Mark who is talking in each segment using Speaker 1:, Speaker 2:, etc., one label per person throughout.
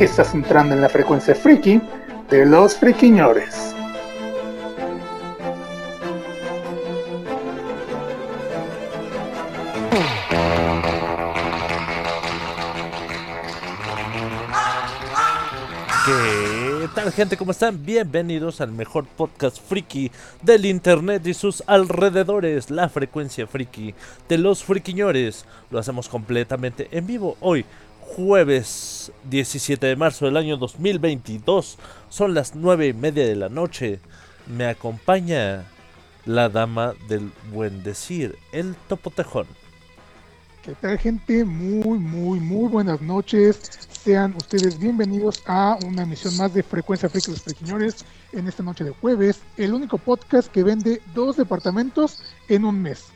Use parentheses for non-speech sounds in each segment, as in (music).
Speaker 1: Estás entrando en la frecuencia friki de los friquiñores.
Speaker 2: ¿Qué tal gente? ¿Cómo están? Bienvenidos al mejor podcast friki del internet y sus alrededores, la frecuencia friki de los friquiñores. Lo hacemos completamente en vivo hoy, jueves 17 de marzo del año 2022. Son las 9 y media de la noche. Me acompaña la dama del buen decir, el topotejón.
Speaker 1: ¿Qué tal gente? Muy, muy, muy buenas noches. Sean ustedes bienvenidos a una emisión más de Frecuencia de los Friquiñores en esta noche de jueves. El único podcast que vende dos departamentos en un mes.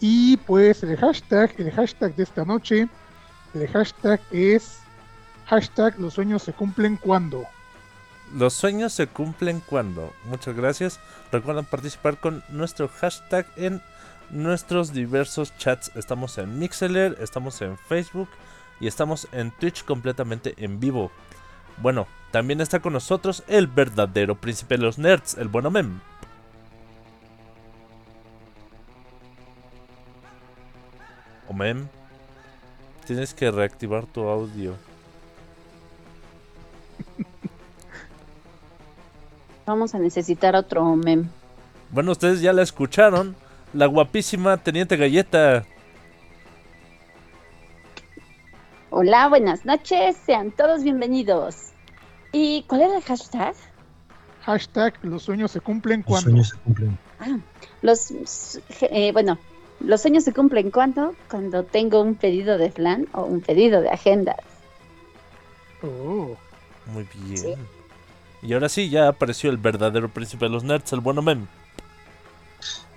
Speaker 1: Y pues el hashtag, el hashtag de esta noche, el hashtag es hashtag los sueños se cumplen cuando.
Speaker 2: Los sueños se cumplen cuando. Muchas gracias. Recuerden participar con nuestro hashtag en nuestros diversos chats. Estamos en Mixeler, estamos en Facebook y estamos en Twitch completamente en vivo. Bueno, también está con nosotros el verdadero príncipe de los nerds, el bueno Mem. O Mem, tienes que reactivar tu audio.
Speaker 3: Vamos a necesitar otro mem.
Speaker 2: Bueno, ustedes ya la escucharon. La guapísima Teniente Galleta.
Speaker 3: Hola, buenas noches, sean todos bienvenidos. ¿Y cuál era el hashtag?
Speaker 1: Hashtag los sueños se cumplen
Speaker 4: Los
Speaker 1: cuando.
Speaker 4: sueños se cumplen.
Speaker 3: Ah, los, eh, bueno, los sueños se cumplen cuando, cuando tengo un pedido de flan o un pedido de agenda.
Speaker 1: Oh,
Speaker 2: Muy bien.
Speaker 3: Sí.
Speaker 2: Y ahora sí, ya apareció el verdadero príncipe de los nerds, el bueno Mem.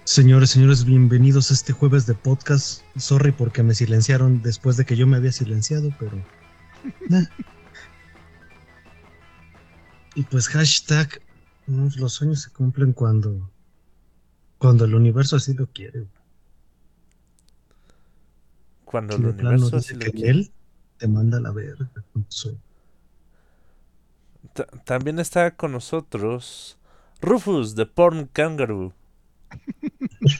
Speaker 4: Señores, señores, bienvenidos a este jueves de podcast. Sorry porque me silenciaron después de que yo me había silenciado, pero. (laughs) nah. Y pues hashtag mm, los sueños se cumplen cuando. Cuando el universo así lo quiere.
Speaker 2: Cuando
Speaker 4: Si
Speaker 2: el universo
Speaker 4: dice
Speaker 2: lo
Speaker 4: que
Speaker 2: quiere.
Speaker 4: él te manda a la verga.
Speaker 2: También está con nosotros Rufus de Porn Kangaroo. (laughs)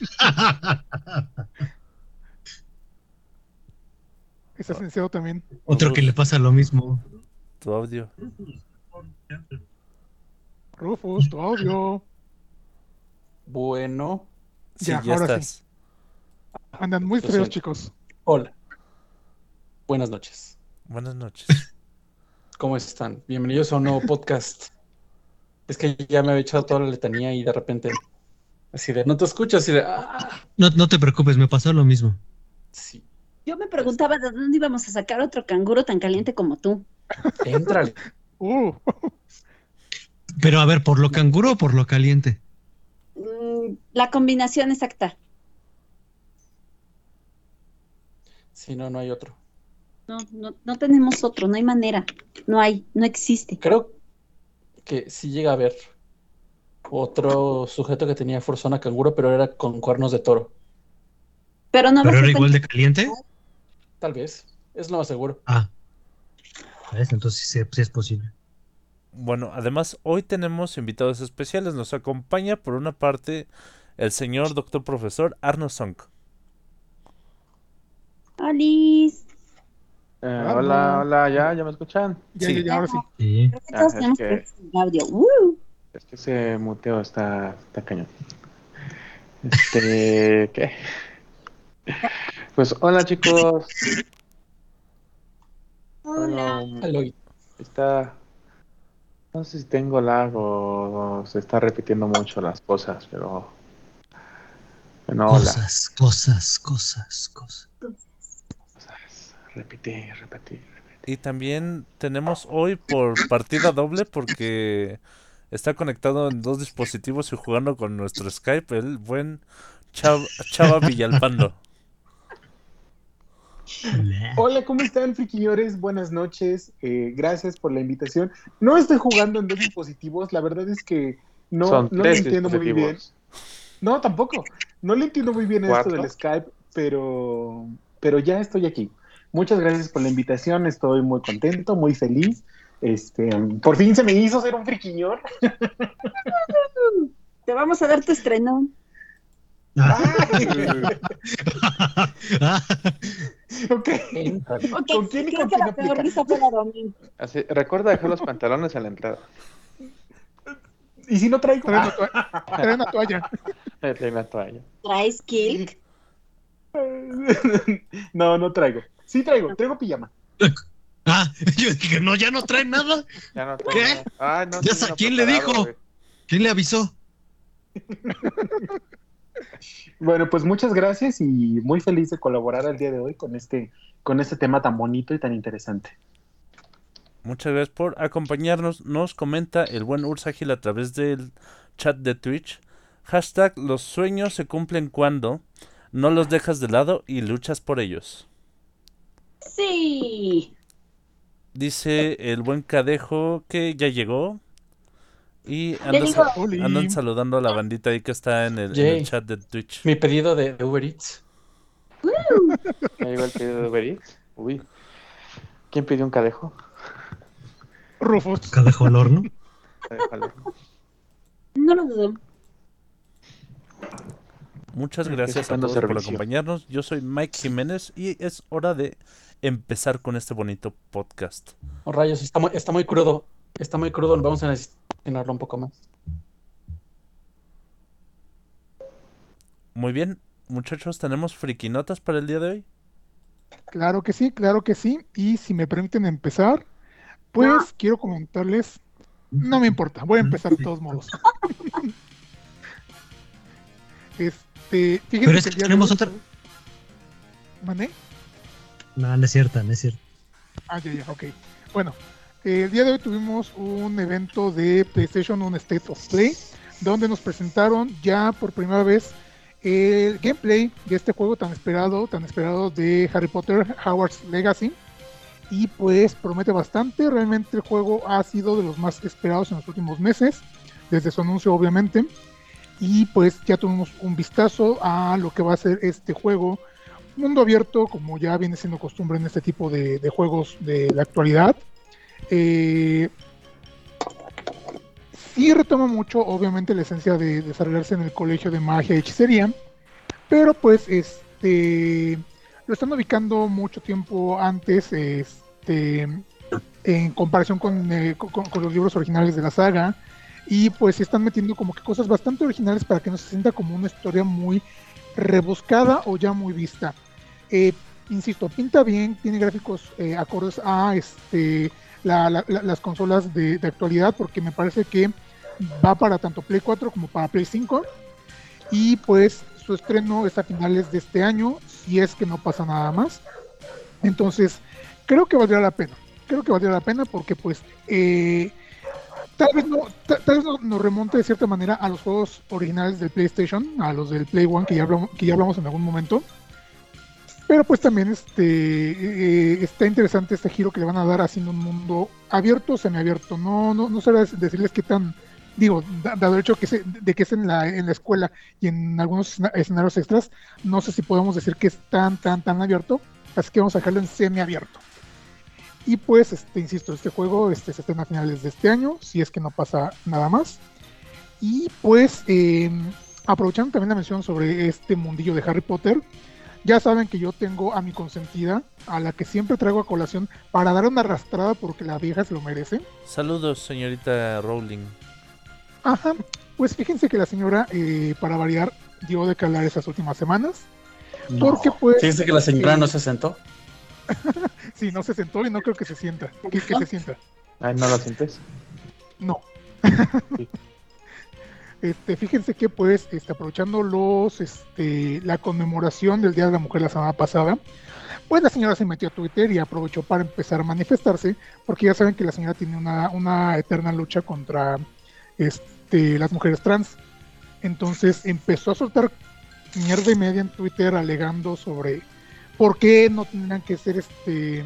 Speaker 1: está silenciado también.
Speaker 4: Otro que le pasa lo mismo.
Speaker 2: Tu audio.
Speaker 1: Rufus, tu audio.
Speaker 5: Bueno,
Speaker 2: Sí,
Speaker 1: Ya,
Speaker 2: ya,
Speaker 1: ahora
Speaker 2: estás.
Speaker 1: Andan muy
Speaker 5: siento.
Speaker 1: chicos.
Speaker 5: Hola. Buenas noches.
Speaker 2: Buenas noches.
Speaker 5: ¿Cómo están? Bienvenidos a un nuevo podcast. Es que ya me había echado toda la letanía y de repente, así de, no te escucho, así de, ah,
Speaker 4: No, no te preocupes, me pasó lo mismo.
Speaker 5: sí,
Speaker 3: Yo me preguntaba de dónde íbamos a sacar otro canguro tan caliente como tú.
Speaker 5: éntrale.
Speaker 1: Uh,
Speaker 4: Pero a ver, ¿por lo canguro o por lo caliente?
Speaker 3: Mm, la combinación exacta.
Speaker 5: Si no, no hay otro.
Speaker 3: No, no, no tenemos otro, no hay manera. No hay, no existe.
Speaker 5: Creo que sí llega a haber otro sujeto que tenía forzona canguro, pero era con cuernos de toro.
Speaker 3: Pero no
Speaker 4: ¿Pero era igual de caliente?
Speaker 5: Tal vez. Es lo más seguro.
Speaker 4: Ah. ¿Ves? Entonces sí, sí es posible.
Speaker 2: Bueno, además hoy tenemos invitados especiales. Nos acompaña por una parte el señor doctor profesor Arno Song.
Speaker 3: Alice.
Speaker 6: Eh,
Speaker 1: Hola.
Speaker 6: hola, hola, ¿ya? ¿Ya me escuchan?
Speaker 1: ya,
Speaker 5: Sí.
Speaker 1: ya, ya, ahora sí.
Speaker 4: Sí.
Speaker 3: Creo que
Speaker 6: Ah,
Speaker 3: todos
Speaker 6: es
Speaker 3: tenemos
Speaker 6: que-
Speaker 3: que el audio. Uh,
Speaker 6: Es que ese muteo está, está cañón. Este, (laughs) ¿qué? Pues hola chicos.
Speaker 3: hola.
Speaker 6: Está, no sé si tengo lag o se está repitiendo mucho las cosas, pero.
Speaker 4: Cosas, cosas, cosas, cosas.
Speaker 6: Cosas. Repetir, repetir, repetir.
Speaker 2: Y también tenemos hoy por partida doble porque está conectado en dos dispositivos y jugando con nuestro Skype el buen Chav- Chava Villalpando.
Speaker 7: Hola, ¿cómo están, friquiñores? Buenas noches. eh, gracias por la invitación. No estoy jugando en dos dispositivos. La verdad es que no,
Speaker 6: Son
Speaker 7: no le entiendo muy bien. No, tampoco. No le entiendo muy bien esto
Speaker 6: ¿Cuatro?
Speaker 7: del Skype, pero, pero ya estoy aquí. Muchas gracias por la invitación. Estoy muy contento, muy feliz. Este, por fin se me hizo ser un friquiñor.
Speaker 3: Te vamos a dar tu estreno. (laughs)
Speaker 4: Ah,
Speaker 7: Ok. ¿Con quién y con quién.
Speaker 6: Así, recuerda dejar los pantalones en la entrada.
Speaker 7: Y si no traigo.
Speaker 1: Trae una, toalla- trae una toalla.
Speaker 6: Trae una toalla.
Speaker 3: ¿Traes Kilk? (laughs)
Speaker 7: no, no traigo. Sí traigo, traigo pijama. (laughs)
Speaker 4: ah, (laughs) yo dije, no, ya no trae nada.
Speaker 6: Ya no
Speaker 4: ¿Qué?
Speaker 6: tengo- Ay, no,
Speaker 4: Ya ¿quién le dijo? ¿Quién le avisó? (laughs)
Speaker 7: Bueno, pues muchas gracias y muy feliz de colaborar al día de hoy con este, con este tema tan bonito y tan interesante.
Speaker 2: Muchas gracias por acompañarnos. Nos comenta el buen Ursagil a través del chat de Twitch. Hashtag los sueños se cumplen cuando no los dejas de lado y luchas por ellos.
Speaker 3: Sí.
Speaker 2: Dice el buen Cadejo que ya llegó. Y andan, saludando a la bandita ahí que está en el, en el
Speaker 5: Yay.
Speaker 2: chat de Twitch.
Speaker 5: Mi pedido de Uber Eats.
Speaker 6: Ya llegó el pedido de Uber Eats. Uy. ¿Quién pidió un cadejo?
Speaker 1: Rufus.
Speaker 4: Cadejo al horno.
Speaker 3: No lo dudo.
Speaker 2: Muchas gracias a todos por acompañarnos. Yo soy Mike Jiménez y es hora de empezar con este bonito podcast.
Speaker 5: Oh, rayos, está muy, está muy crudo. Está muy crudo. Vamos a necesitarlo un poco más.
Speaker 2: Muy bien, muchachos, tenemos friquinotas para el día de hoy.
Speaker 1: Claro que sí, claro que sí. Y si me permiten empezar, pues quiero comentarles. No me importa, voy a empezar de todos modos. (laughs) Este, fíjense
Speaker 4: Pero es
Speaker 1: que
Speaker 4: que
Speaker 1: el día de
Speaker 4: tenemos
Speaker 1: hoy-
Speaker 4: otra.
Speaker 1: ¿Mané?
Speaker 4: No, no es cierta, no es cierta.
Speaker 1: Ah, ya, ya, ok. Bueno, el día de hoy tuvimos un evento de PlayStation, un State of Play, donde nos presentaron ya por primera vez el gameplay de este juego tan esperado, tan esperado de Harry Potter Howard's Legacy. Y pues promete bastante, realmente el juego ha sido de los más esperados en los últimos meses, desde su anuncio obviamente. Y pues ya tuvimos un vistazo a lo que va a ser este juego mundo abierto, como ya viene siendo costumbre en este tipo de, juegos de la actualidad. Eh, sí retoma mucho, obviamente, la esencia de desarrollarse en el colegio de magia y hechicería, pero pues este lo están ubicando mucho tiempo antes, este, en comparación con, eh, con- con los libros originales de la saga. Y pues están metiendo como que cosas bastante originales para que no se sienta como una historia muy rebuscada o ya muy vista. Eh, insisto, pinta bien, tiene gráficos eh, acordes a este, la- la- la- las consolas de, de actualidad, porque me parece que va para tanto Play 4 como para Play 5. Y pues su estreno es a finales de este año, si es que no pasa nada más. Entonces, creo que valdría la pena. Creo que valdría la pena porque pues eh, tal vez no ta- tal vez no- nos remonte de cierta manera a los juegos originales del PlayStation, a los del Play One que ya hablamos, que ya hablamos en algún momento. Pero pues también este eh, está interesante este giro que le van a dar haciendo un mundo abierto o semiabierto. No, no, no sé decirles qué tan, digo, da- dado el hecho que se- de que es en la, en la escuela y en algunos escena- escenarios extras, no sé si podemos decir que es tan, tan, tan abierto. Así que vamos a dejarlo en semiabierto. Y pues, este, insisto, este juego este, se estrena a finales de este año, si es que no pasa nada más. Y pues, eh, aprovechando también la mención sobre este mundillo de Harry Potter, ya saben que yo tengo a mi consentida, a la que siempre traigo a colación para dar una arrastrada porque la vieja se lo merece.
Speaker 2: Saludos, señorita Rowling.
Speaker 1: Ajá, pues fíjense que la señora, eh, para variar, dio de calar esas últimas semanas. Porque pues...
Speaker 5: Fíjense que la señora
Speaker 1: eh,
Speaker 5: no se sentó. (laughs)
Speaker 1: Sí, no se sentó y no creo que se sienta. Que, que se sienta.
Speaker 6: Ay, ¿no lo sientes?
Speaker 1: No.
Speaker 6: Sí. (laughs)
Speaker 1: Este, fíjense que pues, este, aprovechando los, este, la conmemoración del Día de la Mujer la semana pasada, pues la señora se metió a Twitter y aprovechó para empezar a manifestarse, porque ya saben que la señora tiene una, una eterna lucha contra este, las mujeres trans. Entonces empezó a soltar mierda y media en Twitter alegando sobre por qué no tendrían que ser este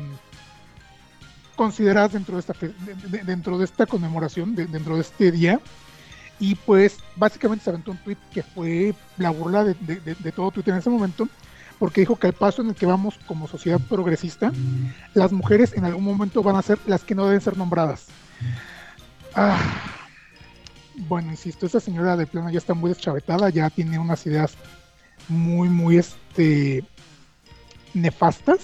Speaker 1: consideradas dentro de esta fe- de- de- dentro de esta conmemoración, de- dentro de este día. Y pues básicamente se aventó un tweet que fue la burla de, todo Twitter en ese momento, porque dijo que al paso en el que vamos como sociedad progresista, las mujeres en algún momento van a ser las que no deben ser nombradas. Ah, bueno, insisto, esta señora de plano ya está muy deschavetada, ya tiene unas ideas muy, muy este nefastas.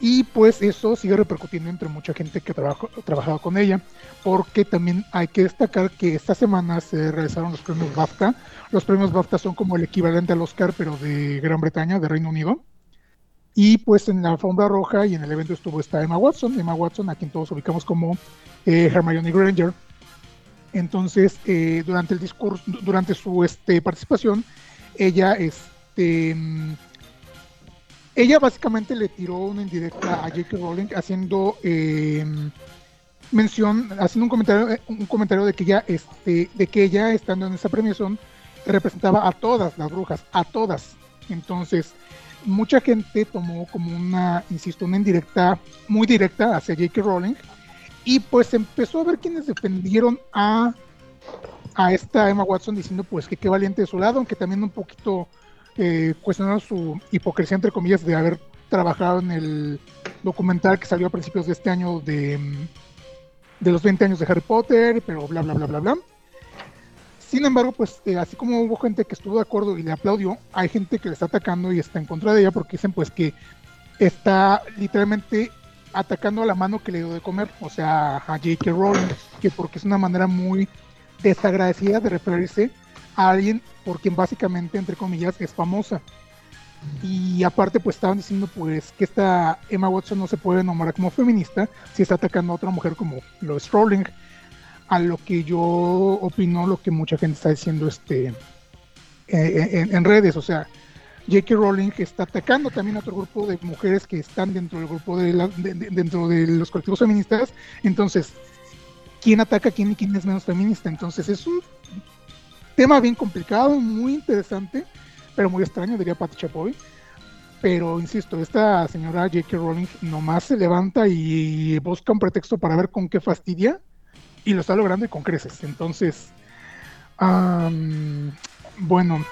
Speaker 1: Y pues eso sigue repercutiendo entre mucha gente que trabaja, trabajado con ella, porque también hay que destacar que esta semana se realizaron los premios BAFTA. Los premios BAFTA son como el equivalente al Oscar, pero de Gran Bretaña, de Reino Unido. Y pues en la alfombra roja y en el evento estuvo esta Emma Watson, Emma Watson, a quien todos ubicamos como eh, Hermione Granger. Entonces, eh, durante el discurso, du- durante su este, participación, ella, este, ella básicamente le tiró una indirecta a J.K. Rowling haciendo eh, mención, haciendo un comentario, eh, un comentario de que ella, este, de que ella estando en esa premiación representaba a todas las brujas, a todas. Entonces, mucha gente tomó como una, insisto, una indirecta, muy directa hacia J.K. Rowling y pues empezó a ver quienes defendieron a, a esta Emma Watson diciendo pues que qué valiente de su lado, aunque también un poquito eh, cuestionaron su hipocresía entre comillas de haber trabajado en el documental que salió a principios de este año de, mm, de los 20 años de Harry Potter, pero bla bla bla bla bla. Sin embargo, pues eh, así como hubo gente que estuvo de acuerdo y le aplaudió, hay gente que le está atacando y está en contra de ella porque dicen pues que está literalmente atacando a la mano que le dio de comer, o sea, a J.K. Rowling, que porque es una manera muy desagradecida de referirse a alguien por quien básicamente, entre comillas, es famosa. Y aparte, pues estaban diciendo pues que esta Emma Watson no se puede nombrar como feminista si está atacando a otra mujer como lo Rowling. A lo que yo opino, lo que mucha gente está diciendo este, eh, en, en redes, o sea, J.K. Rowling está atacando también a otro grupo de mujeres que están dentro del grupo de, la- de- de- dentro de los colectivos feministas. Entonces, ¿quién ataca a quién y quién es menos feminista? Entonces, es un tema bien complicado, muy interesante, pero muy extraño, diría Patti Chapoy. Pero insisto, esta señora J.K. Rowling nomás se levanta y busca un pretexto para ver con qué fastidia y lo está logrando y con creces. Entonces, am, bueno,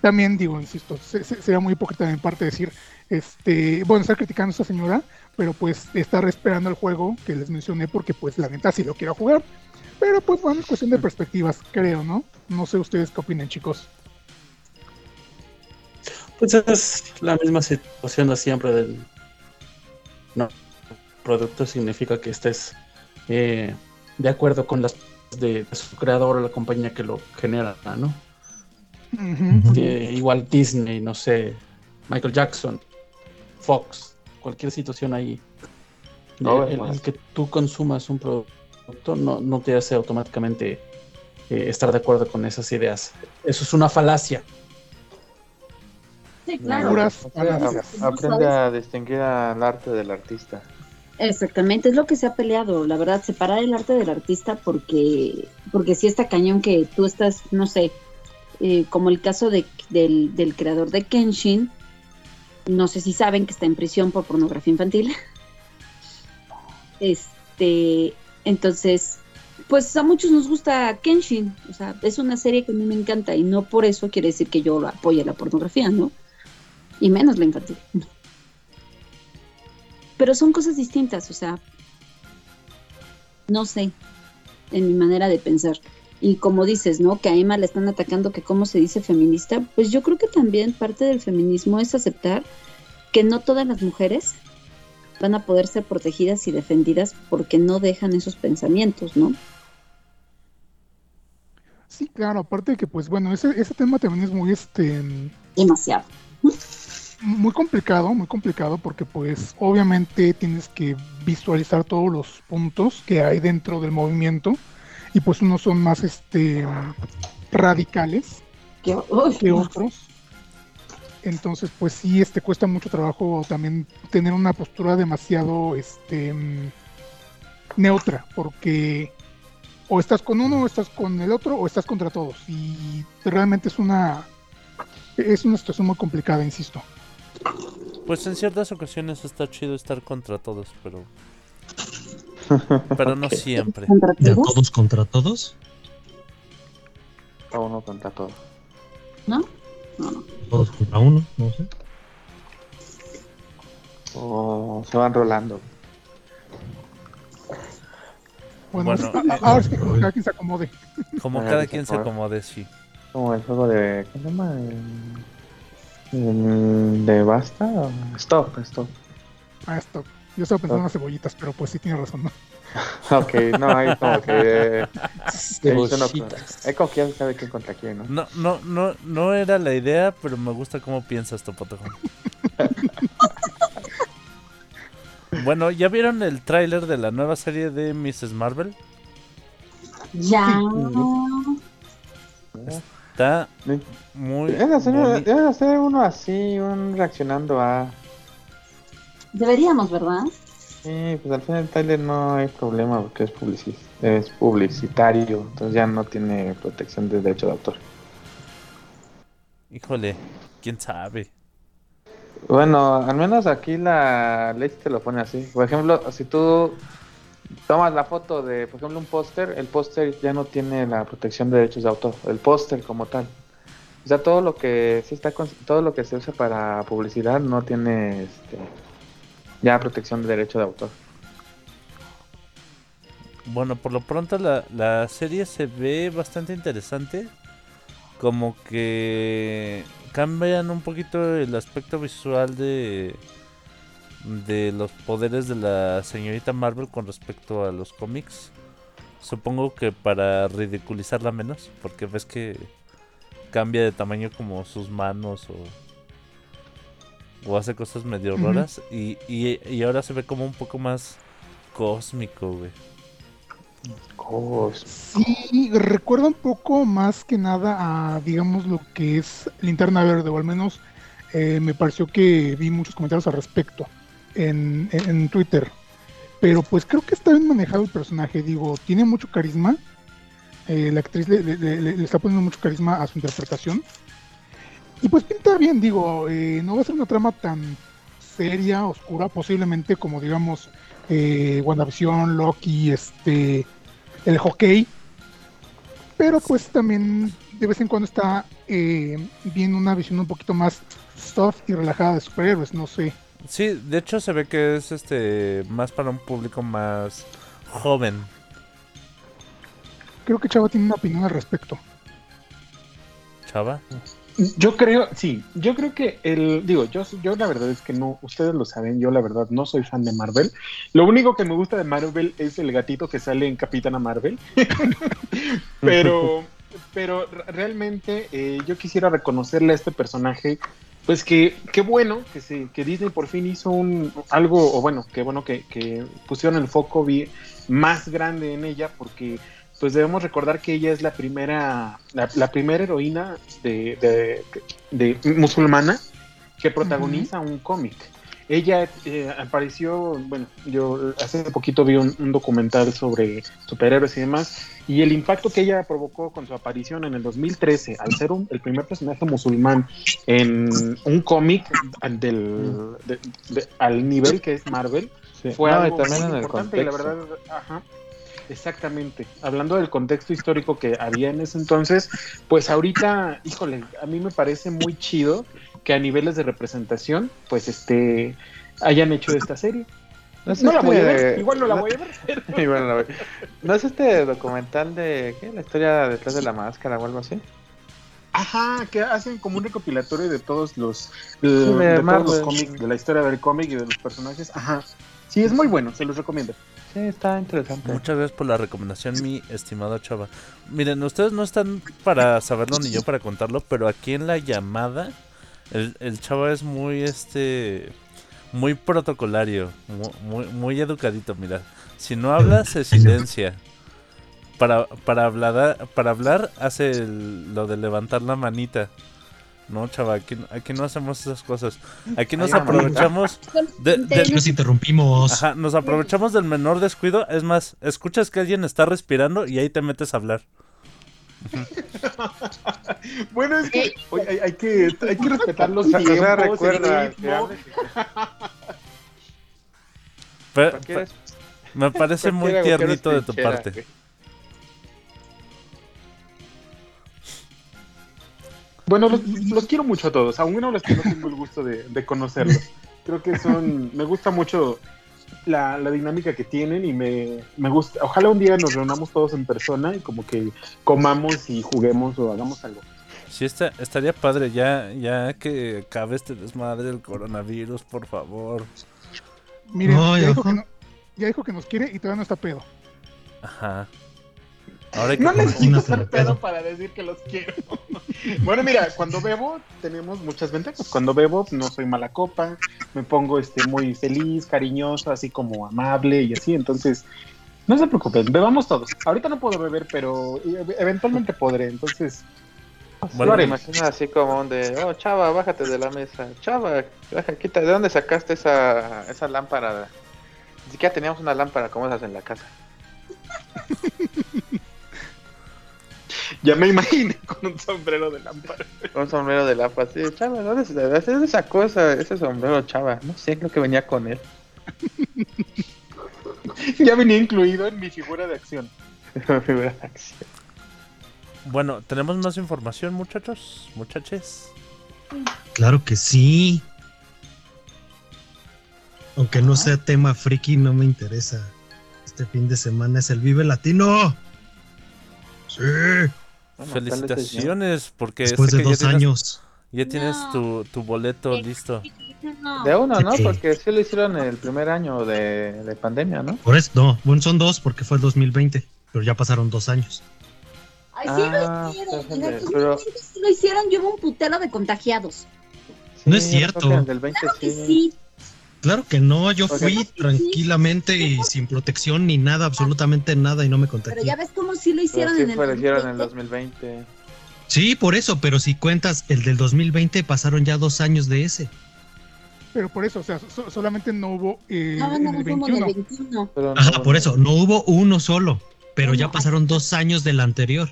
Speaker 1: también digo, insisto, se- se- sería muy hipócrita de parte decir, este, bueno, estar criticando a esta señora, pero pues estar esperando el juego que les mencioné porque pues la neta sí lo quiero jugar. Pero pues bueno, es cuestión de perspectivas, creo, ¿no? No sé ustedes qué opinan, chicos.
Speaker 5: Pues es la misma situación de siempre del no producto significa que estés eh, de acuerdo con las de, de su creador o la compañía que lo genera, ¿no? Eh, igual Disney, no sé, Michael Jackson, Fox, cualquier situación ahí.
Speaker 6: No,
Speaker 5: el,
Speaker 6: bueno.
Speaker 5: el que tú consumas un producto no, no te hace automáticamente eh, estar de acuerdo con esas ideas. Eso es una falacia.
Speaker 3: Sí, claro.
Speaker 1: Puras
Speaker 6: Aprende,
Speaker 1: falacias.
Speaker 6: aprende a distinguir al arte del artista.
Speaker 3: Exactamente, es lo que se ha peleado, la verdad, separar el arte del artista porque, porque sí está cañón que tú estás, no sé, eh, como el caso de, del, del creador de Kenshin, no sé si saben que está en prisión por pornografía infantil. (laughs) Este, entonces, pues a muchos nos gusta Kenshin, o sea, es una serie que a mí me encanta y no por eso quiere decir que yo apoye la pornografía, ¿no? Y menos la infantil. Pero son cosas distintas, o sea, no sé, en mi manera de pensar. Y como dices, ¿no? Que a Emma le están atacando que cómo se dice feminista, pues yo creo que también parte del feminismo es aceptar que no todas las mujeres van a poder ser protegidas y defendidas porque no dejan esos pensamientos, ¿no?
Speaker 1: Sí, claro, aparte de que, pues bueno, ese, ese tema también es muy, este,
Speaker 3: Demasiado.
Speaker 1: muy complicado, muy complicado, porque pues obviamente tienes que visualizar todos los puntos que hay dentro del movimiento, y pues unos son más, este, radicales
Speaker 3: Que,
Speaker 1: que otros. Entonces, pues sí, este cuesta mucho trabajo también tener una postura demasiado este mm, neutra, porque o estás con uno, o estás con el otro, o estás contra todos. Y realmente es una es una situación muy complicada, insisto.
Speaker 2: Pues en ciertas ocasiones está chido estar contra todos, pero. Pero no siempre.
Speaker 3: ¿Contra
Speaker 4: ¿De
Speaker 3: todos?
Speaker 4: todos contra todos?
Speaker 6: A uno contra todo.
Speaker 3: ¿No? No, no.
Speaker 4: Todos contra uno, no sé.
Speaker 6: O se van rolando.
Speaker 1: Bueno,
Speaker 2: Bueno,
Speaker 1: a-
Speaker 2: eh,
Speaker 1: ahora sí que como cada quien se acomode.
Speaker 2: Como cada quien se acomode, sí.
Speaker 6: Como el juego de. ¿Cómo se llama? De Basta. Stop, stop.
Speaker 1: Ah, esto. Yo estaba pensando en las cebollitas, pero pues sí tiene razón. ¿no? (laughs)
Speaker 6: Ok, no, hay como que. eh. Hay como que ya sabe quién contra quién, ¿no?
Speaker 2: No, no, no, no era la idea, pero me gusta cómo piensas, Topotejón. (laughs) bueno, ¿ya vieron el tráiler de la nueva serie de Mrs. Marvel?
Speaker 3: Ya.
Speaker 2: Está muy
Speaker 6: Deben hacer,
Speaker 2: boni-
Speaker 6: deben hacer uno así, un reaccionando a.
Speaker 3: Deberíamos, ¿verdad?
Speaker 6: Sí, pues al final el Tyler no hay problema porque es, publici- es publicitario, entonces ya no tiene protección de derecho de autor.
Speaker 2: Híjole, quién sabe.
Speaker 6: Bueno, al menos aquí la ley te lo pone así. Por ejemplo, si tú tomas la foto de, por ejemplo, un póster, el póster ya no tiene la protección de derechos de autor, el póster como tal. O sea, todo lo que sí está todo lo que se usa para publicidad no tiene este, ya protección de derecho de autor.
Speaker 2: Bueno, por lo pronto la, la serie se ve bastante interesante. Como que cambian un poquito el aspecto visual de, de los poderes de la señorita Marvel con respecto a los cómics. Supongo que para ridiculizarla menos, porque ves que cambia de tamaño como sus manos o, o hace cosas medio raras. Y, y, y ahora se ve como un poco más cósmico, güey.
Speaker 6: Cos-
Speaker 1: Sí, recuerda un poco más que nada a, digamos, lo que es Linterna Verde, o al menos eh, me pareció que vi muchos comentarios al respecto en, en- en Twitter. Pero pues creo que está bien manejado el personaje, digo, tiene mucho carisma. eh, la actriz le, le- le- le está poniendo mucho carisma a su interpretación. Y pues pinta bien, digo, eh, no va a ser una trama tan seria, oscura, posiblemente como digamos eh, WandaVision, Loki, este, el hockey. Pero pues también de vez en cuando está eh, bien una visión un poquito más soft y relajada de superhéroes, no sé.
Speaker 2: Sí, de hecho se ve que es este más para un público más joven.
Speaker 1: Creo que Chava tiene una opinión al respecto.
Speaker 2: Chava.
Speaker 7: Yo creo, sí, yo creo que el, digo, yo, yo la verdad es que no, ustedes lo saben, yo la verdad no soy fan de Marvel. Lo único que me gusta de Marvel es el gatito que sale en Capitana Marvel. (laughs) pero, pero re- realmente eh, yo quisiera reconocerle a este personaje, pues que qué bueno que, se, que Disney por fin hizo un algo, o bueno, qué bueno que, pusieron el foco más grande en ella, porque pues debemos recordar que ella es la primera, la, la primera heroína de, de- de musulmana que protagoniza un cómic. Ella eh, apareció, bueno, yo hace poquito vi un, un documental sobre superhéroes y demás, y el impacto que ella provocó con su aparición en el 2013, al ser un- el primer personaje musulmán en un cómic del, de- al nivel que es Marvel,
Speaker 6: Sí.
Speaker 7: fue
Speaker 6: No, y
Speaker 7: algo
Speaker 6: también
Speaker 7: muy
Speaker 6: en el
Speaker 7: importante y la verdad, ajá, exactamente. Hablando del contexto histórico que había en ese entonces, pues ahorita, híjole, a mí me parece muy chido que a niveles de representación, pues este, hayan hecho esta serie.
Speaker 6: No es
Speaker 7: No la
Speaker 6: este-
Speaker 7: voy a ver, igual no la voy a ver. (laughs)
Speaker 6: Y bueno, la voy- ¿No es este documental de qué? La historia detrás de la máscara o algo así?
Speaker 7: Ajá, que hacen como un recopilatorio de todos los, eh,
Speaker 6: de
Speaker 7: de todos los cómics, de la historia del cómic y de los personajes. Ajá. Sí, es muy bueno, se los recomiendo.
Speaker 6: Sí, está interesante.
Speaker 2: Muchas gracias por la recomendación, mi estimado Chava. Miren, ustedes no están para saberlo ni yo para contarlo, pero aquí en la llamada el, el Chava es muy este muy protocolario, mu- muy, muy, educadito, mira. Si no habla, se silencia. Para, para, hablar, para hablar hace lo de levantar la manita. No, chava, aquí, aquí no hacemos esas cosas. Aquí nos aprovechamos de, de-
Speaker 4: Nos interrumpimos.
Speaker 2: ajá, nos aprovechamos del menor descuido. Es más, escuchas que alguien está respirando y ahí te metes a hablar. (laughs)
Speaker 7: Bueno, es que oye, hay, hay que hay que respetar los
Speaker 6: sea, o
Speaker 7: tiempos,
Speaker 6: sea, recuerda (laughs)
Speaker 2: me parece muy tiernito de tu parte.
Speaker 7: Bueno, los, los quiero mucho a todos, aún a los que no tengo el gusto de, de conocerlos. Creo que son, me gusta mucho la, la dinámica que tienen y me, me gusta. Ojalá un día nos reunamos todos en persona y como que comamos y juguemos o hagamos algo.
Speaker 2: Sí, está, estaría padre ya, ya que acabe este desmadre del coronavirus, por favor.
Speaker 1: Miren,
Speaker 4: Ay,
Speaker 1: ya, dijo que no- ya dijo que nos quiere y todavía no está pedo.
Speaker 2: Ajá. Ahora hay que
Speaker 7: No necesito ser pedo para decir que los quiero. (laughs) bueno, mira, cuando bebo tenemos muchas ventajas. Cuando bebo no soy mala copa, me pongo este muy feliz, cariñoso, así como amable y así. Entonces, no se preocupen, bebamos todos. Ahorita no puedo beber, pero e- eventualmente podré. Entonces,
Speaker 2: Bueno,
Speaker 6: Me imagino así como de, oh, chava, bájate de la mesa. Chava, baja, quita, ¿de dónde sacaste esa, esa lámpara? Ni siquiera teníamos una lámpara como esas en la casa. (laughs)
Speaker 7: Ya me imaginé (laughs) con un sombrero de lámpara.
Speaker 6: Un sombrero de lámpara, sí, chava, ¿dónde, se- ¿de dónde sacó esa, ese sombrero, chava? No sé, creo que venía con él. (laughs)
Speaker 7: Ya venía incluido en mi figura de acción. (laughs)
Speaker 6: Figura de acción.
Speaker 2: Bueno, ¿tenemos más información, muchachos? Muchaches.
Speaker 4: Claro que sí. Aunque no sea tema friki, no me interesa. Este fin de semana es el Vive Latino. Sí.
Speaker 6: Bueno,
Speaker 2: Felicitaciones, porque
Speaker 4: Después de
Speaker 2: que
Speaker 4: dos
Speaker 2: ya tienes,
Speaker 4: años.
Speaker 2: ya tienes
Speaker 3: No.
Speaker 2: tu, tu boleto
Speaker 3: Eh,
Speaker 2: listo.
Speaker 3: No.
Speaker 6: De uno, ¿no?
Speaker 4: Sí.
Speaker 6: Porque sí lo hicieron el primer año de, de pandemia, ¿no?
Speaker 4: Por eso, no, bueno, son dos porque fue el 2020, pero ya pasaron dos años.
Speaker 3: Ay, sí
Speaker 6: Ah,
Speaker 3: lo hicieron. En
Speaker 6: fíjate,
Speaker 3: el
Speaker 6: pero-
Speaker 3: 2020 sí lo hicieron. Yo hubo un putero de contagiados.
Speaker 4: No es cierto.
Speaker 6: creo que el del 20
Speaker 3: Claro que
Speaker 6: sí.
Speaker 4: Claro que no, yo fui tranquilamente y sin protección ni nada, absolutamente nada y no me
Speaker 3: Pero
Speaker 4: contagié.
Speaker 3: ya ves cómo sí lo
Speaker 6: Pero
Speaker 3: hicieron
Speaker 6: sí
Speaker 3: en el
Speaker 6: lo hicieron en el
Speaker 3: 2020.
Speaker 6: 2020.
Speaker 4: Sí, por eso, pero si cuentas el del 2020 pasaron ya dos años de ese.
Speaker 1: Pero por eso, o sea, so- solamente no hubo eh,
Speaker 3: No, no,
Speaker 1: el
Speaker 3: no, como en el
Speaker 1: 21.
Speaker 3: 21.
Speaker 6: Pero no,
Speaker 4: Ajá, por eso, no hubo uno solo, pero ya pasaron dos años del anterior.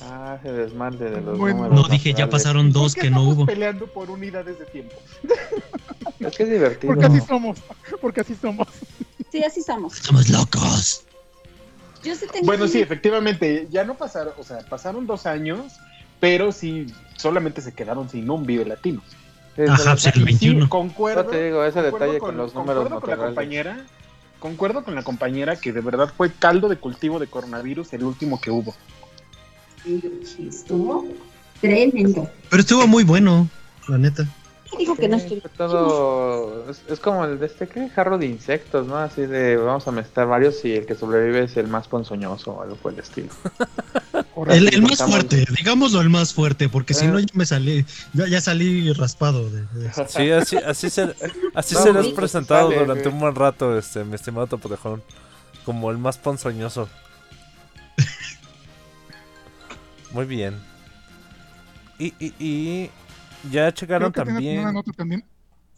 Speaker 6: Ah, se desmande de los
Speaker 1: Bueno.
Speaker 6: números
Speaker 4: No dije ya pasaron
Speaker 7: ¿Por
Speaker 4: dos que no hubo.
Speaker 7: peleando por unidades de tiempo? (laughs)
Speaker 6: Es que es divertido.
Speaker 1: Porque así somos, porque así somos.
Speaker 3: Sí, así somos.
Speaker 4: Estamos locos.
Speaker 3: Yo sí tengo.
Speaker 7: Bueno, sí, efectivamente, ya no pasaron, o sea, pasaron dos años, pero sí, solamente se quedaron sin un Vive Latino.
Speaker 6: Sí,
Speaker 4: Ajá,
Speaker 6: sí,
Speaker 4: pues, el
Speaker 7: Y sí,
Speaker 4: 21.
Speaker 7: concuerdo,
Speaker 6: No te digo, ese
Speaker 7: concuerdo
Speaker 6: detalle con los números
Speaker 7: concuerdo con la compañera, concuerdo con la compañera que de verdad fue caldo de cultivo de coronavirus el último que hubo.
Speaker 3: Estuvo tremendo.
Speaker 4: Pero estuvo muy bueno, la neta.
Speaker 3: Dijo que no
Speaker 6: Sí,
Speaker 3: estoy.
Speaker 6: todo es, es como el de este ¿qué? jarro de insectos, ¿no? Así de vamos a mezclar varios y el que sobrevive es el más ponzoñoso o algo por el estilo. (laughs)
Speaker 4: El, el más fuerte, digámoslo el más fuerte, porque si
Speaker 6: Eh.
Speaker 4: no ya me salí, ya, ya salí raspado. De, de-
Speaker 2: Sí, así, así, ser- así
Speaker 6: No,
Speaker 2: serás
Speaker 6: sí,
Speaker 2: presentado
Speaker 6: sale,
Speaker 2: durante
Speaker 6: güey.
Speaker 2: un buen rato, este, mi estimado Topotejón. Como el más ponzoñoso. (laughs) Muy bien. Y, y, y ya checaron
Speaker 1: Creo que tienes una
Speaker 2: también.
Speaker 1: nota también.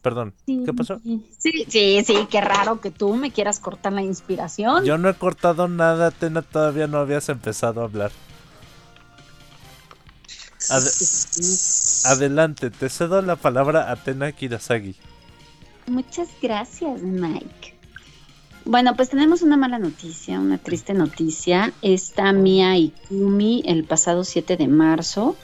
Speaker 2: Perdón, ¿qué pasó?
Speaker 3: Sí, sí, sí, qué raro que tú me quieras cortar la inspiración.
Speaker 2: Yo no he cortado nada, Tena, todavía no habías empezado a hablar. Ade- adelante, te cedo la palabra a Tena Kirasagi.
Speaker 3: Muchas gracias, Mike. Bueno, pues tenemos una mala noticia, una triste noticia. Esta Mia Ikumi, el pasado 7 de marzo,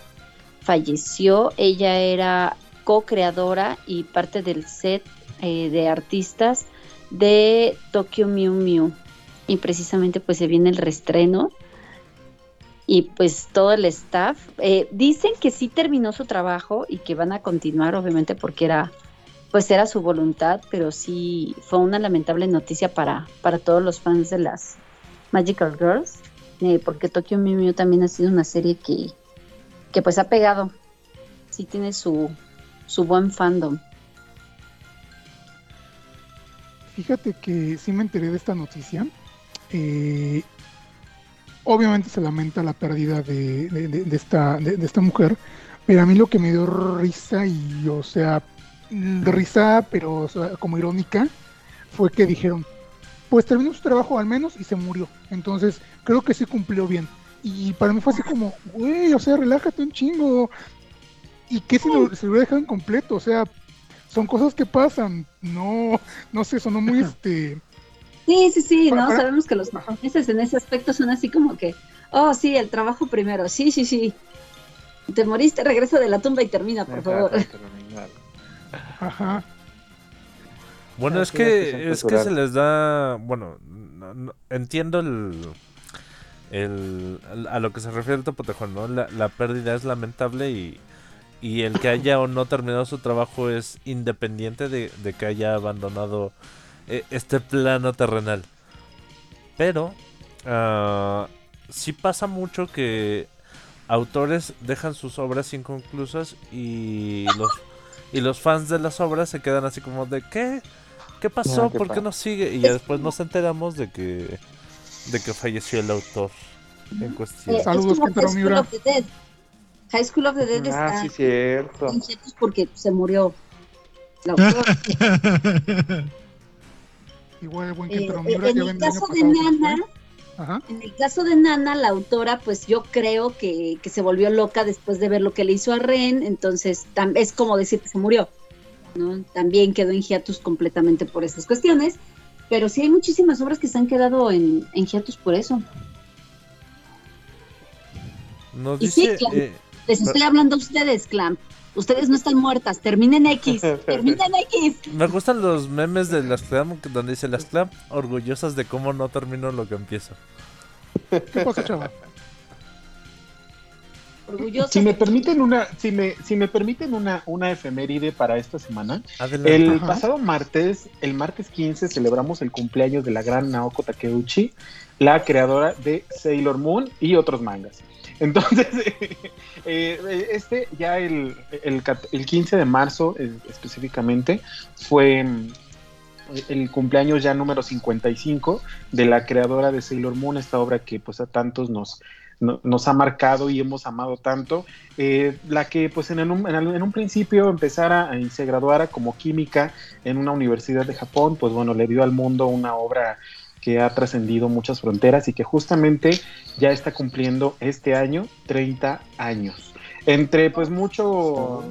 Speaker 3: falleció. Ella era co-creadora y parte del set eh, de artistas de Tokyo Mew Mew. Y precisamente pues se viene el restreno. Y pues todo el staff. eh, dicen que sí terminó su trabajo y que van a continuar, obviamente, porque era pues era su voluntad, pero sí fue una lamentable noticia para, para todos los fans de las Magical Girls, eh, porque Tokyo Mew Mew también ha sido una serie que, que pues ha pegado, sí tiene su, su buen fandom.
Speaker 1: Fíjate que sí me enteré de esta noticia. Eh, obviamente se lamenta la pérdida de, de- esta, de, esta mujer, Pero a mí lo que me dio risa y, o sea, risa, pero o sea, como irónica, fue que dijeron, pues terminó su trabajo al menos y se murió. Entonces, creo que sí cumplió bien. Y para mí fue así como, güey, o sea, relájate un chingo. ¿Y qué si lo, se lo hubiera dejado incompleto? O sea, son cosas que pasan. No, no sé, sonó muy este.
Speaker 3: Sí, sí, sí,
Speaker 1: Para-
Speaker 3: ¿no?
Speaker 1: para-
Speaker 3: Sabemos que los japoneses en ese aspecto son así como que, oh, sí, el trabajo primero, sí, sí, sí. Te moriste, regresa de la tumba y termina, por favor. (laughs)
Speaker 1: Ajá.
Speaker 2: Bueno,
Speaker 6: Ah,
Speaker 2: es
Speaker 6: que
Speaker 2: es que se les da, bueno, no- no- entiendo el, el a lo que se refiere el Topotejón, ¿no? La, la pérdida es lamentable y, y el que haya o no terminado su trabajo es independiente de, de que haya abandonado eh, este plano terrenal. Pero ah, sí pasa mucho que autores dejan sus obras inconclusas y los y los fans de las obras se quedan así como de ¿qué? ¿Qué pasó?
Speaker 6: Ah, ¿qué
Speaker 2: ¿Por qué no sigue? Y ya después nos enteramos de que de que falleció el autor en cuestión.
Speaker 3: Eh,
Speaker 1: Saludos, Kentaro
Speaker 3: High School
Speaker 1: Miura.
Speaker 3: of the Dead. High School of the Dead
Speaker 6: Ah,
Speaker 3: está
Speaker 6: sí, cierto.
Speaker 3: porque se murió la autora. (laughs)
Speaker 1: Igual el buen
Speaker 3: Eh,
Speaker 1: Kentaro
Speaker 3: eh,
Speaker 1: Miura
Speaker 3: en
Speaker 1: ya
Speaker 3: el
Speaker 1: el
Speaker 3: caso de Nana.
Speaker 1: Ajá.
Speaker 3: En el caso de Nana, la autora, pues yo creo que, que se volvió loca después de ver lo que le hizo a Ren, entonces tam- es como decir que se murió, ¿no? También quedó en hiatus completamente por esas cuestiones, pero sí hay muchísimas obras que se han quedado en, en hiatus por eso.
Speaker 2: Nos
Speaker 3: y sí, claro.
Speaker 2: eh,
Speaker 3: Les estoy hablando a ustedes, Clamp. Ustedes no están muertas, terminen X, (laughs) terminen X.
Speaker 2: me gustan los memes de las Clam donde dice las Clam orgullosas de cómo no terminó lo que empieza.
Speaker 1: ¿Qué pasa, chava?
Speaker 3: Orgullosos.
Speaker 7: Si me permiten una, si me, si me permiten una, una efeméride para esta semana,
Speaker 2: Adelante.
Speaker 7: el
Speaker 1: Ajá.
Speaker 7: pasado martes, el martes 15, celebramos el cumpleaños de la gran Naoko Takeuchi, la creadora de Sailor Moon y otros mangas. Entonces, (laughs) eh, este ya el, el, el 15 de marzo eh, específicamente fue mm, el cumpleaños ya número 55 de la creadora de Sailor Moon, esta obra que pues a tantos nos, no- nos ha marcado y hemos amado tanto, eh, la que pues en un, principio empezara y se graduara como química en una universidad de Japón, pues bueno, le dio al mundo una obra que ha trascendido muchas fronteras y que justamente ya está cumpliendo este año 30 años. Entre pues mucho,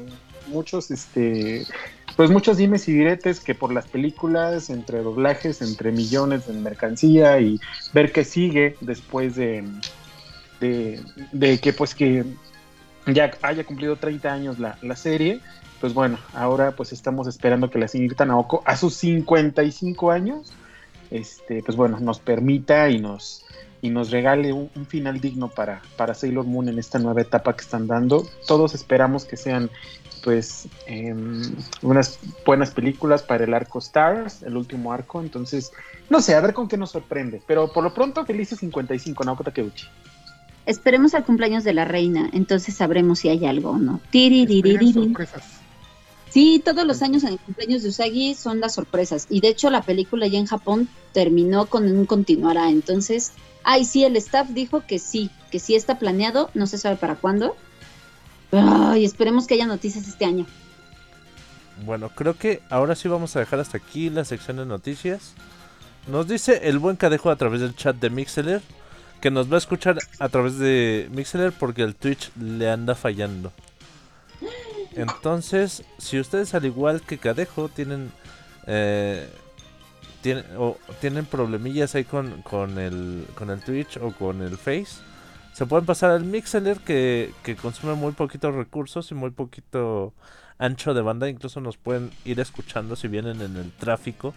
Speaker 7: muchos este pues muchos dimes y diretes que por las películas, entre doblajes, entre millones en mercancía y ver qué sigue después de, de, que pues que ya haya cumplido 30 años la, la serie, pues bueno, ahora pues estamos esperando que la señorita Naoko a sus 55 años, este, pues bueno, nos permita y nos, y nos regale un, un final digno para, para Sailor Moon en esta nueva etapa que están dando. Todos esperamos que sean pues em, unas buenas películas para el arco Stars, el último arco, entonces no sé, a ver con qué nos sorprende, pero por lo pronto felices 55 Naoko Takeuchi.
Speaker 3: Esperemos al cumpleaños de la reina, entonces sabremos si hay algo o no.
Speaker 1: Sorpresas.
Speaker 3: Sí, todos los años en el cumpleaños de Usagi son las sorpresas. Y de hecho la película ya en Japón terminó con un continuará. Entonces, ay, sí, el staff dijo que sí, que sí está planeado, no se sabe para cuándo. Ay, esperemos que haya noticias este año.
Speaker 2: Bueno, creo que ahora sí vamos a dejar hasta aquí la sección de noticias. Nos dice el buen Cadejo a través del chat de Mixeler que nos va a escuchar a través de Mixeler porque el Twitch le anda fallando. Entonces, si ustedes al igual que Cadejo tienen eh, tienen, o tienen problemillas ahí con, con, el, con el Twitch o con el Face, se pueden pasar al Mixeler que, que consume muy poquitos recursos y muy poquito ancho de banda. Incluso nos pueden ir escuchando si vienen en el tráfico.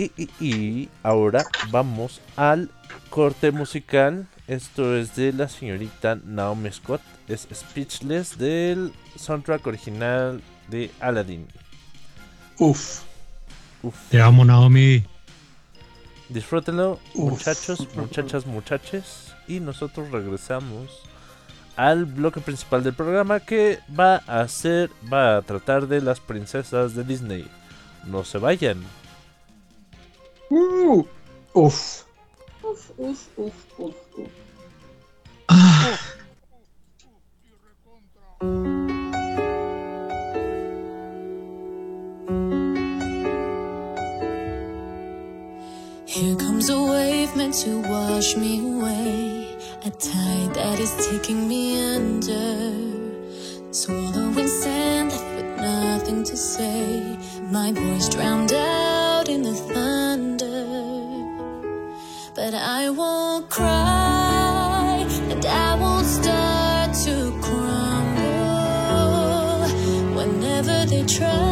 Speaker 2: Y, y, y ahora vamos al corte musical. Esto es de la señorita Naomi Scott. Es Speechless del soundtrack original de Aladdin.
Speaker 5: Uf.
Speaker 2: Uf.
Speaker 4: Te amo, Naomi.
Speaker 2: Disfrútenlo,
Speaker 5: Uf.
Speaker 2: muchachos, muchachas, muchaches. Y nosotros regresamos al bloque principal del programa que va a ser, va a tratar de las princesas de Disney. No se vayan.
Speaker 8: Here comes a wave meant to wash me away. A tide that is taking me under. Swallowing sand left with nothing to say. My voice drowned out in the thunder. But I won't cry and I won't start to crumble. Whenever they try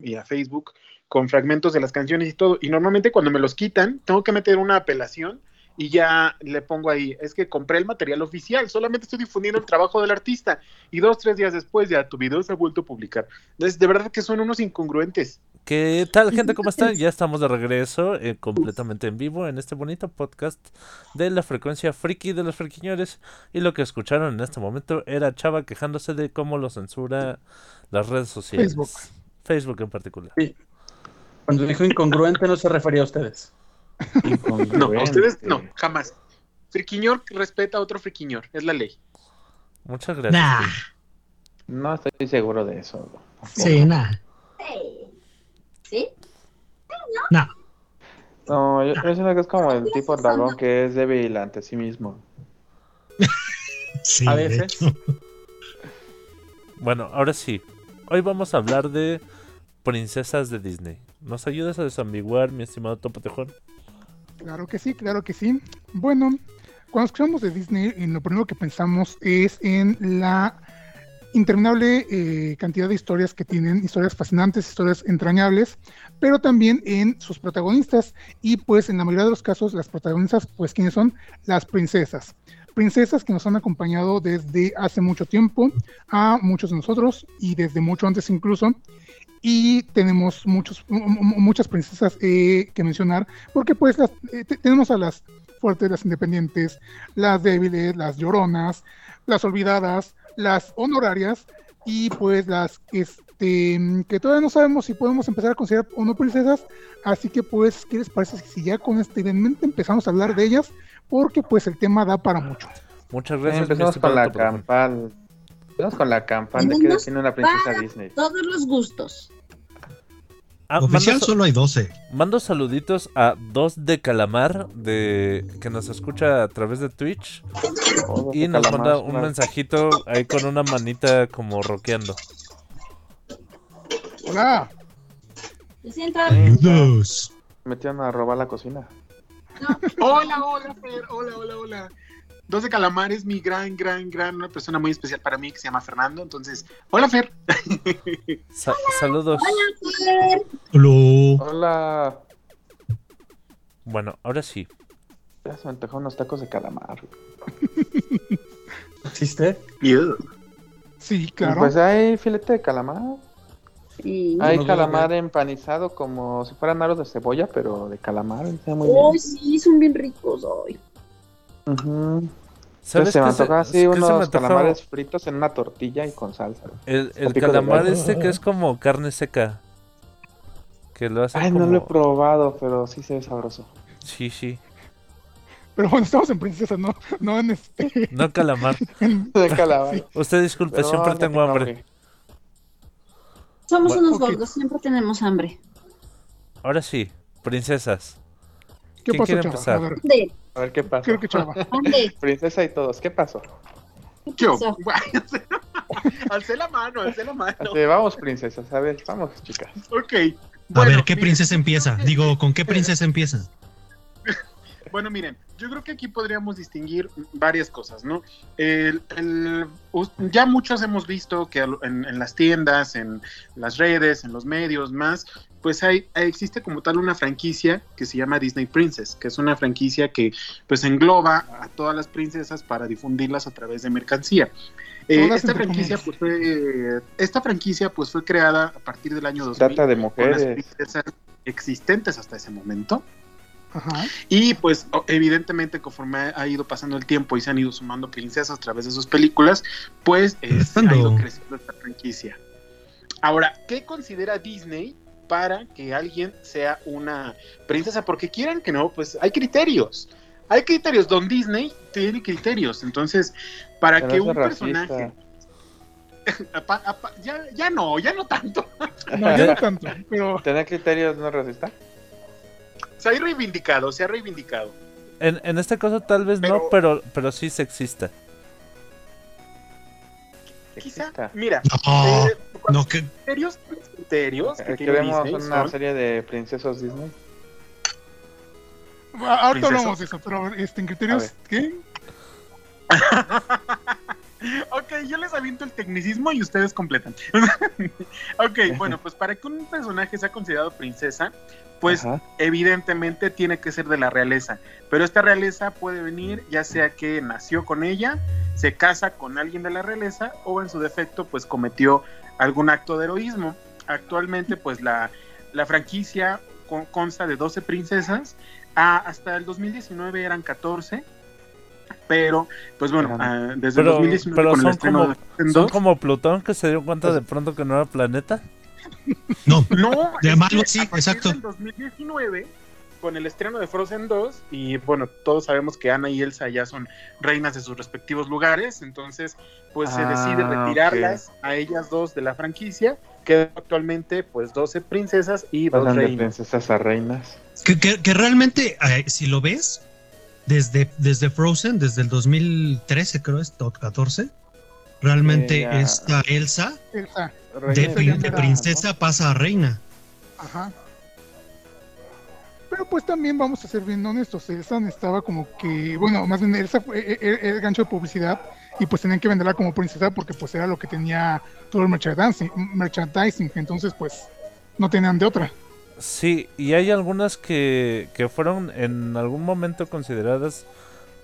Speaker 7: y a Facebook con fragmentos de las canciones y todo. Y normalmente cuando me los quitan, tengo que meter una apelación y ya le pongo ahí, es que compré el material oficial, solamente estoy difundiendo el trabajo del artista. Y dos, tres días después ya tu video se ha vuelto a publicar. Entonces, de verdad que son unos incongruentes.
Speaker 2: ¿Qué tal, gente? ¿Cómo están? (laughs) Ya estamos de regreso, eh, completamente en vivo, en este bonito podcast de la frecuencia friki de los friquiñores. Y lo que escucharon en este momento era Chava quejándose de cómo lo censura las redes sociales.
Speaker 1: Facebook.
Speaker 2: Facebook en particular.
Speaker 5: Cuando dijo incongruente no se refería a ustedes.
Speaker 7: No, a ustedes no, jamás. Friquiñor respeta a otro friquiñor, es la ley.
Speaker 2: Muchas gracias.
Speaker 4: Nah.
Speaker 6: No estoy seguro de eso.
Speaker 4: sí, nah,
Speaker 3: ¿Sí?
Speaker 4: nah.
Speaker 6: No, yo, yo siento que es como el tipo dragón que es débil ante sí mismo. (laughs)
Speaker 4: Sí,
Speaker 5: A
Speaker 4: de
Speaker 5: veces.
Speaker 4: hecho.
Speaker 2: Bueno, ahora sí. Hoy vamos a hablar de princesas de Disney. ¿Nos ayudas a desambiguar, mi estimado Topo Tejón?
Speaker 1: Claro que sí, claro que sí. Bueno, cuando escuchamos de Disney, en lo primero que pensamos es en la interminable eh, cantidad de historias que tienen, historias fascinantes, historias entrañables, pero también en sus protagonistas. Y pues en la mayoría de los casos, las protagonistas, pues ¿quiénes son? Las princesas. Princesas que nos han acompañado desde hace mucho tiempo a muchos de nosotros y desde mucho antes incluso. Y tenemos muchos, mu- mu- muchas princesas eh, que mencionar, porque pues las- eh, te- tenemos a las fuertes, las independientes, las débiles, las lloronas, las olvidadas, las honorarias y pues las este, que todavía no sabemos si podemos empezar a considerar o no princesas. Así que pues, ¿qué les parece si ya con esta idea en mente empezamos a hablar de ellas? Porque pues el tema da para mucho.
Speaker 2: Muchas gracias.
Speaker 6: Empezamos con la campal. Empezamos con la campal de que tiene una princesa
Speaker 3: para
Speaker 6: Disney.
Speaker 3: Todos los gustos.
Speaker 2: Ah,
Speaker 4: Oficial
Speaker 2: mando,
Speaker 4: solo hay 12.
Speaker 2: mando saluditos a dos de Calamar de que nos escucha a través de Twitch
Speaker 6: Oh,
Speaker 2: y
Speaker 6: de
Speaker 2: nos
Speaker 6: calamar,
Speaker 2: manda un mensajito ahí con una manita como roqueando.
Speaker 1: Hola,
Speaker 3: Se sienta.
Speaker 6: Sí,
Speaker 4: Dos.
Speaker 6: Metieron a robar la cocina.
Speaker 7: Hola, hola, Fer. Hola, hola, hola. Dos de Calamar es mi gran, gran, gran, una persona muy especial para mí que se llama Fernando. Entonces, hola, Fer. (laughs)
Speaker 2: Sa- saludos.
Speaker 4: Hola.
Speaker 6: Hola.
Speaker 2: Bueno, ahora sí.
Speaker 6: Ya se me antojaron unos tacos de calamar. (laughs)
Speaker 5: ¿Existe?
Speaker 1: sí, claro.
Speaker 6: Pues hay filete de calamar.
Speaker 3: Sí.
Speaker 6: Hay
Speaker 5: No, no,
Speaker 6: calamar empanizado como si fueran aros de cebolla, pero de calamar. Está muy bien.
Speaker 3: Ay, sí, son bien ricos hoy.
Speaker 6: Ujú.
Speaker 2: ¿Sabes
Speaker 6: se me antoja así
Speaker 2: qué se me
Speaker 6: unos calamares fritos en una tortilla y con salsa.
Speaker 2: El, el
Speaker 6: de
Speaker 2: calamar este que es como carne seca. Que lo hace
Speaker 6: Ay,
Speaker 2: como...
Speaker 6: no lo he probado, pero sí se ve sabroso.
Speaker 2: Sí, sí.
Speaker 1: Pero bueno, estamos en princesas, no, no en este.
Speaker 2: No calamar. (laughs)
Speaker 1: en-
Speaker 6: De calamar.
Speaker 2: Usted disculpe,
Speaker 6: Pero
Speaker 2: siempre
Speaker 6: no
Speaker 2: tengo hambre.
Speaker 3: Somos
Speaker 2: Bueno,
Speaker 3: unos
Speaker 1: ok.
Speaker 3: gordos, siempre tenemos hambre.
Speaker 2: Ahora sí, princesas.
Speaker 1: ¿Qué
Speaker 2: ¿Quién
Speaker 1: pasó,
Speaker 2: quiere
Speaker 1: Chava?
Speaker 2: empezar?
Speaker 1: A ver,
Speaker 3: ¿Dónde?
Speaker 6: A ver qué pasa.
Speaker 1: creo que Chava. (laughs)
Speaker 3: ¿Dónde?
Speaker 6: Princesa y todos, ¿qué pasó?
Speaker 3: ¿Qué
Speaker 7: Yo.
Speaker 3: pasó? (laughs)
Speaker 7: alcé la mano, alcé la mano.
Speaker 6: Así, vamos, princesas, a ver, vamos, chicas.
Speaker 7: Ok.
Speaker 4: A ver, ¿qué princesa empieza? Digo, ¿con qué princesa empieza?
Speaker 7: Bueno, miren, yo creo que aquí podríamos distinguir varias cosas, ¿no? El- ya muchos hemos visto que al- en, en las tiendas, en las redes, en los medios más, pues hay, existe como tal una franquicia que se llama Disney Princess, que es una franquicia que pues engloba a todas las princesas para difundirlas a través de mercancía. Eh, esta franquicia pues fue esta franquicia pues fue creada a partir del año 2000
Speaker 6: Trata de
Speaker 7: con las
Speaker 6: mujeres.
Speaker 7: princesas existentes hasta ese momento.
Speaker 1: Ajá.
Speaker 7: Y pues evidentemente conforme ha- ido pasando el tiempo y se han ido sumando princesas a través de sus películas, pues eh, (laughs) se ha ido creciendo esta franquicia. Ahora, ¿qué considera Disney para que alguien sea una princesa? Porque quieran que no, pues hay criterios. Hay criterios. Don Disney tiene criterios. Entonces, para
Speaker 6: Pero
Speaker 7: que un
Speaker 6: racista. (laughs)
Speaker 7: personaje... apa- apa- ya, ya no, ya no tanto.
Speaker 1: No, ya no tanto, (laughs) pero
Speaker 6: ¿Tener criterios no racista?
Speaker 7: Se ha reivindicado, se ha reivindicado.
Speaker 2: En, en este caso tal vez no, pero, pero sí sexista.
Speaker 7: Quizá, mira,
Speaker 4: No,
Speaker 7: eh,
Speaker 4: no, que
Speaker 7: criterios, criterios que
Speaker 6: Eh,
Speaker 7: tiene
Speaker 6: Queremos
Speaker 7: Disney
Speaker 6: una
Speaker 7: son-
Speaker 6: serie de princesos Disney.
Speaker 1: ah, ahorita hablamos de eso. Pero este, en criterios, ¿qué? (laughs)
Speaker 7: Ok, yo les aviento el tecnicismo y ustedes completan. (laughs) ok, bueno, pues para que un personaje sea considerado princesa, pues
Speaker 6: Ajá.
Speaker 7: evidentemente tiene que ser de la realeza. Pero esta realeza puede venir ya sea que nació con ella, se casa con alguien de la realeza o en su defecto pues cometió algún acto de heroísmo. Actualmente pues la, la franquicia con- consta de 12 princesas. Ah, hasta el 2019 eran 14. Pero, pues bueno, ah, desde el
Speaker 2: Pero,
Speaker 7: 2019
Speaker 2: pero
Speaker 7: con el estreno
Speaker 2: como,
Speaker 7: de Frozen
Speaker 2: son
Speaker 7: 2,
Speaker 2: como Plutón que se dio cuenta de pronto que no era planeta.
Speaker 4: No.
Speaker 7: No,
Speaker 4: De
Speaker 7: es
Speaker 4: malo,
Speaker 7: que
Speaker 4: sí,
Speaker 7: a partir
Speaker 4: exacto.
Speaker 7: del 2019, con el estreno de Frozen 2, y bueno, todos sabemos que Ana y Elsa ya son reinas de sus respectivos lugares, entonces pues se
Speaker 6: Ah,
Speaker 7: decide retirarlas a ellas dos de la franquicia, quedan actualmente pues 12 princesas y dos
Speaker 6: Pasan de
Speaker 7: reinas.
Speaker 6: princesas a reinas.
Speaker 4: Que, que- que realmente, eh, si lo ves, desde, desde Frozen, desde el 2013 creo, es o 14, realmente
Speaker 6: Ella-
Speaker 4: esta Elsa
Speaker 1: Elsa.
Speaker 4: De, prin- princesa pasa a reina.
Speaker 1: Ajá. Pero pues también vamos a ser bien honestos, Elsa estaba como que, bueno, más bien Elsa fue- e- e- el gancho de publicidad y pues tenían que venderla como princesa porque pues era lo que tenía todo el merchandising, merchandising entonces pues no tenían de otra.
Speaker 2: Sí, y hay algunas que, que fueron en algún momento consideradas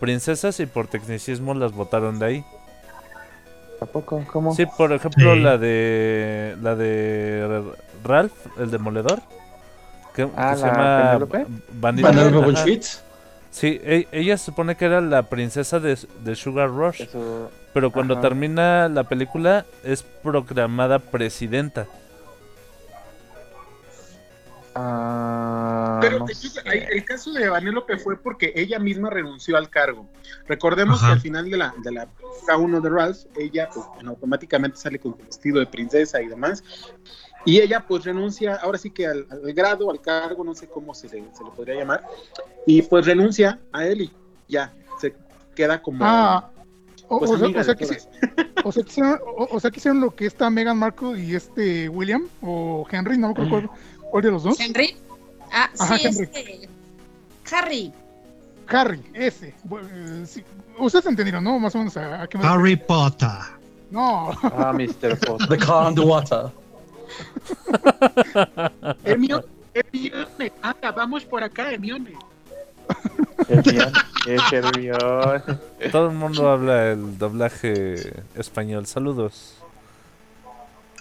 Speaker 2: princesas y por tecnicismo las botaron de ahí. Sí, por ejemplo,
Speaker 4: Sí.
Speaker 2: la de la de Ralph, el demoledor. Que, que
Speaker 6: Ah,
Speaker 2: se
Speaker 6: ¿la
Speaker 2: llama? Vanilla. Sí, e- ella se supone que era la princesa de, de Sugar Rush,
Speaker 6: Eso-
Speaker 2: pero cuando
Speaker 6: Ajá.
Speaker 2: termina la película es proclamada presidenta.
Speaker 6: Ah,
Speaker 7: Pero
Speaker 6: no
Speaker 7: el-
Speaker 6: sé.
Speaker 7: el caso de Vanellope fue porque ella misma renunció al cargo. Recordemos
Speaker 4: Ajá.
Speaker 7: que al final de la, de la película 1 de Ralph, ella pues, bueno, automáticamente sale con su vestido de princesa y demás. Y ella pues renuncia, ahora sí que al, al grado, al cargo, no sé cómo se le, se le podría llamar, y pues renuncia a él y ya, se queda como...
Speaker 1: Ah, o,
Speaker 7: pues,
Speaker 1: o sea, o que,
Speaker 7: todas.
Speaker 1: sí- o sea que hicieron, o, o sea que hicieron lo que está Meghan Markle y este William o Henry, no me acuerdo cuál de los dos.
Speaker 3: ¿Henry? Ah,
Speaker 1: Ajá,
Speaker 3: sí,
Speaker 1: Henry.
Speaker 3: este. Harry.
Speaker 1: Harry, ese. Bu- eh, sí. Ustedes entendieron, ¿no? Más o menos a, a qué me
Speaker 4: Harry Potter.
Speaker 1: No,
Speaker 6: Ah, Mr. Potter.
Speaker 5: The Conduata. (laughs)
Speaker 7: Hermione, Hermione, anda, vamos por acá, Hermione.
Speaker 6: Hermione, es Hermione.
Speaker 2: Todo el mundo habla el doblaje español. Saludos.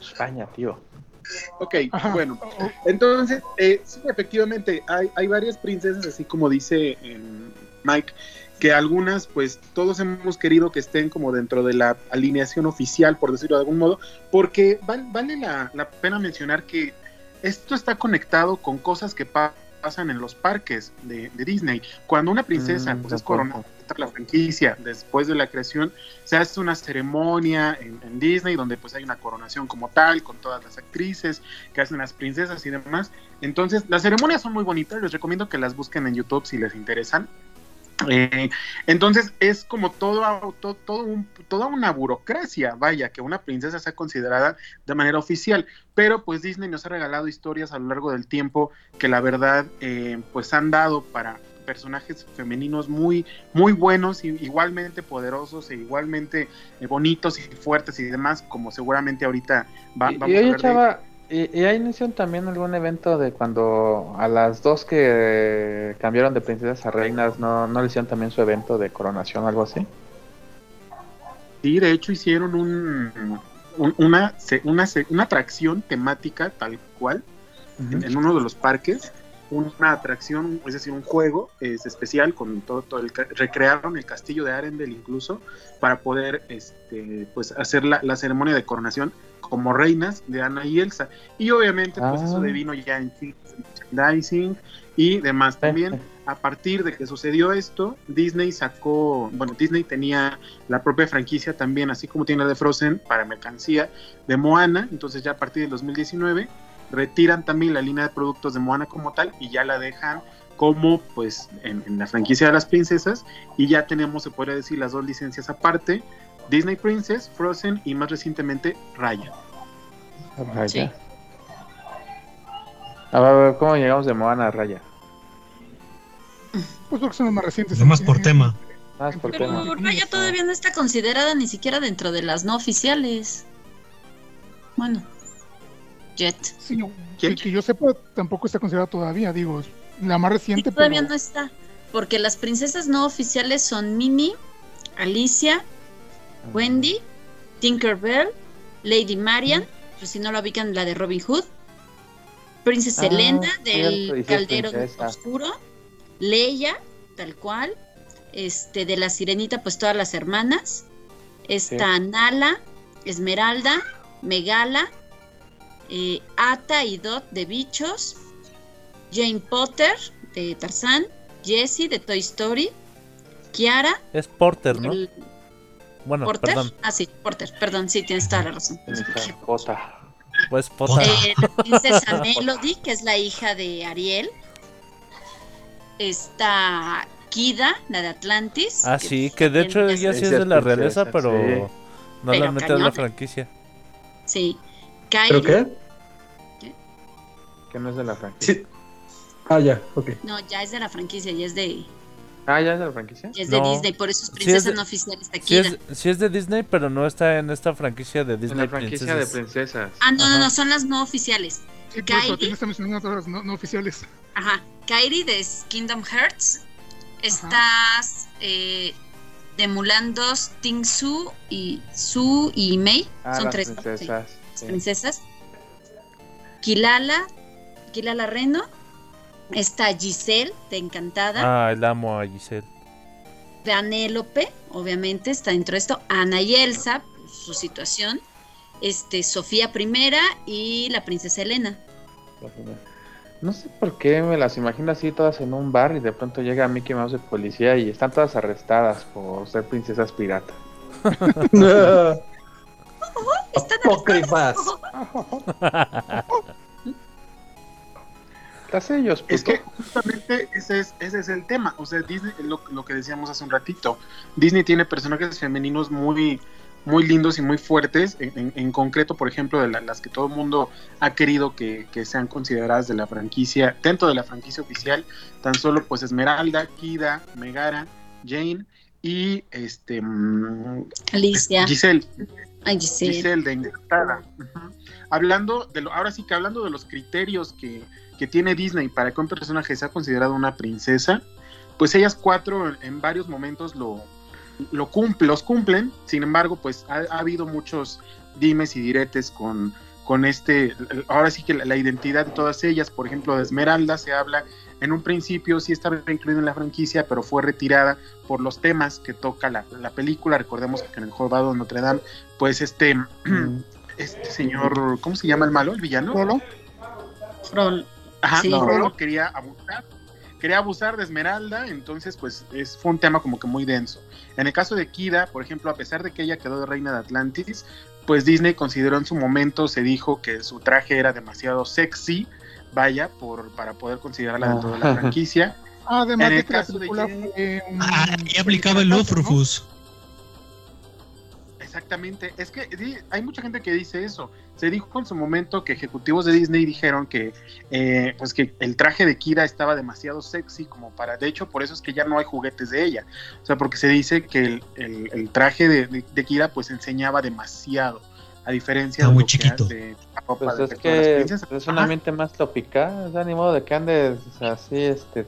Speaker 6: España, tío.
Speaker 7: Ok,
Speaker 1: Ajá.
Speaker 7: bueno,
Speaker 1: O- o-
Speaker 7: Entonces, eh, sí, efectivamente, hay, hay varias princesas, así como dice em, Mike, que algunas, pues todos hemos querido que estén como dentro de la alineación oficial, por decirlo de algún modo, porque val- vale la, la pena mencionar que esto está conectado con cosas que pa- pasan en los parques de, de Disney. Cuando una princesa
Speaker 6: Mm,
Speaker 7: pues, es coronada por la franquicia después de la creación, se hace una ceremonia en, en Disney donde pues hay una coronación como tal, con todas las actrices que hacen las princesas y demás. Entonces, las ceremonias son muy bonitas, les recomiendo que las busquen en YouTube si les interesan. Eh, entonces es como todo, todo, todo un- toda una burocracia, vaya, que una princesa sea considerada de manera oficial, pero pues Disney nos ha regalado historias a lo largo del tiempo que la verdad eh, pues han dado para personajes femeninos muy muy buenos y igualmente poderosos e igualmente eh, bonitos y fuertes y demás como seguramente ahorita va,
Speaker 6: Y,
Speaker 7: vamos
Speaker 6: y
Speaker 7: a
Speaker 6: oye,
Speaker 7: hablar de
Speaker 6: chava, ¿y, y ahí iniciaron también algún evento de cuando a las dos que cambiaron de princesas a reinas, ¿no, no le hicieron también su evento de coronación o algo así?
Speaker 7: Sí, de hecho hicieron un, un- una, una, una atracción temática tal cual en, en uno de los parques, una atracción, es decir, un juego es especial con todo, todo el recrearon el castillo de Arendelle incluso para poder este pues hacer la, la ceremonia de coronación como reinas de Ana y Elsa. Y obviamente pues
Speaker 6: Ah.
Speaker 7: eso devino ya en merchandising y demás también. A partir de que sucedió esto, Disney sacó, bueno, Disney tenía la propia franquicia también, así como tiene la de Frozen para mercancía de Moana, entonces ya a partir del 2019 retiran también la línea de productos de Moana como tal y ya la dejan como pues en, en la franquicia de las princesas y ya tenemos, se podría decir, las dos licencias aparte, Disney Princess, Frozen y más recientemente Raya.
Speaker 6: Raya.
Speaker 3: Sí.
Speaker 6: A ver, a ver, ¿cómo llegamos de Moana a Raya?
Speaker 1: pues porque son los más recientes.
Speaker 4: Nomás por tema.
Speaker 6: Más por
Speaker 3: Pero
Speaker 6: tema.
Speaker 3: Raya todavía no está considerada ni siquiera dentro de las no oficiales. Bueno, Jet.
Speaker 1: Sí, no,
Speaker 7: ¿Quién?
Speaker 1: que, que yo sepa, tampoco está considerada todavía, digo, la más
Speaker 3: Sí,
Speaker 1: reciente,
Speaker 3: todavía
Speaker 1: pero
Speaker 3: no está. Porque las princesas no oficiales son Minnie, Alicia, Wendy, Tinkerbell, Lady Marian, pues si no la ubican, la de Robin Hood, Princesa
Speaker 6: Ah,
Speaker 3: Elena
Speaker 6: cierto,
Speaker 3: del
Speaker 6: sí es
Speaker 3: Caldero
Speaker 6: princesa.
Speaker 3: Oscuro, Leia, tal cual, este de la Sirenita, pues todas las hermanas, está Nala, Esmeralda, Megala, eh, Ata y Dot de Bichos, Jane Potter de Tarzán, Jessie de Toy Story, Kiara,
Speaker 2: Es Porter, ¿no?
Speaker 3: el-
Speaker 2: Bueno,
Speaker 3: Porter,
Speaker 2: perdón.
Speaker 3: ah sí, Porter, perdón, sí, tienes toda la razón.
Speaker 6: Jota.
Speaker 2: Pues Potter.
Speaker 3: Eh, (laughs) la princesa Melody, que es la hija de Ariel. Está Kida, la de Atlantis.
Speaker 2: Ah, sí, que de hecho ella sí es de la
Speaker 6: princesa,
Speaker 2: realeza, pero
Speaker 6: sí.
Speaker 2: no
Speaker 3: Pero
Speaker 2: la meten en la franquicia.
Speaker 3: Sí.
Speaker 5: ¿Pero
Speaker 3: Kylie,
Speaker 5: qué?
Speaker 6: Que no es de la franquicia.
Speaker 5: Sí. Ah, ya, ok.
Speaker 3: no, ya es de la franquicia, ya es de,
Speaker 6: Ah, ya es de la franquicia.
Speaker 3: Es de
Speaker 2: No.
Speaker 3: Disney, por eso es
Speaker 2: Sí
Speaker 3: princesa
Speaker 2: es de-
Speaker 3: no oficial está
Speaker 2: Si
Speaker 3: Kira.
Speaker 2: es, sí es de Disney, pero no está en esta franquicia de Disney
Speaker 6: En la franquicia de
Speaker 2: Princesas.
Speaker 6: princesas.
Speaker 3: Ah, no, no,
Speaker 2: Ajá.
Speaker 3: no, son las no oficiales.
Speaker 1: Sí, por eso, mencionando todas las no, no oficiales.
Speaker 3: Ajá. Kairi de Kingdom Hearts. Estás eh, de Mulan 2, Ting Su y Su y Mei.
Speaker 6: Ah,
Speaker 3: son
Speaker 6: las
Speaker 3: tres ¿no? Sí,
Speaker 6: princesas. Sí.
Speaker 3: princesas. Kilala, Kilala Reno. Está Giselle de Encantada.
Speaker 2: Ah, el amo a Giselle.
Speaker 3: Vanélope, obviamente, está dentro de esto. Ana y Elsa, su situación. Este, Sofía primera y la princesa Elena.
Speaker 6: No sé por qué me las imagino así todas en un bar y de pronto llega Mickey Mouse de policía y están todas arrestadas por ser princesas pirata. (laughs) (laughs) (laughs)
Speaker 3: Están
Speaker 5: Apócrifas.
Speaker 6: Tras ellos,
Speaker 7: Es
Speaker 6: puto.
Speaker 7: que justamente ese es, ese es el tema. O sea, Disney, lo, lo que decíamos hace un ratito, Disney tiene personajes femeninos muy, muy lindos y muy fuertes. En, en- en concreto, por ejemplo, de la- las que todo el mundo ha querido que, que sean consideradas de la franquicia, dentro de la franquicia oficial, tan solo pues Esmeralda, Kida, Megara, Jane y este mm,
Speaker 3: Alicia.
Speaker 7: Giselle.
Speaker 3: Ay, Giselle.
Speaker 7: Giselle de Encantada. Ujú. Hablando de lo, ahora sí que hablando de los criterios que, que tiene Disney para que un personaje sea considerado una princesa, pues ellas cuatro en, en varios momentos lo, lo cumple, los cumplen. Sin embargo, pues ha, ha habido muchos dimes y diretes con, con este, ahora sí que la, la identidad de todas ellas, por ejemplo, de Esmeralda se habla en un principio sí estaba incluida en la franquicia, pero fue retirada por los temas que toca la, la película. Recordemos que en el Jorobado de Notre Dame, pues este, este señor, ¿cómo se llama el malo, el villano?
Speaker 1: Frollo.
Speaker 3: Frol.
Speaker 7: Ajá,
Speaker 3: Sí.
Speaker 7: no, quería abusar, quería abusar de Esmeralda, entonces pues es, fue un tema como que muy denso. En el caso de Kida, por ejemplo, a pesar de que ella quedó de reina de Atlantis, pues Disney consideró en su momento, se dijo que su traje era demasiado sexy, vaya, por, para poder considerarla dentro de la
Speaker 6: Ah.
Speaker 7: franquicia.
Speaker 1: Además
Speaker 7: En el
Speaker 1: de que la
Speaker 7: de
Speaker 1: película fue
Speaker 4: Ah, y aplicaba el Love
Speaker 1: ¿no?
Speaker 4: Rufus.
Speaker 7: Exactamente, es que di- hay mucha gente que dice eso. Se dijo en su momento que ejecutivos de Disney dijeron que eh, pues que el traje de Kira estaba demasiado sexy como para, de hecho por eso es que ya no hay juguetes de ella, o sea porque se dice que el, el- el traje de, de- de Kira pues enseñaba demasiado, a diferencia
Speaker 4: Está
Speaker 7: de
Speaker 4: muy
Speaker 7: lo que
Speaker 4: chiquito.
Speaker 7: de
Speaker 6: Pues
Speaker 7: de
Speaker 6: es que es un ambiente más tropical, o sea, ni modo de que andes así, este,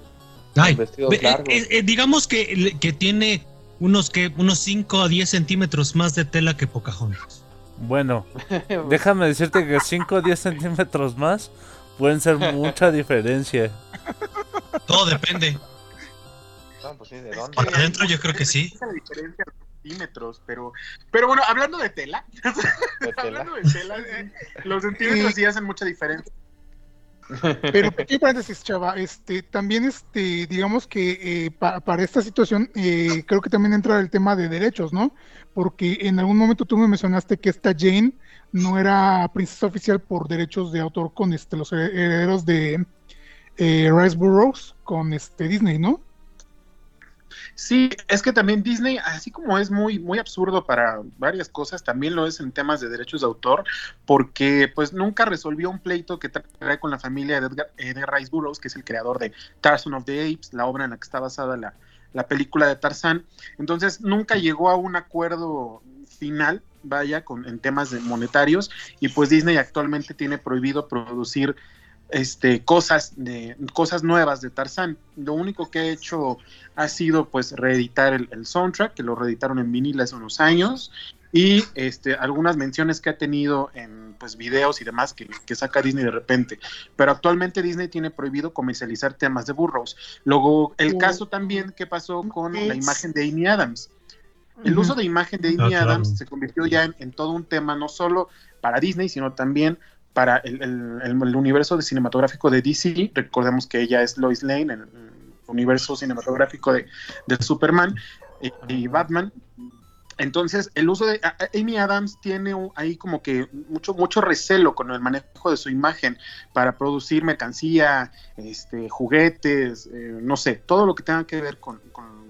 Speaker 4: Ay,
Speaker 6: vestidos
Speaker 4: ve- eh,
Speaker 6: largos.
Speaker 4: eh, eh, digamos que, que tiene unos que unos 5 a 10 centímetros más de tela que Pocahontas.
Speaker 2: Bueno, (laughs) déjame decirte que 5 o 10 centímetros más pueden ser mucha diferencia.
Speaker 4: Todo depende.
Speaker 6: No, pues sí, ¿de dónde?
Speaker 4: Para adentro yo creo que sí.
Speaker 7: Centímetros, pero, pero bueno, hablando de tela, (laughs)
Speaker 6: De tela.
Speaker 7: hablando de tela, eh, los centímetros sí hacen mucha diferencia.
Speaker 1: Pero (laughs) pequeño paréntesis, chava, este, también este, digamos que eh, pa- para esta situación eh, creo que también entra el tema de derechos, ¿no? Porque en algún momento tú me mencionaste que esta Jane no era princesa oficial por derechos de autor con este, los her- herederos de eh, Rice Burroughs con este Disney, ¿no?
Speaker 7: Sí, es que también Disney, así como es muy, muy absurdo para varias cosas, también lo es en temas de derechos de autor, porque pues nunca resolvió un pleito que trae con la familia de Edgar, eh, Rice Burroughs, que es el creador de Tarzan of the Apes, la obra en la que está basada la, la película de Tarzán. Entonces nunca llegó a un acuerdo final, vaya, con, en temas de monetarios, y pues Disney actualmente tiene prohibido producir este, cosas, de, cosas nuevas de Tarzán. Lo único que ha hecho ha sido pues reeditar el, el soundtrack, que lo reeditaron en vinil hace unos años, y este, algunas menciones que ha tenido en pues videos y demás que, que saca Disney de repente. Pero actualmente Disney tiene prohibido comercializar temas de Burroughs. Luego, el caso también que pasó con la imagen de Amy Adams. El uso de imagen de Amy
Speaker 4: Ah, claro.
Speaker 7: Adams se convirtió ya en, en todo un tema, no solo para Disney, sino también para el, el- el- universo de cinematográfico de DC. Recordemos que ella es Lois Lane en el universo cinematográfico de, Superman y, y Batman. Entonces, el uso de Amy Adams tiene ahí como que mucho, mucho recelo con el manejo de su imagen para producir mercancía, este, juguetes, eh, no sé, todo lo que tenga que ver con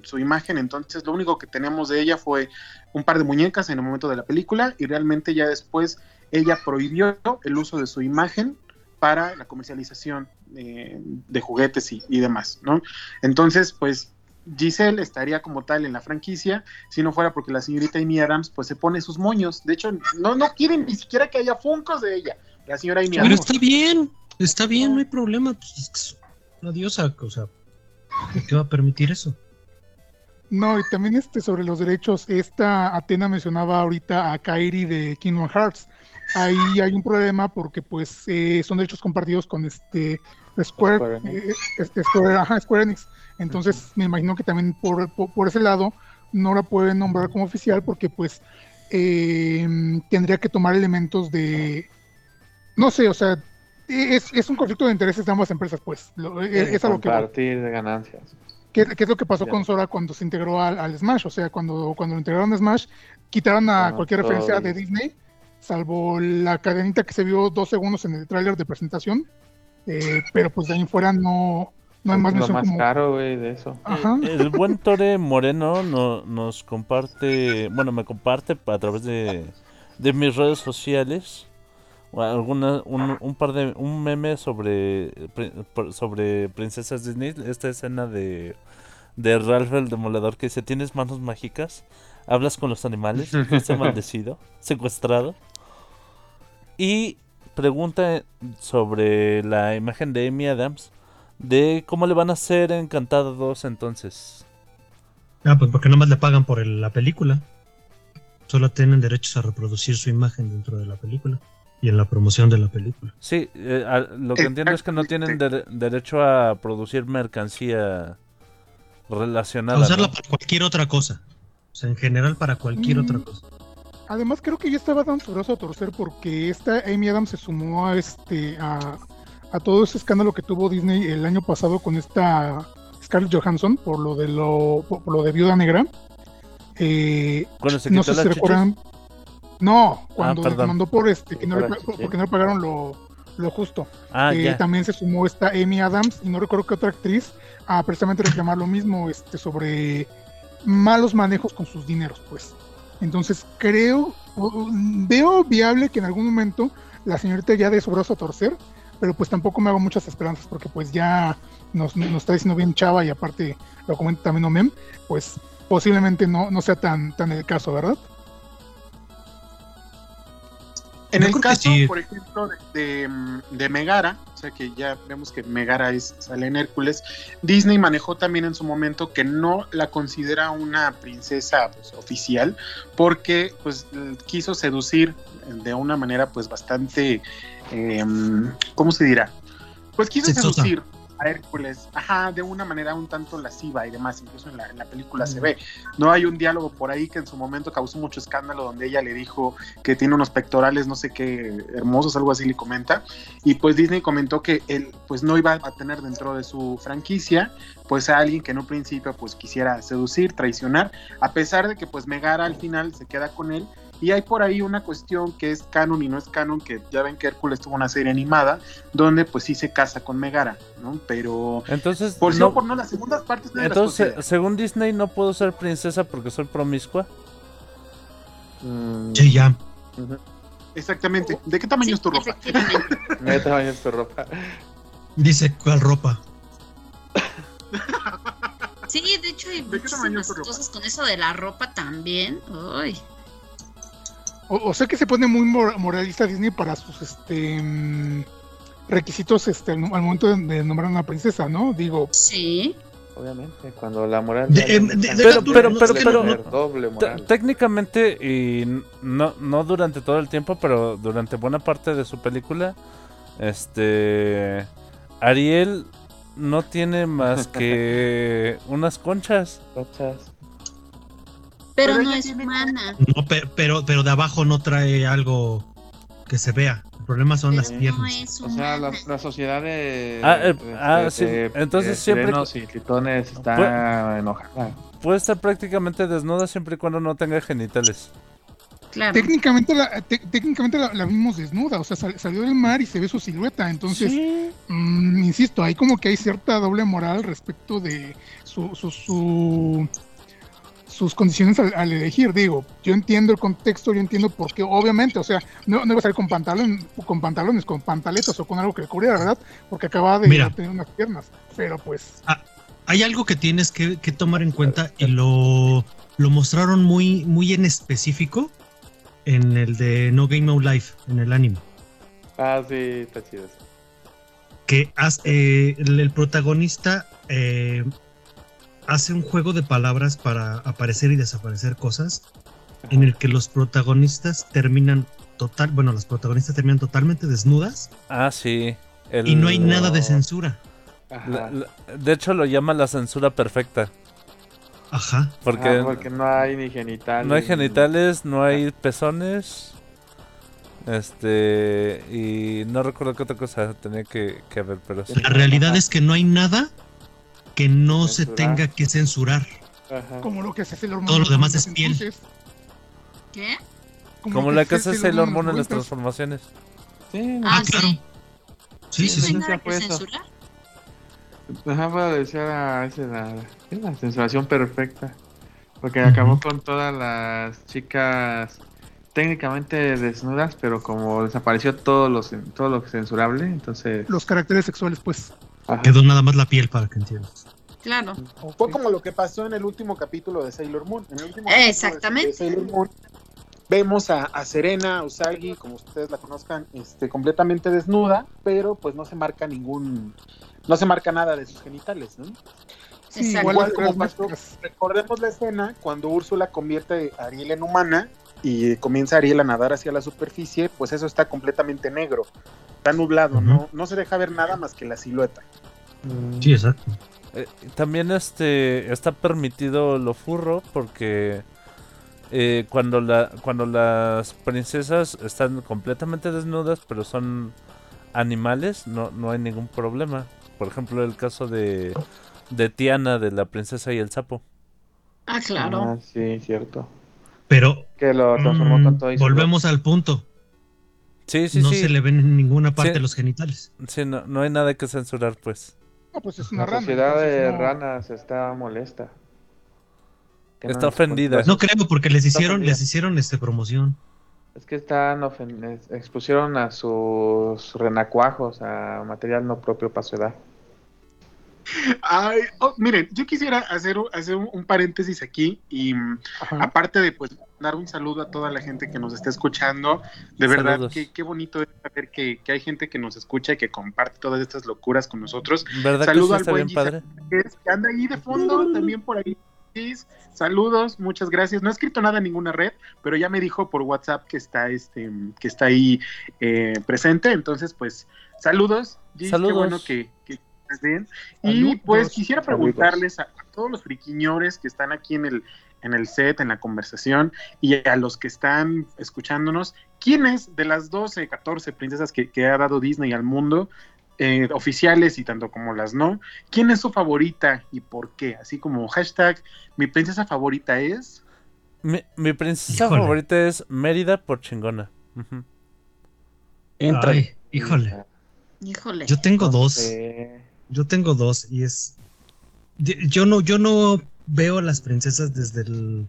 Speaker 7: su imagen. Entonces, lo único que tenemos de ella fue un par de muñecas en el momento de la película y realmente ya después ella prohibió el uso de su imagen para la comercialización eh, de juguetes y, y demás, ¿no? Entonces, pues Giselle estaría como tal en la franquicia si no fuera porque la señorita Amy Adams pues se pone sus moños. De hecho, no, no quieren ni siquiera que haya funcos de ella. La señora Amy
Speaker 4: Pero
Speaker 7: Adams.
Speaker 4: está bien, está bien, no hay problema. Pues, es que es una diosa, o sea, ¿por qué va a permitir eso?
Speaker 1: No, y también este sobre los derechos, esta Atena mencionaba ahorita a Kairi de Kingdom Hearts. Ahí hay un problema porque pues eh, son derechos compartidos con este Square,
Speaker 6: Square Enix.
Speaker 1: eh, este Square, ajá, Square Enix. Entonces me imagino que también por, por, por ese lado no la pueden nombrar como oficial porque pues eh, tendría que tomar elementos de, no sé, o sea, es, es un conflicto de intereses de ambas empresas pues. Lo- es, es a lo que.
Speaker 6: Compartir de ganancias.
Speaker 1: ¿Qué, qué es lo que pasó
Speaker 6: Ya.
Speaker 1: con Sora cuando se integró al, al Smash? O sea, cuando, cuando lo integraron a Smash, quitaron a cualquier referencia de Disney, salvo la cadenita que se vio dos segundos en el tráiler de presentación. eh, (laughs) pero pues de ahí en fuera no, no hay más
Speaker 6: lo más
Speaker 1: como...
Speaker 6: caro, güey, de eso.
Speaker 1: Ajá.
Speaker 2: El buen Tore Moreno no- nos comparte, bueno, me comparte a través de, de mis redes sociales alguna, un, un par de, un meme sobre, sobre princesas Disney, esta escena de, de Ralph el Demoledor que dice, ¿tienes manos mágicas? ¿Hablas con los animales? ¿Fuiste (laughs) maldecido? ¿Secuestrado? Y pregunta sobre la imagen de Amy Adams de cómo le van a hacer Encantada 2 entonces.
Speaker 4: Ah, pues porque nomás le pagan por el- la película. Solo tienen derechos a reproducir su imagen dentro de la película y en la promoción de la película.
Speaker 2: Sí, eh, a- lo que entiendo es que no tienen dere- derecho a producir mercancía
Speaker 4: A
Speaker 2: relacionada.
Speaker 4: usarla
Speaker 2: ¿no?
Speaker 4: para cualquier otra cosa. O sea, en general para cualquier
Speaker 1: Mm.
Speaker 4: otra cosa.
Speaker 1: Además creo que ya estaba dando su brazo a torcer porque esta Amy Adams se sumó a este a, a todo ese escándalo que tuvo Disney el año pasado con esta Scarlett Johansson por lo de lo por, por lo de Viuda Negra. Eh,
Speaker 2: Cuando se
Speaker 1: no sé si recuerdan. No, cuando
Speaker 2: perdón.
Speaker 1: demandó por este que no le, porque no le pagaron lo, lo justo.
Speaker 2: Ah,
Speaker 1: Eh, también se sumó esta Amy Adams y no recuerdo qué otra actriz a precisamente reclamar lo mismo este sobre malos manejos con sus dineros, pues. Entonces creo, veo viable que en algún momento la señorita ya dé su brazo a torcer, pero pues tampoco me hago muchas esperanzas porque pues ya nos, nos está diciendo bien Chava y aparte lo comenta también Omem, pues posiblemente no, no sea tan, tan el caso, ¿verdad?
Speaker 7: En el caso,
Speaker 4: sí.
Speaker 7: por ejemplo, de, de, mm, de Megara, o sea que ya vemos que Megara es, sale en Hércules, Disney manejó también en su momento que no la considera una princesa pues, oficial porque pues quiso seducir de una manera pues bastante, eh, ¿cómo se dirá? Pues quiso seducir a Hércules, ajá, de una manera un tanto lasciva y demás, incluso en la, en la película se ve. No hay un diálogo por ahí que en su momento causó mucho escándalo donde ella le dijo que tiene unos pectorales, no sé qué, hermosos, algo así le comenta. Y pues Disney comentó que él pues no iba a tener dentro de su franquicia pues a alguien que en un principio pues quisiera seducir, traicionar, a pesar de que pues Megara al final se queda con él. Y hay por ahí una cuestión que es canon y no es canon, que ya ven que Hércules tuvo una serie animada donde pues sí se casa con Megara, ¿no? Pero
Speaker 2: Entonces,
Speaker 7: por
Speaker 2: no-
Speaker 7: por no, las segundas partes no las
Speaker 2: entonces según Disney no puedo ser princesa porque soy promiscua.
Speaker 6: Mm,
Speaker 4: Sí, ya.
Speaker 7: Exactamente. ¿De qué tamaño
Speaker 3: Sí,
Speaker 7: es tu ropa?
Speaker 3: efectivamente.
Speaker 6: Me tamaño es tu ropa.
Speaker 4: Dice cuál ropa.
Speaker 3: Sí, de hecho hay
Speaker 7: ¿De qué ropa?
Speaker 3: cosas con eso de la ropa también. Uy.
Speaker 1: O, o sea que se pone muy mor- moralista Disney para sus este requisitos este al, al momento de, de nombrar a una princesa, ¿no? Digo,
Speaker 3: Sí.
Speaker 6: Obviamente, cuando la moral.
Speaker 2: Pero- pero-
Speaker 4: no,
Speaker 2: pero- técnicamente, y no, no durante todo el tiempo, pero durante buena parte de su película, este Ariel no tiene más (laughs) que unas conchas.
Speaker 6: Cachas.
Speaker 3: Pero,
Speaker 7: Pero
Speaker 3: no es humana.
Speaker 4: no, pe- pero, pero de abajo no trae algo que se vea. El problema son las
Speaker 3: Pero no
Speaker 4: piernas.
Speaker 3: es
Speaker 6: O sea, la, la sociedad de.
Speaker 2: Ah, eh,
Speaker 6: de-
Speaker 2: ah,
Speaker 6: de-
Speaker 2: sí,
Speaker 6: de-
Speaker 2: entonces
Speaker 6: de
Speaker 2: siempre-
Speaker 6: y tritones está
Speaker 2: Pues-
Speaker 6: enojada.
Speaker 2: Puede estar prácticamente desnuda siempre y cuando no tenga genitales.
Speaker 3: Claro.
Speaker 1: técnicamente la, te- técnicamente la, la vimos desnuda, o sea, sal- salió del mar y se ve su silueta, entonces, mm, insisto, hay como que hay cierta doble moral respecto de su, su, su- sus condiciones al, al elegir, digo, yo entiendo el contexto, yo entiendo por qué, obviamente, o sea, no, no iba a salir con pantalón, con pantalones, con pantaletas o con algo que le cubriera, ¿verdad? Porque acaba de
Speaker 4: Mira.
Speaker 1: tener unas piernas, pero pues,
Speaker 4: hay algo que tienes que, que tomar en cuenta y lo, lo mostraron muy, muy en específico en el de No Game No Life, en el anime.
Speaker 6: Ah, sí, está chido. eso.
Speaker 4: Que haz- eh, el, el protagonista eh, hace un juego de palabras para aparecer y desaparecer cosas en el que los protagonistas terminan total, bueno, las protagonistas terminan totalmente desnudas
Speaker 2: Ah, sí. el-
Speaker 4: y no hay nada de censura.
Speaker 6: Ajá.
Speaker 2: la- la- de hecho, lo llama la censura perfecta.
Speaker 4: Ajá.
Speaker 2: Porque,
Speaker 6: Ajá, porque no hay ni genitales.
Speaker 2: no hay
Speaker 6: ni-
Speaker 2: genitales, no hay pezones. Este. Y no recuerdo qué otra cosa tenía que, que haber, pero sí.
Speaker 4: La realidad es que no hay nada que no se tenga que censurar.
Speaker 6: Ajá.
Speaker 1: Como lo que hace Sailor Moon.
Speaker 4: Todo lo
Speaker 1: en
Speaker 4: demás es piel.
Speaker 1: entonces,
Speaker 3: ¿Qué?
Speaker 2: Como
Speaker 1: lo
Speaker 2: la que hace
Speaker 1: hace
Speaker 2: Sailor Moon en las transformaciones.
Speaker 6: Sí, no,
Speaker 3: Ah,
Speaker 4: Ah, claro.
Speaker 3: sí.
Speaker 4: Sí, sí,
Speaker 3: ¿No hay
Speaker 4: sí.
Speaker 3: que
Speaker 6: fue eso.
Speaker 3: censurar?
Speaker 6: Ajá, para decir a esa la, sí, la censuración perfecta. Porque acabó con todas las chicas técnicamente desnudas, pero como desapareció todo lo, todo lo censurable, entonces.
Speaker 1: Los caracteres sexuales, pues.
Speaker 6: Ajá.
Speaker 4: Quedó nada más la piel para que entiendas.
Speaker 3: Claro.
Speaker 7: Fue como lo que pasó en el último capítulo de Sailor Moon. En el último
Speaker 3: Exactamente.
Speaker 7: capítulo de Sailor Moon, vemos a, a Serena, Usagi, como ustedes la conozcan, este, completamente desnuda, pero pues no se marca ningún, no se marca nada de sus genitales, ¿no?
Speaker 1: Sí, igual
Speaker 7: como pasó, recordemos la escena cuando Úrsula convierte a Ariel en humana y comienza Ariel a nadar hacia la superficie, pues eso está completamente negro, está nublado, ¿no? No se deja ver nada más que la silueta.
Speaker 6: Mm,
Speaker 4: Sí, exacto.
Speaker 2: Eh, también este está permitido lo furro porque eh, cuando la cuando las princesas están completamente desnudas pero son animales no no hay ningún problema por ejemplo el caso de de Tiana de la princesa y el sapo
Speaker 3: Ah, claro.
Speaker 6: Ah, sí, cierto.
Speaker 4: Pero
Speaker 6: Que lo transformó
Speaker 4: mm,
Speaker 6: con todo y su-
Speaker 4: volvemos al punto.
Speaker 2: sí sí
Speaker 4: no
Speaker 2: sí
Speaker 4: se le ven en ninguna parte
Speaker 2: Sí.
Speaker 4: los genitales.
Speaker 2: sí no, no hay nada que censurar pues
Speaker 1: No, pues es una
Speaker 6: La
Speaker 1: rana.
Speaker 6: sociedad de
Speaker 1: no-
Speaker 6: ranas está molesta.
Speaker 2: Está
Speaker 6: no-
Speaker 2: ofendida.
Speaker 4: No creo porque les
Speaker 6: Está
Speaker 4: hicieron,
Speaker 6: ofendida.
Speaker 4: les hicieron este promoción.
Speaker 6: Es que están ofen- es- expusieron a sus renacuajos a material no propio para su edad.
Speaker 7: Ay, oh, miren, yo quisiera hacer, un- hacer un, un paréntesis aquí y mm,
Speaker 5: Ajá.
Speaker 7: aparte de pues dar un saludo a toda la gente que nos está escuchando, de verdad que qué bonito es saber que, que hay gente que nos escucha y que comparte todas estas locuras con nosotros.
Speaker 2: verdad
Speaker 7: Saludo
Speaker 2: que
Speaker 7: al buen
Speaker 2: padre
Speaker 7: que anda ahí de fondo, también por ahí. Saludos, muchas gracias. No he escrito nada en ninguna red, pero ya me dijo por WhatsApp que está este, que está ahí eh, presente. Entonces, pues, saludos, Gis,
Speaker 2: Saludos.
Speaker 7: qué bueno que, que estés bien. Y pues quisiera preguntarles a, a todos los friquiñores que están aquí en el, en el set, en la conversación, y a los que están escuchándonos, ¿quiénes de las 12, 14 princesas que, que ha dado Disney al mundo, eh, oficiales y tanto como las no, quién es su favorita y por qué? Así como hashtag, mi princesa favorita es...
Speaker 2: mi, mi princesa
Speaker 4: Híjole.
Speaker 2: favorita es Mérida por chingona.
Speaker 5: Entra.
Speaker 4: Ay, híjole.
Speaker 3: Híjole.
Speaker 4: Yo tengo dos. Yo tengo dos y es. Yo- no, yo no veo a las princesas desde el,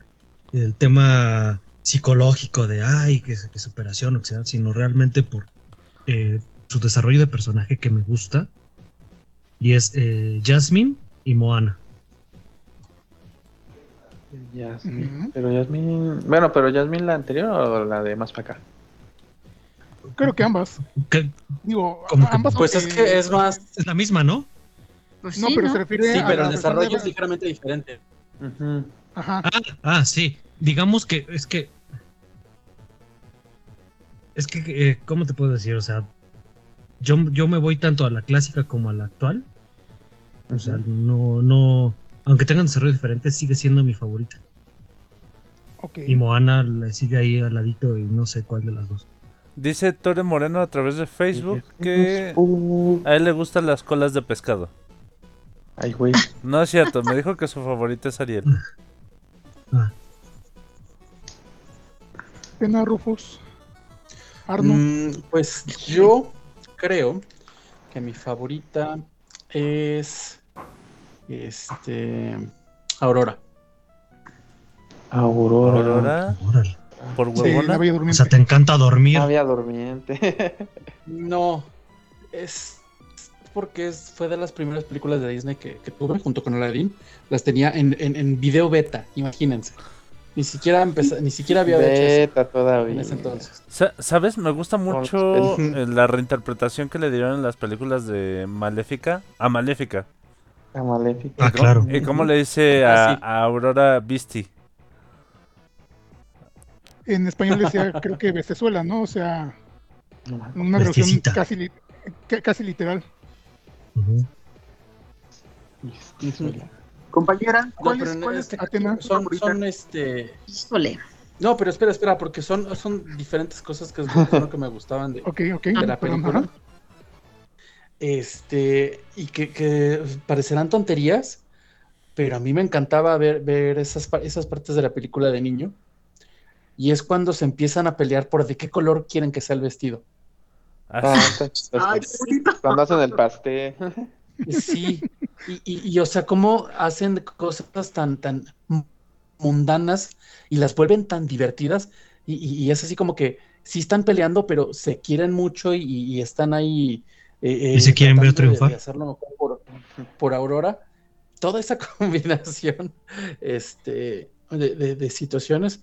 Speaker 4: el tema psicológico de ay, que, que superación, o sea, sino realmente por eh, su desarrollo de personaje que me gusta. Y es eh, Jasmine y Moana.
Speaker 1: Ujú.
Speaker 6: Pero Yasmín. Bueno, pero Yasmín la anterior o la de más para acá.
Speaker 1: Creo que ambas.
Speaker 4: Que
Speaker 1: Digo,
Speaker 4: ¿Cómo que
Speaker 1: ambas.
Speaker 5: Pues es que es más.
Speaker 4: es la misma, ¿no?
Speaker 3: Pues
Speaker 1: No,
Speaker 3: sí,
Speaker 1: pero
Speaker 3: ¿no?
Speaker 1: se refiere
Speaker 5: Sí,
Speaker 1: a
Speaker 5: pero
Speaker 1: la
Speaker 5: el desarrollo es ligeramente diferente.
Speaker 1: Ajá.
Speaker 4: Ah, ah, sí. Digamos que es que. Es que, eh, ¿cómo te puedo decir? O sea, yo, yo me voy tanto a la clásica como a la actual. O sea, no, no. Aunque tengan desarrollo diferente, sigue siendo mi favorita.
Speaker 1: Ok.
Speaker 4: Y Moana le sigue ahí al ladito y no sé cuál de las dos.
Speaker 2: Dice Tore Moreno a través de Facebook que a él le gustan las colas de pescado.
Speaker 6: Ay, güey.
Speaker 2: No es cierto, me dijo que su favorita es Ariel.
Speaker 1: Pena Rufus. Arno.
Speaker 5: Mm, pues yo creo que mi favorita es. Este. Aurora.
Speaker 6: Aurora.
Speaker 2: Aurora,
Speaker 4: Órale.
Speaker 2: Por huevona.
Speaker 4: O sea, te encanta dormir.
Speaker 6: Había durmiente. (laughs)
Speaker 5: No. Es. porque es, fue de las primeras películas de Disney que, que tuve junto con Aladdin. Las tenía en, en, en video beta, imagínense. Ni siquiera empezó, ni siquiera había hecho
Speaker 6: Beta
Speaker 5: en
Speaker 6: todavía.
Speaker 5: ese entonces.
Speaker 2: Sa- ¿Sabes? Me gusta mucho eh, la reinterpretación que le dieron en las películas de Maléfica a Maléfica.
Speaker 6: La maléfica.
Speaker 4: Ah,
Speaker 2: ¿Y cómo-
Speaker 4: claro.
Speaker 2: ¿Y cómo le dice
Speaker 5: Ah,
Speaker 2: a,
Speaker 5: sí.
Speaker 2: a Aurora Beastie?
Speaker 1: En español decía, (laughs) creo que bestezuela, ¿no? O sea,
Speaker 6: No
Speaker 1: una
Speaker 4: Bestiecita.
Speaker 1: casi, li- ca- casi literal.
Speaker 7: Compañera,
Speaker 5: No,
Speaker 7: ¿cuál
Speaker 5: pero
Speaker 7: es, cuál es
Speaker 5: este son, este.
Speaker 3: Híjole.
Speaker 5: No, pero espera, espera, porque son, son diferentes cosas que es lo que me gustaban de, la película.
Speaker 1: ajá.
Speaker 5: Este, y que, que parecerán tonterías, pero a mí me encantaba ver, ver esas, esas partes de la película de niño. Y es cuando se empiezan a pelear por de qué color quieren que sea el vestido.
Speaker 6: Ah.
Speaker 7: Ay, bonito.
Speaker 6: Cuando hacen el pastel.
Speaker 5: Sí, y, y- y, o sea, cómo hacen cosas tan, tan mundanas y las vuelven tan divertidas. Y, y- y es así como que sí están peleando, pero se quieren mucho y, y están ahí. eh,
Speaker 4: ¿Y se
Speaker 5: eh,
Speaker 4: quieren ver
Speaker 5: de-
Speaker 4: triunfar?
Speaker 5: de hacerlo mejor por, por Aurora. Toda esa (laughs) combinación este, de, de- de situaciones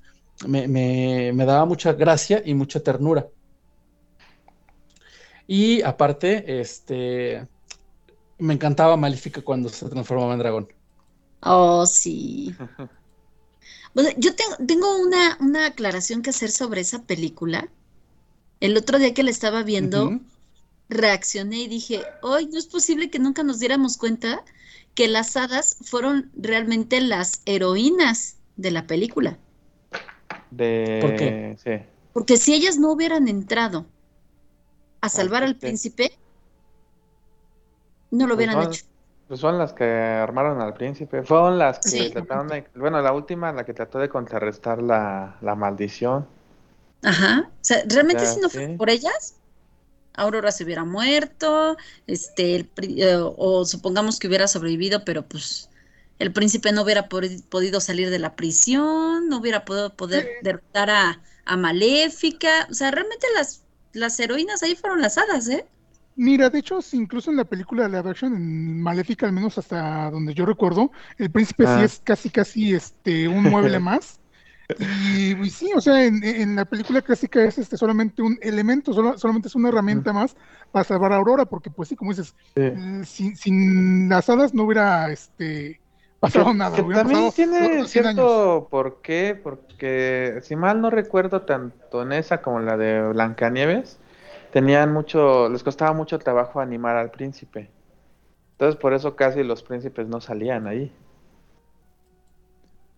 Speaker 5: me, me- me daba mucha gracia y mucha ternura. Y aparte, este, me encantaba Maléfica cuando se transformaba en dragón.
Speaker 3: Oh, sí. Bueno, yo tengo, tengo una, una aclaración que hacer sobre esa película. El otro día que la estaba viendo, reaccioné y dije, hoy no es posible que nunca nos diéramos cuenta que las hadas fueron realmente las heroínas de la película.
Speaker 6: De...
Speaker 5: ¿Por qué?
Speaker 6: Sí.
Speaker 3: Porque si ellas no hubieran entrado a salvar al príncipe, no lo hubieran
Speaker 6: Pues son-
Speaker 3: hecho.
Speaker 6: Pues son las que armaron al príncipe. Fueron las que
Speaker 3: Sí.
Speaker 6: trataron de... Bueno, la última, la que trató de contrarrestar la, la maldición.
Speaker 3: Ajá. O sea, realmente si no
Speaker 6: sí.
Speaker 3: fuera por ellas, Aurora se hubiera muerto, este, el eh, o supongamos que hubiera sobrevivido, pero pues el príncipe no hubiera pod- podido salir de la prisión, no hubiera podido poder derrotar a, a Maléfica. O sea, realmente las, las heroínas ahí fueron las hadas, ¿eh?
Speaker 1: Mira, de hecho, incluso en la película de live action, en Maléfica, al menos hasta donde yo recuerdo, el príncipe sí
Speaker 6: Ah.
Speaker 1: es casi, casi este, un mueble (laughs) más. Y, y sí, o sea, en, en la película clásica es este solamente un elemento, solo- solamente es una herramienta más para salvar a Aurora, porque pues sí, como dices,
Speaker 6: Sí.
Speaker 1: eh, sin, sin las hadas no hubiera este, pasado
Speaker 6: Que-
Speaker 1: nada,
Speaker 6: que
Speaker 1: hubieran
Speaker 6: también
Speaker 1: pasado
Speaker 6: tiene
Speaker 1: otros 100 años.
Speaker 6: cierto por qué, porque si mal no recuerdo tanto en esa como en la de Blancanieves, tenían mucho, les costaba mucho trabajo animar al príncipe. Entonces por eso casi los príncipes no salían ahí.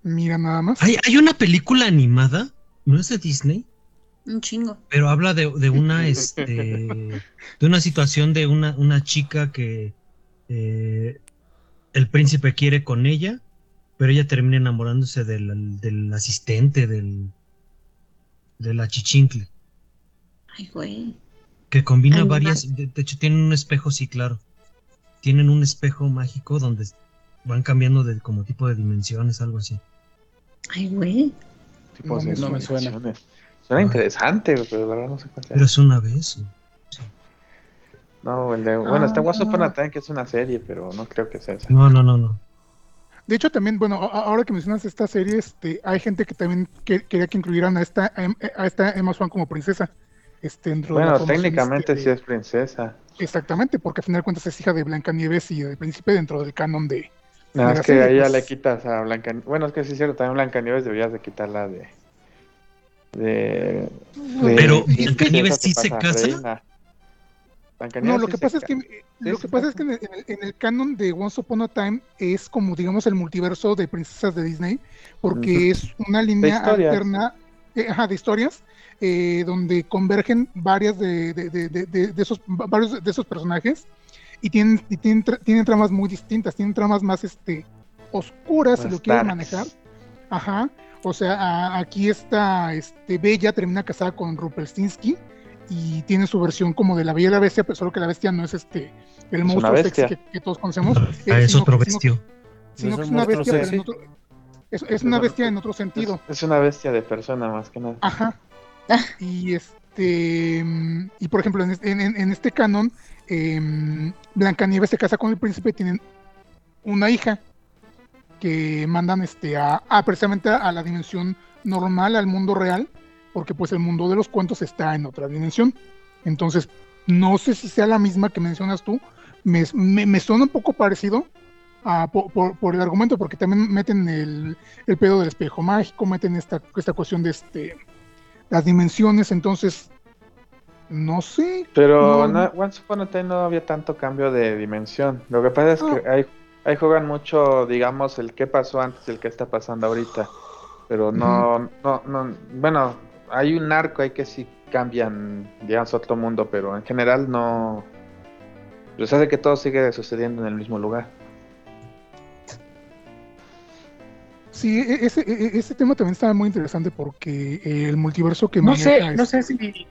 Speaker 1: Mira nada más.
Speaker 4: Hay, hay una película animada, no es de Disney,
Speaker 3: Un chingo.
Speaker 4: pero habla de, de una (laughs) este de una situación de una, una chica que eh, el príncipe quiere con ella, pero ella termina enamorándose del, del asistente del de la chichincle,
Speaker 3: Ay, güey.
Speaker 4: que combina
Speaker 3: Ay,
Speaker 4: varias, de, de hecho tienen un espejo, sí, claro. Tienen un espejo mágico donde van cambiando de como tipo de dimensiones, algo así.
Speaker 3: Ay, güey.
Speaker 6: Tipo
Speaker 1: No me
Speaker 5: suena.
Speaker 6: Suena interesante, pero la verdad no sé cuál sea.
Speaker 4: Pero es una vez.
Speaker 6: No, el de, bueno, está Once Upon
Speaker 1: Ah.
Speaker 6: a Time que es una serie, pero no creo que sea esa.
Speaker 4: No, no, no, no.
Speaker 1: De hecho, también, bueno, a- ahora que mencionas esta serie, este, hay gente que también que- quería que incluyeran a esta, Em- a esta Emma Swan como princesa. Este, dentro de la
Speaker 6: Bueno, técnicamente
Speaker 1: este,
Speaker 6: sí es princesa.
Speaker 1: Exactamente, porque al final de cuentas es hija de Blancanieves y del príncipe dentro del canon de.
Speaker 6: Más
Speaker 1: la
Speaker 6: que ahí ya
Speaker 1: pues.
Speaker 6: le quitas a Blancanieves. Bueno, es que sí es cierto, también Blancanieves deberías de quitarla de. de. de-
Speaker 4: Pero
Speaker 6: de
Speaker 4: Blancanieves sí se
Speaker 6: a
Speaker 4: casa.
Speaker 1: No, lo que pasa es que eh, lo que pasa es que en el, en canon de Once Upon a Time es como digamos el multiverso de princesas de Disney, porque es una línea alterna eh, ajá, de historias eh, donde convergen varias de, de- de- de- de- de esos va- varios de esos personajes y tienen y tienen, tra- tienen tramas muy distintas, tienen tramas más este oscuras si lo quieren
Speaker 6: darks.
Speaker 1: manejar. Ajá. O sea, a- aquí está este Bella termina casada con Rupelstinsky y tiene su versión como de la Bella y la Bestia, pero solo que la bestia no es este el monstruo sexy que, que todos conocemos.
Speaker 4: Ah,
Speaker 1: eh,
Speaker 4: es
Speaker 1: sino
Speaker 4: otro
Speaker 1: sino-
Speaker 4: bestio.
Speaker 1: sino
Speaker 2: Es
Speaker 1: que es
Speaker 2: un
Speaker 1: una bestia, pero en otro- es, es una bestia en otro sentido.
Speaker 6: Es, es una bestia de persona más que nada.
Speaker 1: Ajá. (laughs) Y este y por ejemplo en, es- en- en- en este canon em, Blancanieves se casa con el príncipe y tienen una hija que mandan este a, a precisamente a la dimensión normal, al mundo real, porque pues el mundo de los cuentos está en otra dimensión. Entonces, no sé si sea la misma que mencionas tú, me, me- me suena un poco parecido a- por, por- por el argumento, porque también meten el, el pedo del espejo mágico, meten esta, esta cuestión de este las dimensiones, entonces no sé.
Speaker 6: Pero
Speaker 1: No,
Speaker 6: no, Once Upon a Time no había tanto cambio de dimensión. Lo que pasa es que
Speaker 1: Ah.
Speaker 6: ahí, ahí juegan mucho, digamos, el qué pasó antes y el qué está pasando ahorita. Pero no, no, no, bueno, hay un arco ahí que sí cambian, digamos, a otro mundo, pero en general no. Pues hace que todo sigue sucediendo en el mismo lugar.
Speaker 1: Sí, e- ese, e- ese tema también está muy interesante porque el multiverso que
Speaker 7: No
Speaker 1: maneja
Speaker 7: sé, no sé si.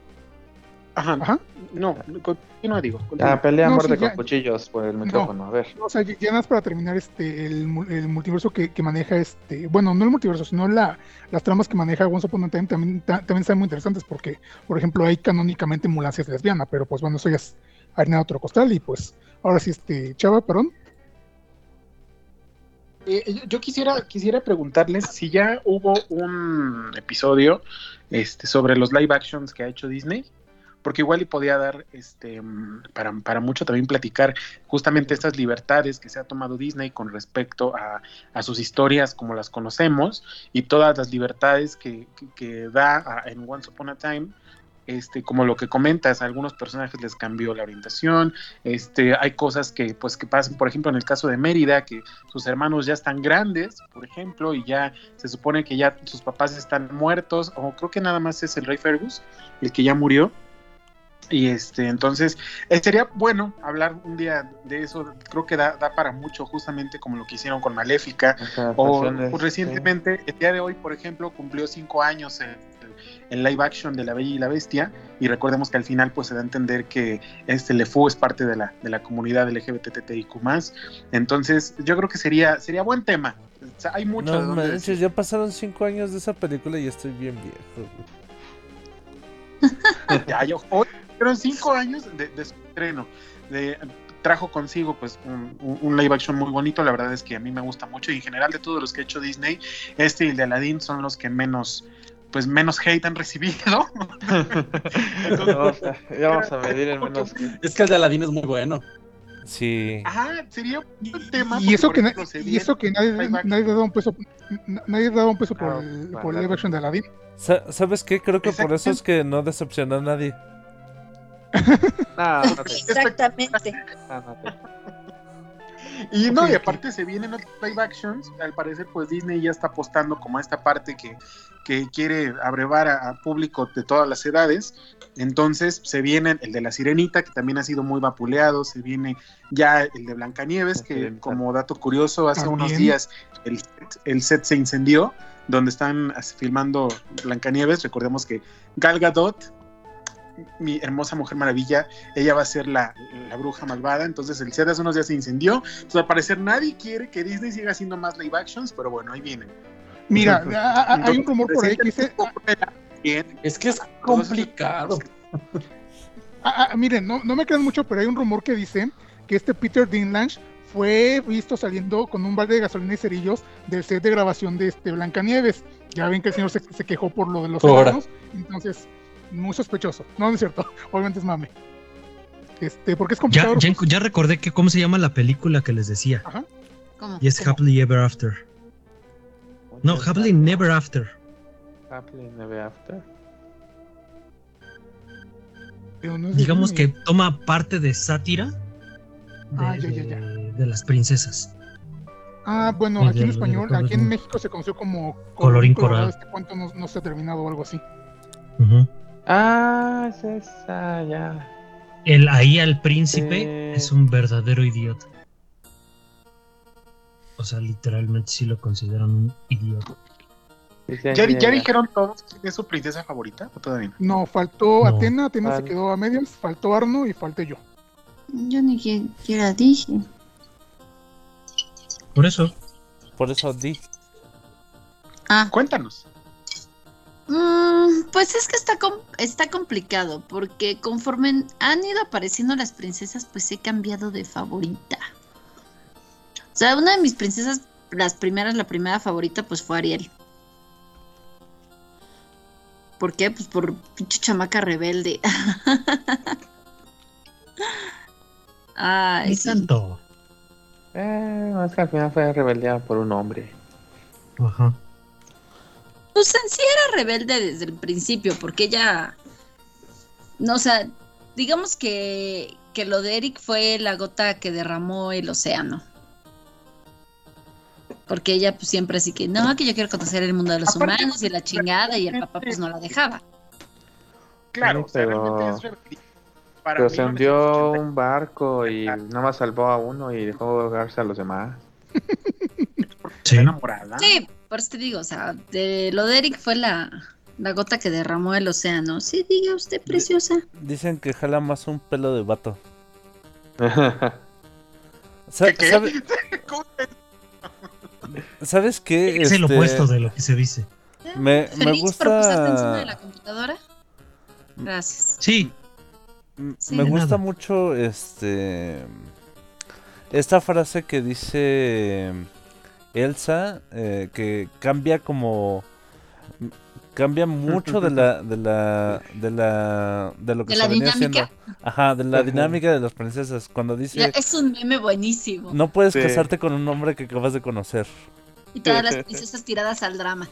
Speaker 7: Ajá,
Speaker 1: Ajá.
Speaker 7: no, continúa, digo. continúa.
Speaker 6: Ah, pelea a
Speaker 1: No,
Speaker 6: muerte
Speaker 1: sí,
Speaker 6: con
Speaker 1: ya-
Speaker 6: cuchillos por el micrófono, a ver.
Speaker 1: O sea, ya nada más para terminar, este, el, mu- el multiverso que, que maneja este, bueno, no el multiverso, sino la, las tramas que maneja Once Upon a Time también, ta- también están muy interesantes porque, por ejemplo, hay canónicamente ambulancias lesbiana, pero pues bueno, eso ya es harina de otro costal y pues, ahora sí, este, Chava, perdón.
Speaker 7: Eh, yo quisiera, quisiera preguntarles si ya hubo un episodio este, sobre los live actions que ha hecho Disney, porque igual y podía dar este, mm, para, para mucho también platicar justamente estas libertades que se ha tomado Disney con respecto a, a sus historias como las conocemos y todas las libertades que, que- que da a- en Once Upon a Time. Este, como lo que comentas, a algunos personajes les cambió la orientación, este, hay cosas que, pues, que pasan, por ejemplo, en el caso de Mérida, que sus hermanos ya están grandes, por ejemplo, y ya se supone que ya sus papás están muertos, o creo que nada más es el rey Fergus, el que ya murió. Y este, entonces, eh, sería bueno hablar un día de eso, creo que da, da para mucho, justamente como lo que hicieron con Maléfica, o pues,
Speaker 6: sí.
Speaker 7: recientemente, el día de hoy, por ejemplo, cumplió cinco años el, el live action de La Bella y la Bestia, y recordemos que al final pues se da a entender que este LeFou es parte de la, de la comunidad LGBTTIQ+. Entonces, yo creo que sería, sería buen tema. O sea, hay mucho
Speaker 2: No manches, ya pasaron 5 años de esa película y estoy bien viejo. (laughs)
Speaker 7: Ya, yo- hoy fueron cinco años de, de su estreno. De, trajo consigo pues un, un- un live action muy bonito. La verdad es que a mí me gusta mucho y en general de todos los que ha hecho Disney, este y el de Aladdin son los que menos pues menos hate han recibido. (laughs)
Speaker 6: A, ya vamos a medir en menos.
Speaker 5: Es que el de Aladdin es muy bueno.
Speaker 2: Sí.
Speaker 7: Ajá, sería un tema.
Speaker 1: Y eso que,
Speaker 7: por ejemplo,
Speaker 1: y eso que nadie, nadie daba un peso, nadie daba un peso por
Speaker 6: Ah,
Speaker 1: el,
Speaker 6: para
Speaker 1: por el
Speaker 6: la-
Speaker 1: live action de Aladdin.
Speaker 2: Sa- ¿Sabes qué? Creo que por eso es que no decepcionó a nadie. (laughs)
Speaker 6: No, no te-
Speaker 3: Exactamente.
Speaker 6: no, no te-
Speaker 7: Y no, y aparte se vienen otros live actions. Al parecer, pues Disney ya está apostando como a esta parte que, que quiere abrevar a, a público de todas las edades. Entonces se viene el de la Sirenita, que también ha sido muy vapuleado. Se viene ya el de Blancanieves,
Speaker 6: La
Speaker 7: que como dato curioso, hace unos días el set, el set se incendió, donde están filmando Blancanieves. Recordemos que Gal Gadot, mi hermosa Mujer Maravilla, ella va a ser la, la bruja malvada. Entonces el set hace unos días se incendió. Entonces al parecer nadie quiere que Disney siga haciendo más live actions, pero bueno, ahí vienen.
Speaker 1: Mira, a- a- hay un rumor por ahí que dice.
Speaker 5: Es que es complicado.
Speaker 1: Ah, ah, miren, no, no me crean mucho, pero hay un rumor que dice que este Peter Dinklage fue visto saliendo con un balde de gasolina y cerillos del set de grabación de este Blancanieves. Ya ven que el señor se, se quejó por lo de los
Speaker 5: Ahora.
Speaker 1: enanos, entonces, muy sospechoso. No, no es cierto, (laughs) obviamente es mame. Este, porque es complicado.
Speaker 4: ya, ya recordé que cómo se llama la película que les decía.
Speaker 1: Ajá.
Speaker 3: ¿Cómo?
Speaker 4: Y es
Speaker 1: ¿Cómo?
Speaker 4: Happily Ever After. No, Happily Never After.
Speaker 6: Happily Never After.
Speaker 1: pero no es de
Speaker 4: Digamos que toma parte de sátira de,
Speaker 1: Ah, ya, ya, ya.
Speaker 4: de- de las princesas.
Speaker 1: Ah, bueno, aquí en
Speaker 4: de- de
Speaker 1: español, aquí en. México se conoció como
Speaker 4: Colorín
Speaker 1: colorado. Este cuento no, no se ha terminado o algo así.
Speaker 4: Ujú.
Speaker 6: Ah, es esa, ya.
Speaker 4: El ahí al príncipe
Speaker 6: Sí.
Speaker 4: es un verdadero idiota. O sea, literalmente sí lo consideran un idiota.
Speaker 6: Sí, sí,
Speaker 7: ¿Ya,
Speaker 6: sí,
Speaker 7: ya
Speaker 6: ya.
Speaker 7: dijeron todos quién es su princesa favorita? ¿O todavía no?
Speaker 1: No, faltó
Speaker 4: No.
Speaker 1: Atena, Atena se quedó a medias, faltó Arno y falté yo.
Speaker 3: Yo ni siquiera dije.
Speaker 4: Por eso,
Speaker 2: Por eso di.
Speaker 3: Ah,
Speaker 7: Cuéntanos.
Speaker 3: Mm, pues es que está, com- está complicado, porque conforme han ido apareciendo las princesas, pues he cambiado de favorita. O sea, una de mis princesas, las primeras, la primera favorita, pues fue Ariel. ¿Por qué? Pues por pinche chamaca rebelde. (laughs) Ay, sí.
Speaker 4: tanto.
Speaker 6: Eh, no, es que al final fue rebeldeada por un hombre.
Speaker 4: Ajá.
Speaker 3: Pues en sí era rebelde desde el principio, porque ella. No, o sea, digamos que, que lo de Eric fue la gota que derramó el océano. Porque ella, pues siempre así que, no, que yo quiero conocer el mundo de los
Speaker 7: Aparte,
Speaker 3: humanos y la chingada, y el papá, pues no la dejaba.
Speaker 7: Claro,
Speaker 6: Sí,
Speaker 7: o sea,
Speaker 6: pero-
Speaker 7: es. Para
Speaker 6: Pero se hundió
Speaker 7: 1980.
Speaker 6: un barco y nada más salvó a uno y dejó ahogarse a los demás.
Speaker 4: Sí.
Speaker 7: Está enamorada.
Speaker 3: Sí, por eso te digo, o sea, de, lo de Eric fue la, la gota que derramó el océano. Sí, diga usted, preciosa.
Speaker 2: Dicen que jala más un pelo de vato. (laughs)
Speaker 7: ¿Qué, qué?
Speaker 2: sabe- (laughs)
Speaker 7: ¿Cómo
Speaker 2: ¿Sabes qué?
Speaker 4: Es el
Speaker 2: Este,
Speaker 4: opuesto de lo que se dice.
Speaker 2: Me, me
Speaker 3: ¿Feliz por posarte encima de la computadora? Gracias.
Speaker 4: Sí,
Speaker 2: me gusta
Speaker 4: nada.
Speaker 2: mucho este. Esta frase que dice Elsa, eh, que cambia como. Cambia mucho de la. de la. de la. de lo que
Speaker 3: ¿De
Speaker 2: se
Speaker 3: la
Speaker 2: venía
Speaker 3: dinámica?
Speaker 2: haciendo. Ajá, de la dinámica de las princesas. Cuando dice.
Speaker 3: Es un meme buenísimo.
Speaker 2: No puedes
Speaker 6: Sí.
Speaker 2: casarte con un hombre que acabas de conocer.
Speaker 3: Y todas las princesas tiradas al drama.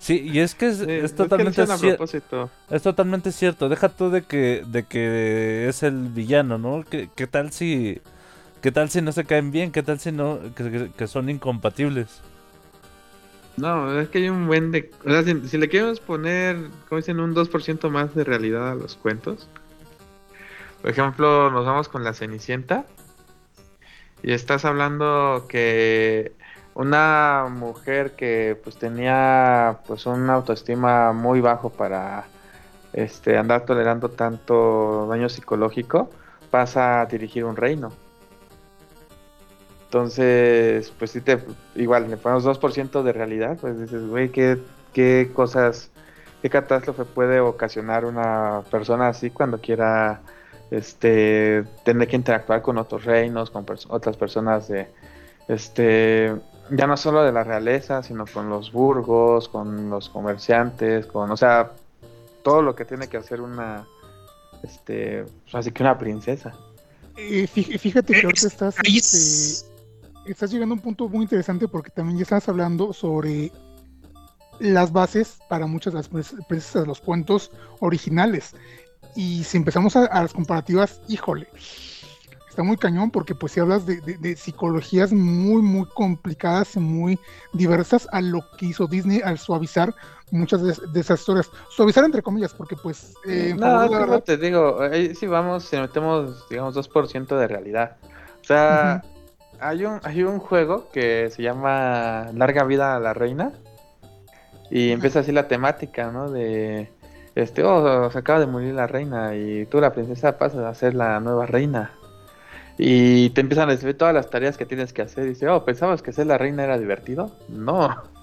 Speaker 2: Sí, y es que es,
Speaker 6: Sí,
Speaker 2: es
Speaker 6: es que
Speaker 2: totalmente
Speaker 6: lo hacen a
Speaker 2: cier-
Speaker 6: propósito.
Speaker 2: Es totalmente cierto. Deja tú de que, de que es el villano, ¿no? ¿Qué, qué tal si, qué tal si no se caen bien? ¿Qué tal si no, que, que- son incompatibles?
Speaker 6: No, es que hay un buen de... O sea, si, si le queremos poner, como dicen, un 2% más de realidad a los cuentos. Por ejemplo, nos vamos con la Cenicienta. Y estás hablando que una mujer que pues tenía pues una autoestima muy bajo para este andar tolerando tanto daño psicológico pasa a dirigir un reino. Entonces, pues si te igual le ponemos 2% de realidad, pues dices, güey, ¿qué, qué cosas, qué catástrofe puede ocasionar una persona así cuando quiera este tener que interactuar con otros reinos, con pers- otras personas de este ya no solo de la realeza, sino con los burgos, con los comerciantes, con, o sea, todo lo que tiene que hacer una este, pues, así que una princesa.
Speaker 1: Eh, fí- fíjate que ahorita
Speaker 4: Es-
Speaker 1: estás, este, estás llegando a un punto muy interesante porque también ya estás hablando sobre las bases para muchas de las princes- princesas de los cuentos originales. Y si empezamos a, a las comparativas, híjole, está muy cañón porque pues si hablas de, de- de psicologías muy, muy complicadas y muy diversas a lo que hizo Disney al suavizar muchas de, de esas historias. Suavizar entre comillas porque pues... eh,
Speaker 6: no,
Speaker 1: verdad-
Speaker 6: te digo, ahí sí vamos, si metemos, digamos, 2% de realidad. O sea, hay, un, hay un juego que se llama Larga Vida a la Reina. Y empieza así la temática, ¿no? De, este, oh, se acaba de morir la reina y tú, la princesa, pasas a ser la nueva reina. Y te empiezan a decir todas las tareas que tienes que hacer. Y dice, oh, ¿pensabas que ser la reina era divertido? No. (laughs)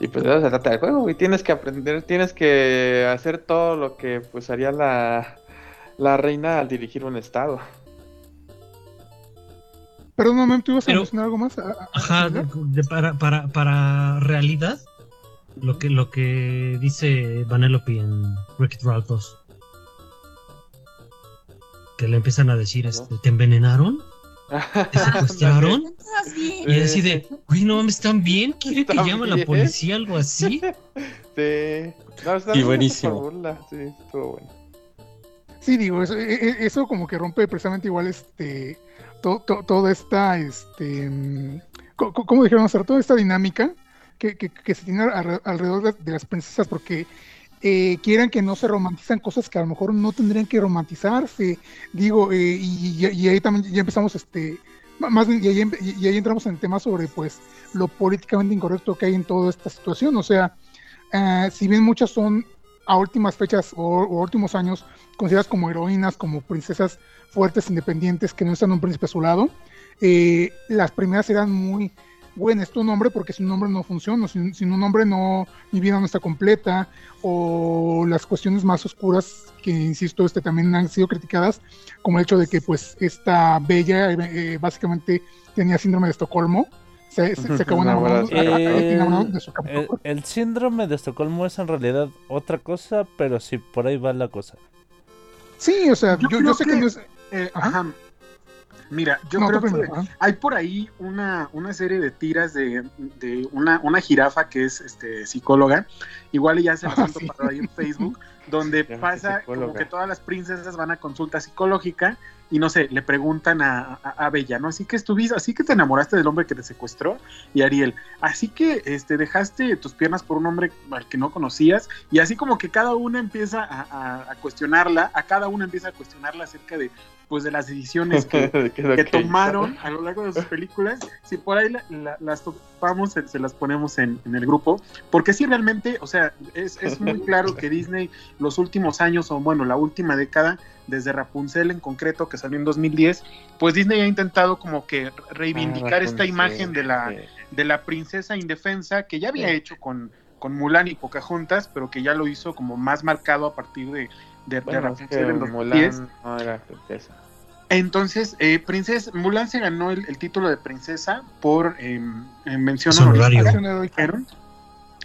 Speaker 6: Y pues eso se trata el juego, y tienes que aprender, tienes que hacer todo lo que pues haría la, la reina al dirigir un estado.
Speaker 1: Perdón, un momento, ¿ibas a mencionar algo más? ¿A- a-
Speaker 4: Ajá, de- para, para, para realidad, lo que, lo que dice Vanellope en Wreck-It Ralph 2. Que le empiezan a decir, este, ¿te envenenaron? (laughs) ¿Te secuestraron? Y así de, güey, no mames, ¿están bien? ¿Quiere que
Speaker 6: ¿Están
Speaker 4: llame a la policía algo así? (laughs)
Speaker 6: Sí. No, está
Speaker 9: Y buenísimo.
Speaker 6: burla, Sí, estuvo bueno.
Speaker 1: Sí, digo, eso, e- e- eso como que rompe precisamente igual este to- to- toda esta, este, mm, ¿cómo dijeron? Toda esta dinámica que, que- se tiene alre- alrededor de, las princesas porque eh, quieran que no se romantizan cosas que a lo mejor no tendrían que romantizarse, digo, eh, y, ahí también ya empezamos, este, más y ahí, y ahí entramos en el tema sobre, pues, lo políticamente incorrecto que hay en toda esta situación, o sea, eh, si bien muchas son a últimas fechas o últimos años consideradas como heroínas, como princesas fuertes, independientes, que no están un príncipe a su lado. Eh, las primeras eran muy güey, necesito un nombre porque sin un nombre no funciona, sin, sin un nombre no, mi vida no está completa, o las cuestiones más oscuras que, insisto, este, también han sido criticadas, como el hecho de que, pues, esta bella eh, básicamente tenía síndrome de Estocolmo, se, se, se acabó enamorando,
Speaker 2: Eh,
Speaker 1: enamorando de su
Speaker 2: el, el síndrome de Estocolmo es en realidad otra cosa, pero sí, por ahí va la cosa.
Speaker 1: Sí, o sea,
Speaker 7: Yo
Speaker 1: yo, sé que,
Speaker 7: que-
Speaker 1: no es...
Speaker 7: Eh,
Speaker 1: Ajá.
Speaker 7: ajá. Mira, yo
Speaker 1: no,
Speaker 7: creo que hay por ahí una, una serie de tiras de, de una, una jirafa que es este, psicóloga, igual ya se
Speaker 1: Ah, sí.
Speaker 7: topado ahí en (laughs) Facebook, donde pasa como que todas las princesas van a consulta psicológica y no sé, le preguntan a, a, Bella, ¿no? Así que estuviste, así que te enamoraste del hombre que te secuestró y Ariel, así que este, dejaste tus piernas por un hombre al que no conocías y así como que cada una empieza a- a cuestionarla, a cada una empieza a cuestionarla acerca de pues de las decisiones que,
Speaker 6: ¿Qué es lo
Speaker 7: que
Speaker 6: que-
Speaker 7: tomaron a lo largo de sus películas. Si por ahí la- la- las topamos, se, se las ponemos en, en el grupo. Porque sí, realmente, o sea, es, es muy (laughs) claro que Disney los últimos años, o bueno, la última década, desde Rapunzel en concreto, que salió en 2010, pues Disney ha intentado como que reivindicar
Speaker 6: Ah,
Speaker 7: esta imagen de la,
Speaker 6: sí.
Speaker 7: de la princesa indefensa que ya había
Speaker 6: Sí.
Speaker 7: hecho con, con Mulan y Pocahontas, pero que ya lo hizo como más marcado a partir de, de,
Speaker 6: Bueno,
Speaker 7: Rapunzel en 2010.
Speaker 6: Mulan no era princesa.
Speaker 7: Entonces, eh, princesa, Mulan se ganó el, el título de princesa por eh, mención dijeron.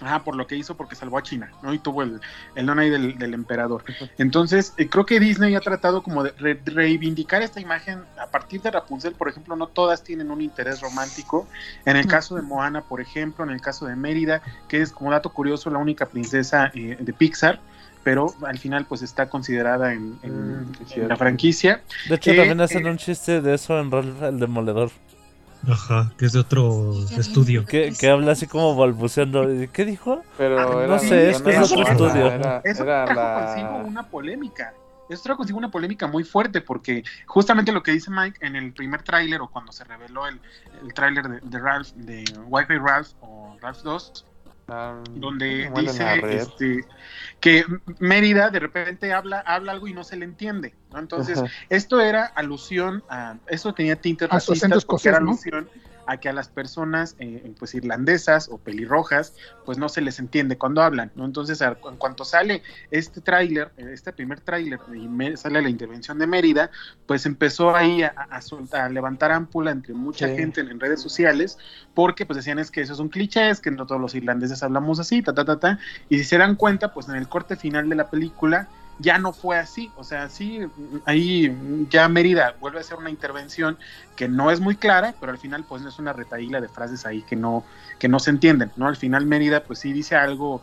Speaker 7: Ajá, por lo que hizo, porque salvó a China, ¿no? Y tuvo el, el don ahí del, del emperador. Entonces, eh, creo que Disney ha tratado como de re- reivindicar esta imagen a partir de Rapunzel, por ejemplo, no todas tienen un interés romántico. En el caso de Moana, por ejemplo, en el caso de Mérida, que es como dato curioso la única princesa eh, de Pixar, pero al final pues está considerada en, en-
Speaker 6: Mm, sí,
Speaker 7: en
Speaker 6: cierto.
Speaker 7: la franquicia.
Speaker 2: De hecho,
Speaker 7: Eh,
Speaker 2: también hacen
Speaker 7: eh,
Speaker 2: un chiste de eso en Ralph el Demoledor.
Speaker 4: Ajá, que es de otro estudio.
Speaker 2: Que, que habla así como balbuceando. ¿Qué dijo?
Speaker 6: Pero
Speaker 7: Ah,
Speaker 6: era,
Speaker 2: no sé, es
Speaker 7: que es otro
Speaker 2: estudio.
Speaker 6: Era,
Speaker 7: Eso
Speaker 6: era
Speaker 7: trajo
Speaker 6: la-
Speaker 7: consigo una polémica. Eso trajo consigo una polémica muy fuerte porque justamente lo que dice Mike en el primer tráiler o cuando se reveló el, el tráiler de, de Ralph, de Wi-Fi Ralph o Ralph 2, donde
Speaker 6: ¿cómo era la
Speaker 7: dice este, que Mérida de repente habla, habla algo y no se le entiende. ¿no? Entonces,
Speaker 6: Ajá.
Speaker 7: esto era alusión a. Eso tenía tintes
Speaker 1: A su
Speaker 7: racistas
Speaker 1: acento
Speaker 7: porque era alusión a que a las personas eh, pues irlandesas o pelirrojas pues no se les entiende cuando hablan no entonces a- en cuanto sale este tráiler eh, este primer tráiler y sale la intervención de Mérida pues empezó ahí a, a soltar- a levantar ámpula entre mucha
Speaker 6: Sí.
Speaker 7: gente en, en redes sociales porque pues decían es que eso es un cliché es que no todos los irlandeses hablamos así ta ta ta ta y si se dan cuenta pues en el corte final de la película ya no fue así, o sea, sí, ahí ya Mérida vuelve a hacer una intervención que no es muy clara, pero al final pues es una retaíla de frases ahí que no, que no se entienden, ¿no? Al final Mérida pues sí dice algo,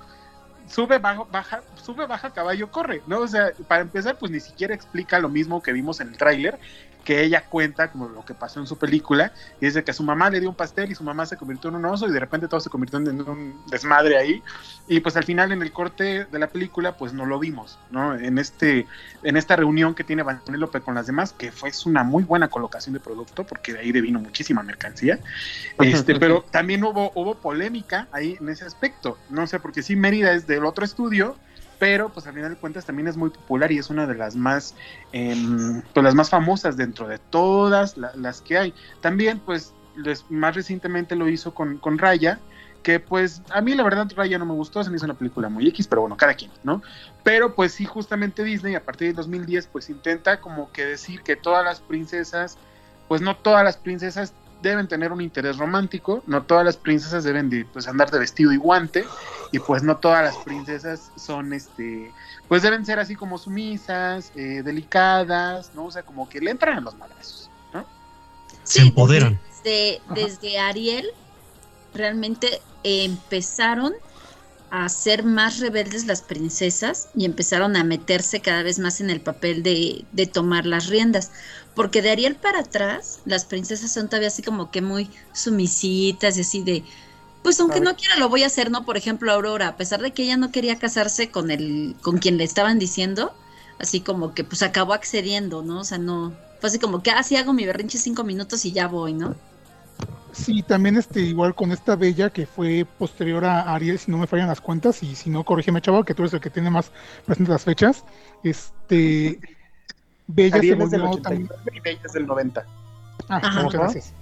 Speaker 7: sube, baja, baja, sube, baja, caballo, corre, ¿no? O sea, para empezar pues ni siquiera explica lo mismo que vimos en el tráiler, que ella cuenta como lo que pasó en su película, y dice que a su mamá le dio un pastel y su mamá se convirtió en un oso y de repente todo se convirtió en un desmadre ahí, y pues al final en el corte de la película pues no lo vimos, ¿no? En este en esta reunión que tiene Vanellope con las demás, que fue es una muy buena colocación de producto porque de ahí devino muchísima mercancía. Este, pero también hubo hubo polémica ahí en ese aspecto, no sé, porque sí Mérida es del otro estudio, pero pues al final de cuentas también es muy popular y es una de las más pues las más famosas dentro de todas la- las que hay. También pues más recientemente lo hizo con, con Raya, que pues a mí la verdad Raya no me gustó, se me hizo una película muy X, pero bueno, cada quien, ¿no? Pero pues sí, justamente Disney a partir del 2010 pues intenta como que decir que todas las princesas, pues no todas las princesas deben tener un interés romántico, no todas las princesas deben de pues andar de vestido y guante y pues no todas las princesas son este pues deben ser así como sumisas, eh, delicadas, ¿no? O sea, como que le entran a los madrazos, ¿no?
Speaker 4: Se empoderan.
Speaker 3: Desde Ariel, realmente eh, empezaron a ser más rebeldes las princesas y empezaron a meterse cada vez más en el papel de, de tomar las riendas. Porque de Ariel para atrás, las princesas son todavía así como que muy sumisitas y así de, pues aunque no quiera lo voy a hacer, ¿no? Por ejemplo, Aurora, a pesar de que ella no quería casarse con el, con quien le estaban diciendo, así como que pues acabó accediendo, ¿no? O sea, no, fue así como que, ah, sí hago mi berrinche cinco minutos y ya voy, ¿no?
Speaker 1: Sí, también este, igual con esta Bella que fue posterior a Ariel, si no me fallan las cuentas, y si no, corrígeme, chavo, que tú eres el que tiene más presentes las fechas. Este Bella
Speaker 7: Ariel
Speaker 1: se
Speaker 7: es del
Speaker 1: volvió también.
Speaker 7: 89 y Bella es del 90.
Speaker 1: Ah,
Speaker 3: Ajá.
Speaker 1: muchas gracias.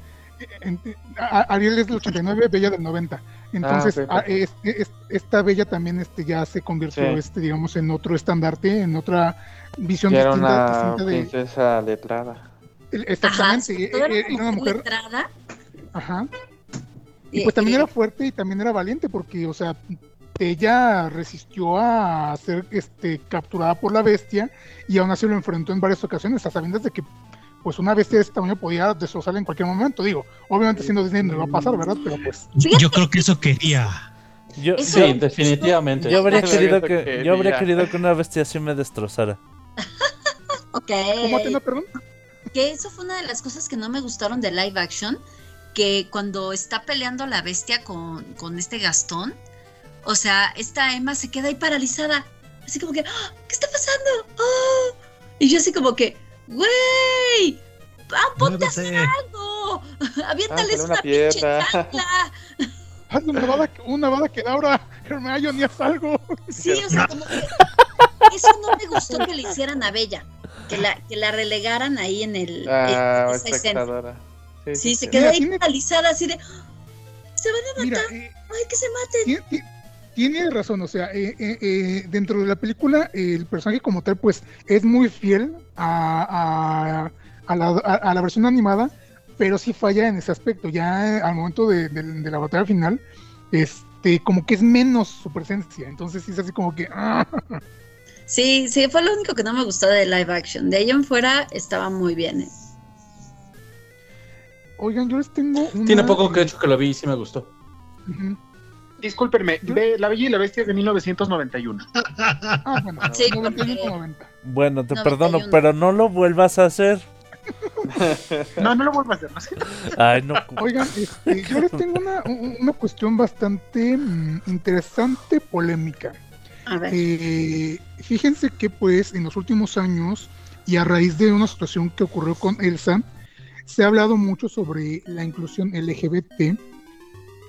Speaker 1: en- a- Ariel es del 89, Bella del 90. Entonces,
Speaker 6: ok,
Speaker 1: a- este- es- esta Bella también este, ya se convirtió,
Speaker 6: Sí.
Speaker 1: este, digamos, en otro estandarte, en otra visión
Speaker 6: Ya era
Speaker 1: distinta,
Speaker 6: una
Speaker 1: distinta de...
Speaker 6: princesa letrada.
Speaker 3: Ajá,
Speaker 1: Exactamente, e-
Speaker 3: todo
Speaker 1: e- era una mujer...
Speaker 3: letrada.
Speaker 1: Ajá. Y pues también era fuerte y también era valiente porque, o sea, ella resistió a ser este, capturada por la bestia y aún así lo enfrentó en varias ocasiones, a sabiendas de que pues una bestia de este tamaño podía destrozarla en cualquier momento. Digo, obviamente siendo Disney no va a pasar, ¿verdad? Pero pues...
Speaker 4: Yo creo que eso quería.
Speaker 2: Yo,
Speaker 3: Eso-
Speaker 2: yo-
Speaker 5: Sí, definitivamente.
Speaker 2: yo habría
Speaker 6: Eso
Speaker 2: querido
Speaker 6: quería.
Speaker 2: que, yo habría querido que una bestia así me destrozara. (laughs)
Speaker 3: Ok.
Speaker 1: ¿Cómo Atena, perdón?
Speaker 3: Que eso fue una de las cosas que no me gustaron de live action. Que cuando está peleando la bestia con, con este Gastón, o sea, esta Emma se queda ahí paralizada. Así como que, ¡Ah! ¿qué está pasando? ¡Oh! Y yo así como que, ¡güey! ¡Ah, ponte a hacer algo! (laughs) ¡Aviéntales
Speaker 6: Ah,
Speaker 3: una,
Speaker 6: una
Speaker 3: pinche chancla!
Speaker 1: Hazle una bala, una bala que Laura, Hermione, haz algo.
Speaker 3: Sí, o sea, como que eso no me gustó que le hicieran a Bella, que la, que la relegaran ahí en el
Speaker 6: Ah,
Speaker 3: en esa escena.
Speaker 6: Sí,
Speaker 3: Sí, se quedó
Speaker 1: Mira,
Speaker 3: ahí
Speaker 1: tiene-
Speaker 3: paralizada así de se van a
Speaker 1: Mira,
Speaker 3: matar,
Speaker 1: eh,
Speaker 3: ay que se maten.
Speaker 1: Tien- ti- Tiene razón, o sea, eh, eh, eh, dentro de la película eh, el personaje como tal pues es muy fiel a, a- a la, a- a la versión animada, pero sí falla en ese aspecto. Ya al momento de, de- de la batalla final, este, como que es menos su presencia, entonces sí es así como que... ah,
Speaker 3: Sí, sí, fue lo único que no me gustó de live action. De ahí en fuera estaba muy bien. ¿eh?
Speaker 1: Oigan, yo les tengo... Una,
Speaker 5: Tiene poco que hecho que lo vi y sí me gustó.
Speaker 7: Discúlpenme, ve La Bella y la Bestia es de 1991. (laughs)
Speaker 1: Ah, bueno,
Speaker 3: Sí,
Speaker 1: 91,
Speaker 3: porque-
Speaker 1: 90.
Speaker 2: Bueno, te
Speaker 3: 91.
Speaker 2: perdono, pero no lo vuelvas a hacer.
Speaker 7: No, no lo vuelvo a hacer. ¿no?
Speaker 2: Ay, no.
Speaker 1: Oigan, este, yo les tengo una, un- una cuestión bastante mm, interesante, polémica.
Speaker 3: A ver.
Speaker 1: Eh, fíjense que pues en los últimos años y a raíz de una situación que ocurrió con Elsa, se ha hablado mucho sobre la inclusión LGBT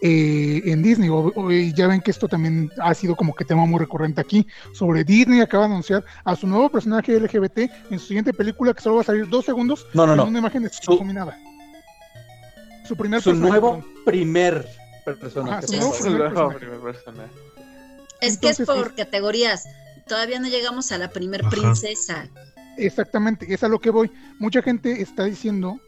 Speaker 1: eh, en Disney. O- ya ven que esto también ha sido como que tema muy recurrente aquí. Sobre Disney acaba de anunciar a su nuevo personaje LGBT en su siguiente película que solo va a salir dos segundos
Speaker 5: No, no,
Speaker 1: en
Speaker 5: no.
Speaker 1: una imagen
Speaker 5: Su-
Speaker 1: difuminada. Su primer
Speaker 5: Su
Speaker 1: personaje,
Speaker 5: nuevo
Speaker 1: perdón.
Speaker 5: primer
Speaker 1: Ajá,
Speaker 5: personaje.
Speaker 1: su
Speaker 3: Sí,
Speaker 1: nuevo primer personaje.
Speaker 6: primer personaje.
Speaker 3: es que es por categorías. Todavía no llegamos a la primer
Speaker 4: Ajá.
Speaker 3: princesa.
Speaker 1: Exactamente, es a lo que voy. Mucha gente está diciendo,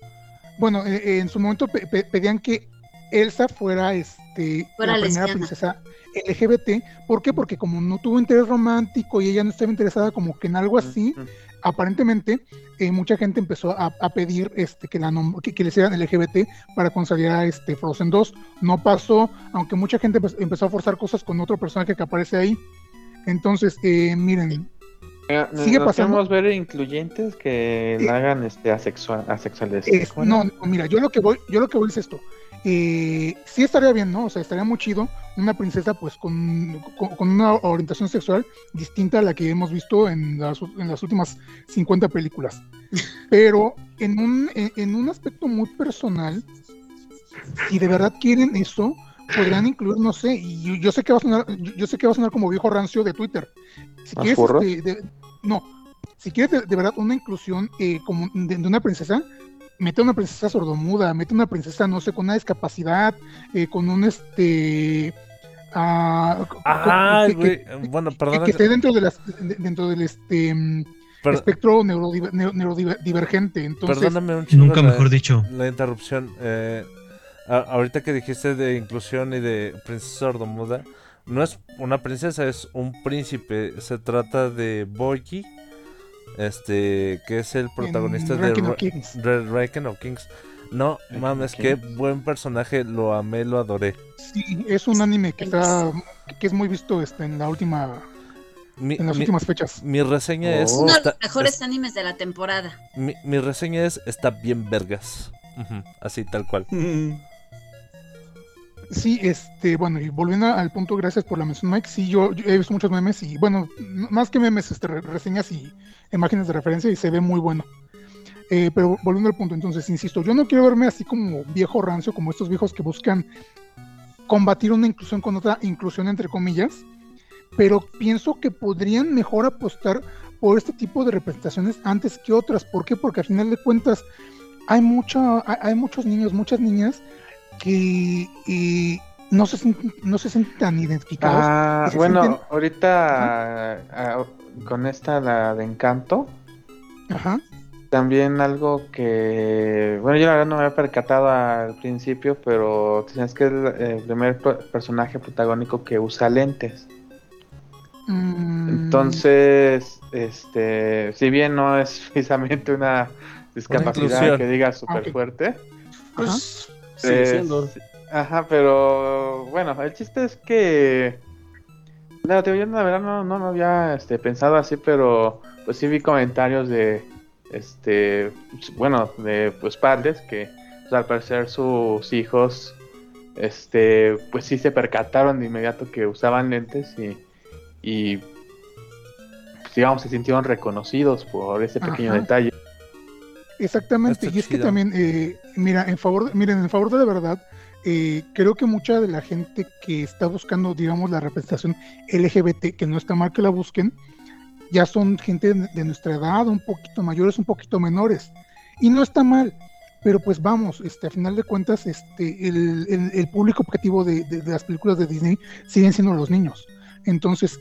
Speaker 1: bueno, eh, eh, en su momento pe- pe- pedían que Elsa fuera este
Speaker 3: Fuera
Speaker 1: la primera
Speaker 3: lesbiana.
Speaker 1: princesa LGBT. ¿Por qué? Porque como no tuvo interés romántico y ella no estaba interesada como que en algo así,
Speaker 6: Ujú.
Speaker 1: aparentemente eh, mucha gente empezó a, a pedir este que la que, que le hicieran LGBT para consolidar este Frozen 2. No pasó, aunque mucha gente empe- empezó a forzar cosas con otro personaje que aparece ahí. Entonces, eh, miren,
Speaker 6: Mira,
Speaker 1: Sigue
Speaker 6: nos
Speaker 1: pasando.
Speaker 6: queremos ver incluyentes que
Speaker 1: Eh,
Speaker 6: la hagan este asexual, asexuales.
Speaker 1: No, no, mira, yo lo que voy, yo lo que voy es esto. Eh, sí estaría bien, ¿no? O sea, estaría muy chido una princesa pues con, con, con una orientación sexual distinta a la que hemos visto en las, en las últimas 50 películas. Pero en un, en, en un aspecto muy personal, si de verdad quieren eso, podrían incluir, no sé, y yo, yo sé que va a sonar, yo, yo sé que va a sonar como viejo rancio de Twitter. Si
Speaker 6: ¿Más
Speaker 1: quieres, este, de- no, si quieres de, de verdad una inclusión eh, como de, de una princesa, mete una princesa sordomuda, mete una princesa, no sé, con una discapacidad, eh, con un este. ah, co-
Speaker 2: Ah,
Speaker 1: que-.
Speaker 2: Bueno,
Speaker 1: que,
Speaker 2: perdona.
Speaker 1: que esté dentro de las de- dentro del este mm,
Speaker 2: per-
Speaker 1: espectro neurodiver- neu- neurodivergente. Entonces,
Speaker 2: perdóname un chingo
Speaker 4: Nunca
Speaker 2: la-
Speaker 4: mejor dicho.
Speaker 2: La interrupción. eh, a- ahorita que dijiste de inclusión y de princesa sordomuda, no es una princesa, es un príncipe. Se trata de Boyki, este, que es el protagonista de
Speaker 1: Ranking of Kings.
Speaker 2: Re- Ranking of Kings. No mames, qué buen personaje, lo amé, lo adoré.
Speaker 1: sí, es un anime que está que es muy visto este, en la última
Speaker 2: Mi,
Speaker 1: en las
Speaker 2: mi-
Speaker 1: últimas fechas.
Speaker 2: mi reseña es.
Speaker 3: Uno de los mejores
Speaker 2: es-
Speaker 3: animes de la temporada.
Speaker 2: mi, mi reseña es está bien vergas. Así tal cual. (laughs)
Speaker 1: Sí, este, bueno, y volviendo al punto, gracias por la mención, Mike. Sí, yo, he visto muchos memes y, bueno, más que memes, este, re- reseñas y imágenes de referencia y se ve muy bueno. Eh, pero volviendo al punto, entonces, insisto, yo no quiero verme así como viejo rancio, como estos viejos que buscan combatir una inclusión con otra inclusión, entre comillas, pero pienso que podrían mejor apostar por este tipo de representaciones antes que otras. ¿Por qué? Porque al final de cuentas, hay mucho, hay, hay muchos niños, muchas niñas que eh, no se no se sienten tan identificados.
Speaker 6: Ah,
Speaker 1: se
Speaker 6: bueno,
Speaker 1: sienten-
Speaker 6: ahorita ah, con esta, la de Encanto,
Speaker 1: Ajá.
Speaker 6: también algo que, bueno, yo la verdad no me había percatado al principio, pero tienes que es el, el primer personaje protagónico que usa lentes.
Speaker 1: Mm,
Speaker 6: Entonces, este, si bien no es (laughs) precisamente una discapacidad que diga súper
Speaker 1: ok.
Speaker 6: fuerte,
Speaker 5: Pues sigue
Speaker 6: eh,
Speaker 5: siendo.
Speaker 6: Ajá, pero bueno, el chiste es que. No, te yo la verdad no, no lo había este, pensado así, pero pues sí vi comentarios de. Este. Bueno, de pues padres que pues, al parecer sus hijos. Este. Pues sí se percataron de inmediato que usaban lentes y. Y. pues, digamos, se sintieron reconocidos por ese pequeño
Speaker 1: Ajá.
Speaker 6: detalle.
Speaker 1: Exactamente, y es que también, eh, mira, en favor, miren, en favor de la verdad, eh, creo que mucha de la gente que está buscando, digamos, la representación LGBT, que no está mal que la busquen, ya son gente de, de nuestra edad, un poquito mayores, un poquito menores, y no está mal, pero pues vamos, este, a final de cuentas, este, el, el- el público objetivo de, de- de las películas de Disney siguen siendo los niños, entonces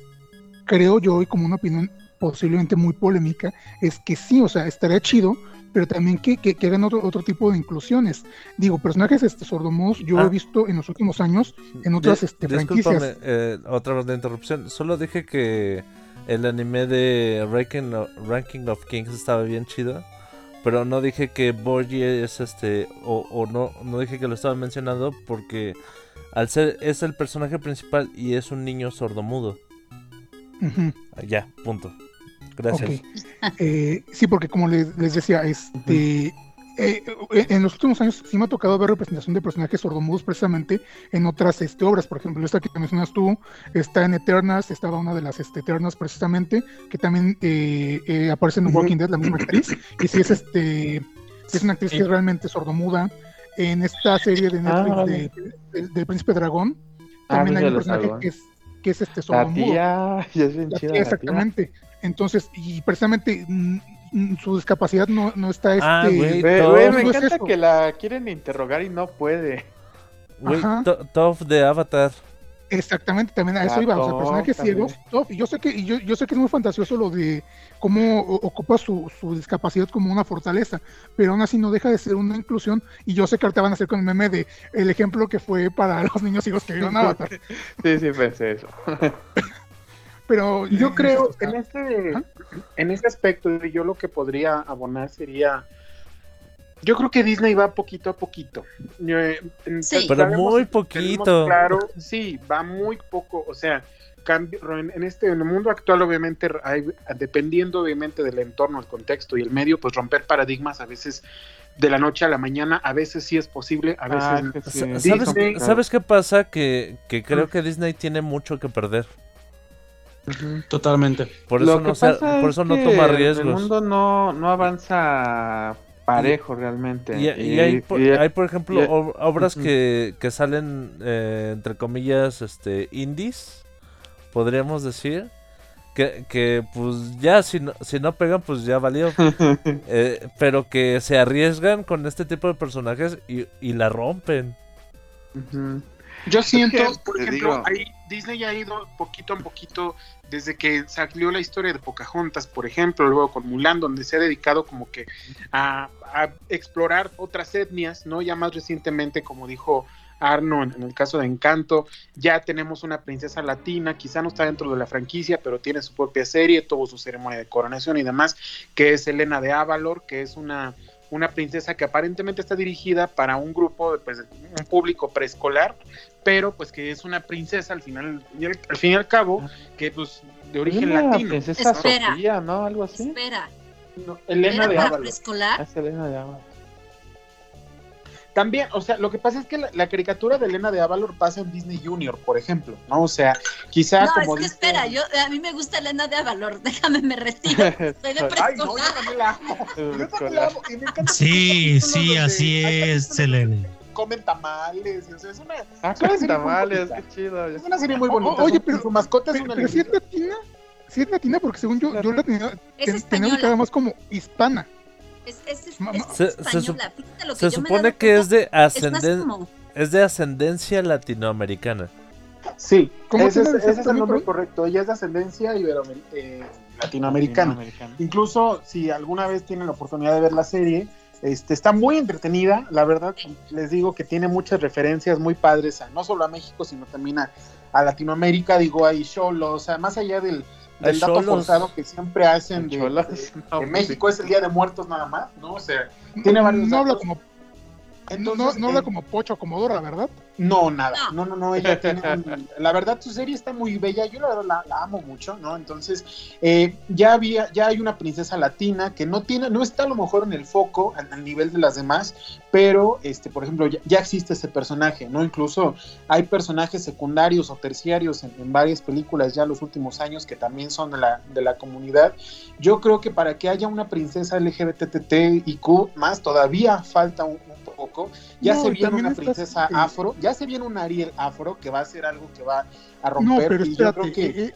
Speaker 1: creo yo, y como una opinión posiblemente muy polémica, es que sí, o sea, estaría chido pero también que, que, que hagan otro, otro tipo de inclusiones. Digo, personajes este, sordomudos yo
Speaker 2: Ah.
Speaker 1: he visto en los últimos años en otras
Speaker 2: Dis-
Speaker 1: este, franquicias.
Speaker 2: eh, otra vez de interrupción. Solo dije que el anime de Ranking of, Ranking of Kings estaba bien chido. Pero no dije que Borgie es este. O, o no, no dije que lo estaba mencionando porque al ser es el personaje principal y es un niño sordomudo. Ah, Ya, punto. Gracias.
Speaker 1: Eh, sí, porque como les, les decía, este, eh, en los últimos años sí me ha tocado ver representación de personajes sordomudos precisamente en otras este, obras. Por ejemplo, esta que mencionas tú está en Eternals, estaba una de las este, Eternals precisamente, que también eh, eh, aparece en The Walking Dead, la misma actriz. (coughs) Y sí es este es una actriz que es realmente sordomuda. En esta serie de Netflix
Speaker 6: Ah,
Speaker 1: de- del- del Príncipe Dragón,
Speaker 6: Ah,
Speaker 1: también hay un
Speaker 6: de
Speaker 1: personaje que es, que es este
Speaker 6: La
Speaker 1: sordomudo.
Speaker 6: tía, (laughs) es bien
Speaker 1: La
Speaker 6: chida.
Speaker 1: tía,
Speaker 6: la tía.
Speaker 1: exactamente. Entonces, y precisamente mm, mm, su discapacidad no, no está este.
Speaker 2: Ah.
Speaker 6: Ve-
Speaker 2: Todo-
Speaker 6: güey, me
Speaker 1: es
Speaker 6: encanta que la quieren interrogar y no puede.
Speaker 2: Güey, Toph de Avatar.
Speaker 1: Exactamente, también a eso
Speaker 6: Ah,
Speaker 1: iba. O sea, personajes
Speaker 6: también.
Speaker 1: ciegos. Toph, y yo sé que, y yo, yo sé que es muy fantasioso lo de cómo ocupa su, su discapacidad como una fortaleza, pero aún así no deja de ser una inclusión. Y yo sé que ahorita van a hacer con el meme de el ejemplo que fue para (laughs) los niños ciegos que vieron Avatar.
Speaker 6: Sí, sí, pensé eso. (laughs)
Speaker 1: Pero
Speaker 7: Yo creo,
Speaker 1: en
Speaker 7: en este, en ese aspecto, yo lo que podría abonar sería. Yo creo que Disney va poquito a poquito. Eh,
Speaker 3: Sí.
Speaker 2: Pero muy poquito.
Speaker 7: Claro, sí, va muy poco. O sea, cambio, en, este en el mundo actual, obviamente, hay, dependiendo obviamente del entorno, el contexto y el medio, pues romper paradigmas a veces de la noche a la mañana, a veces sí es posible, a veces
Speaker 6: Ah, sí.
Speaker 7: Sí,
Speaker 2: ¿Sabes,
Speaker 7: sí.
Speaker 2: ¿Sabes qué pasa? Que, que creo
Speaker 7: Mm.
Speaker 2: que Disney tiene mucho que perder.
Speaker 5: Totalmente.
Speaker 2: Por eso, no, se-
Speaker 6: es
Speaker 2: no toma
Speaker 6: El
Speaker 2: riesgos.
Speaker 6: mundo no, no avanza parejo realmente.
Speaker 2: Y, y hay, por,
Speaker 6: y-
Speaker 2: hay, por ejemplo, obras que, que salen, eh, entre comillas, este, indies, podríamos decir. Que, que pues ya, si no, si no pegan, pues ya valió. (laughs) Eh, pero que se arriesgan con este tipo de personajes y, y la rompen.
Speaker 7: Yo siento, por ejemplo,
Speaker 6: digo-
Speaker 7: ahí Disney ha ido poquito a poquito desde que salió la historia de Pocahontas, por ejemplo, luego con Mulan, donde se ha dedicado como que a, a explorar otras etnias, ¿no? Ya más recientemente, como dijo Arno en, en el caso de Encanto, ya tenemos una princesa latina, quizá no está dentro de la franquicia, pero tiene su propia serie, tuvo su ceremonia de coronación y demás, que es Elena de Avalor, que es una una princesa que aparentemente está dirigida para un grupo, de, pues, un público preescolar, pero pues que es una princesa al final, y al, al fin y al cabo, que pues de origen
Speaker 6: Una
Speaker 7: latino.
Speaker 6: princesa
Speaker 3: Espera.
Speaker 6: Sofía, ¿no? Algo así.
Speaker 3: Espera,
Speaker 7: No, Elena
Speaker 3: ¿era
Speaker 7: de
Speaker 3: para
Speaker 7: Ábalos.
Speaker 3: preescolar?
Speaker 6: Es Elena de Ábalos.
Speaker 7: También, o sea, lo que pasa es que la, la caricatura de Elena de Avalor pasa en Disney Junior, por ejemplo, ¿no? O sea, quizá
Speaker 3: No,
Speaker 7: como
Speaker 3: es que
Speaker 7: dice-
Speaker 3: espera, yo, a mí me gusta Elena de Avalor, (laughs) déjame me retiro. (laughs) Soy de
Speaker 7: Ay, no, yo también la amo. (laughs) Yo también la amo. Y me encanta
Speaker 4: Sí, sí, así
Speaker 7: hay
Speaker 4: es,
Speaker 7: donde Comen tamales, o sea, es una,
Speaker 6: Ah,
Speaker 7: es una
Speaker 6: con
Speaker 7: serie muy
Speaker 6: tamales,
Speaker 7: bonita.
Speaker 6: qué chido.
Speaker 7: Es una serie muy bonita.
Speaker 1: oye, pero-
Speaker 7: su mascota es
Speaker 1: Pero,
Speaker 7: una
Speaker 1: pero si es latina, si es latina, porque según yo, yo la tenía,
Speaker 3: Es
Speaker 1: ten- tenía más como hispana.
Speaker 3: Es, es, es,
Speaker 1: Ma-
Speaker 3: es
Speaker 1: ma-
Speaker 2: Se-
Speaker 3: española. lo que
Speaker 2: supone que
Speaker 3: cuenta,
Speaker 2: es de ascenden
Speaker 3: como-
Speaker 2: es de ascendencia latinoamericana.
Speaker 7: Sí,
Speaker 1: ¿Cómo
Speaker 7: ese,
Speaker 1: se
Speaker 7: es, ese es el nombre correcto. Ella es de ascendencia iberoamer- eh, latinoamericana. Incluso si alguna vez tienen la oportunidad de ver la serie, este, está muy entretenida, la verdad, les digo que tiene muchas referencias muy padres, a, no solo a México, sino también a, a Latinoamérica, digo, hay cholos, o sea, más allá del, del dato
Speaker 2: cholos.
Speaker 7: forzado que siempre hacen de, de- de (laughs) México, es el Día de Muertos nada más, ¿no? O sea, tiene varios
Speaker 1: No habla
Speaker 7: datos.
Speaker 1: como,
Speaker 7: Entonces,
Speaker 1: no habla
Speaker 7: eh,
Speaker 1: como Pocho Comodora, ¿verdad?
Speaker 7: no, nada.
Speaker 3: No.
Speaker 7: No, no, no. Ella (laughs) tiene un- la verdad, su serie está muy bella. Yo la verdad la, la amo mucho, ¿no? Entonces, eh, ya había, ya hay una princesa latina que no tiene, no está a lo mejor en el foco al, al nivel de las demás, pero, este, por ejemplo, ya, ya existe ese personaje, ¿no? Incluso hay personajes secundarios o terciarios en, en varias películas ya los últimos años que también son de la, de la comunidad. Yo creo que para que haya una princesa LGBTTIQ más, todavía falta un, un poco. Ya
Speaker 1: No,
Speaker 7: se viene una princesa
Speaker 1: este,
Speaker 7: afro, ya se viene un Ariel afro que va a ser algo que va a
Speaker 1: No,
Speaker 7: romper.
Speaker 1: pero
Speaker 7: y yo
Speaker 1: espérate,
Speaker 7: creo que,
Speaker 1: eh, eh,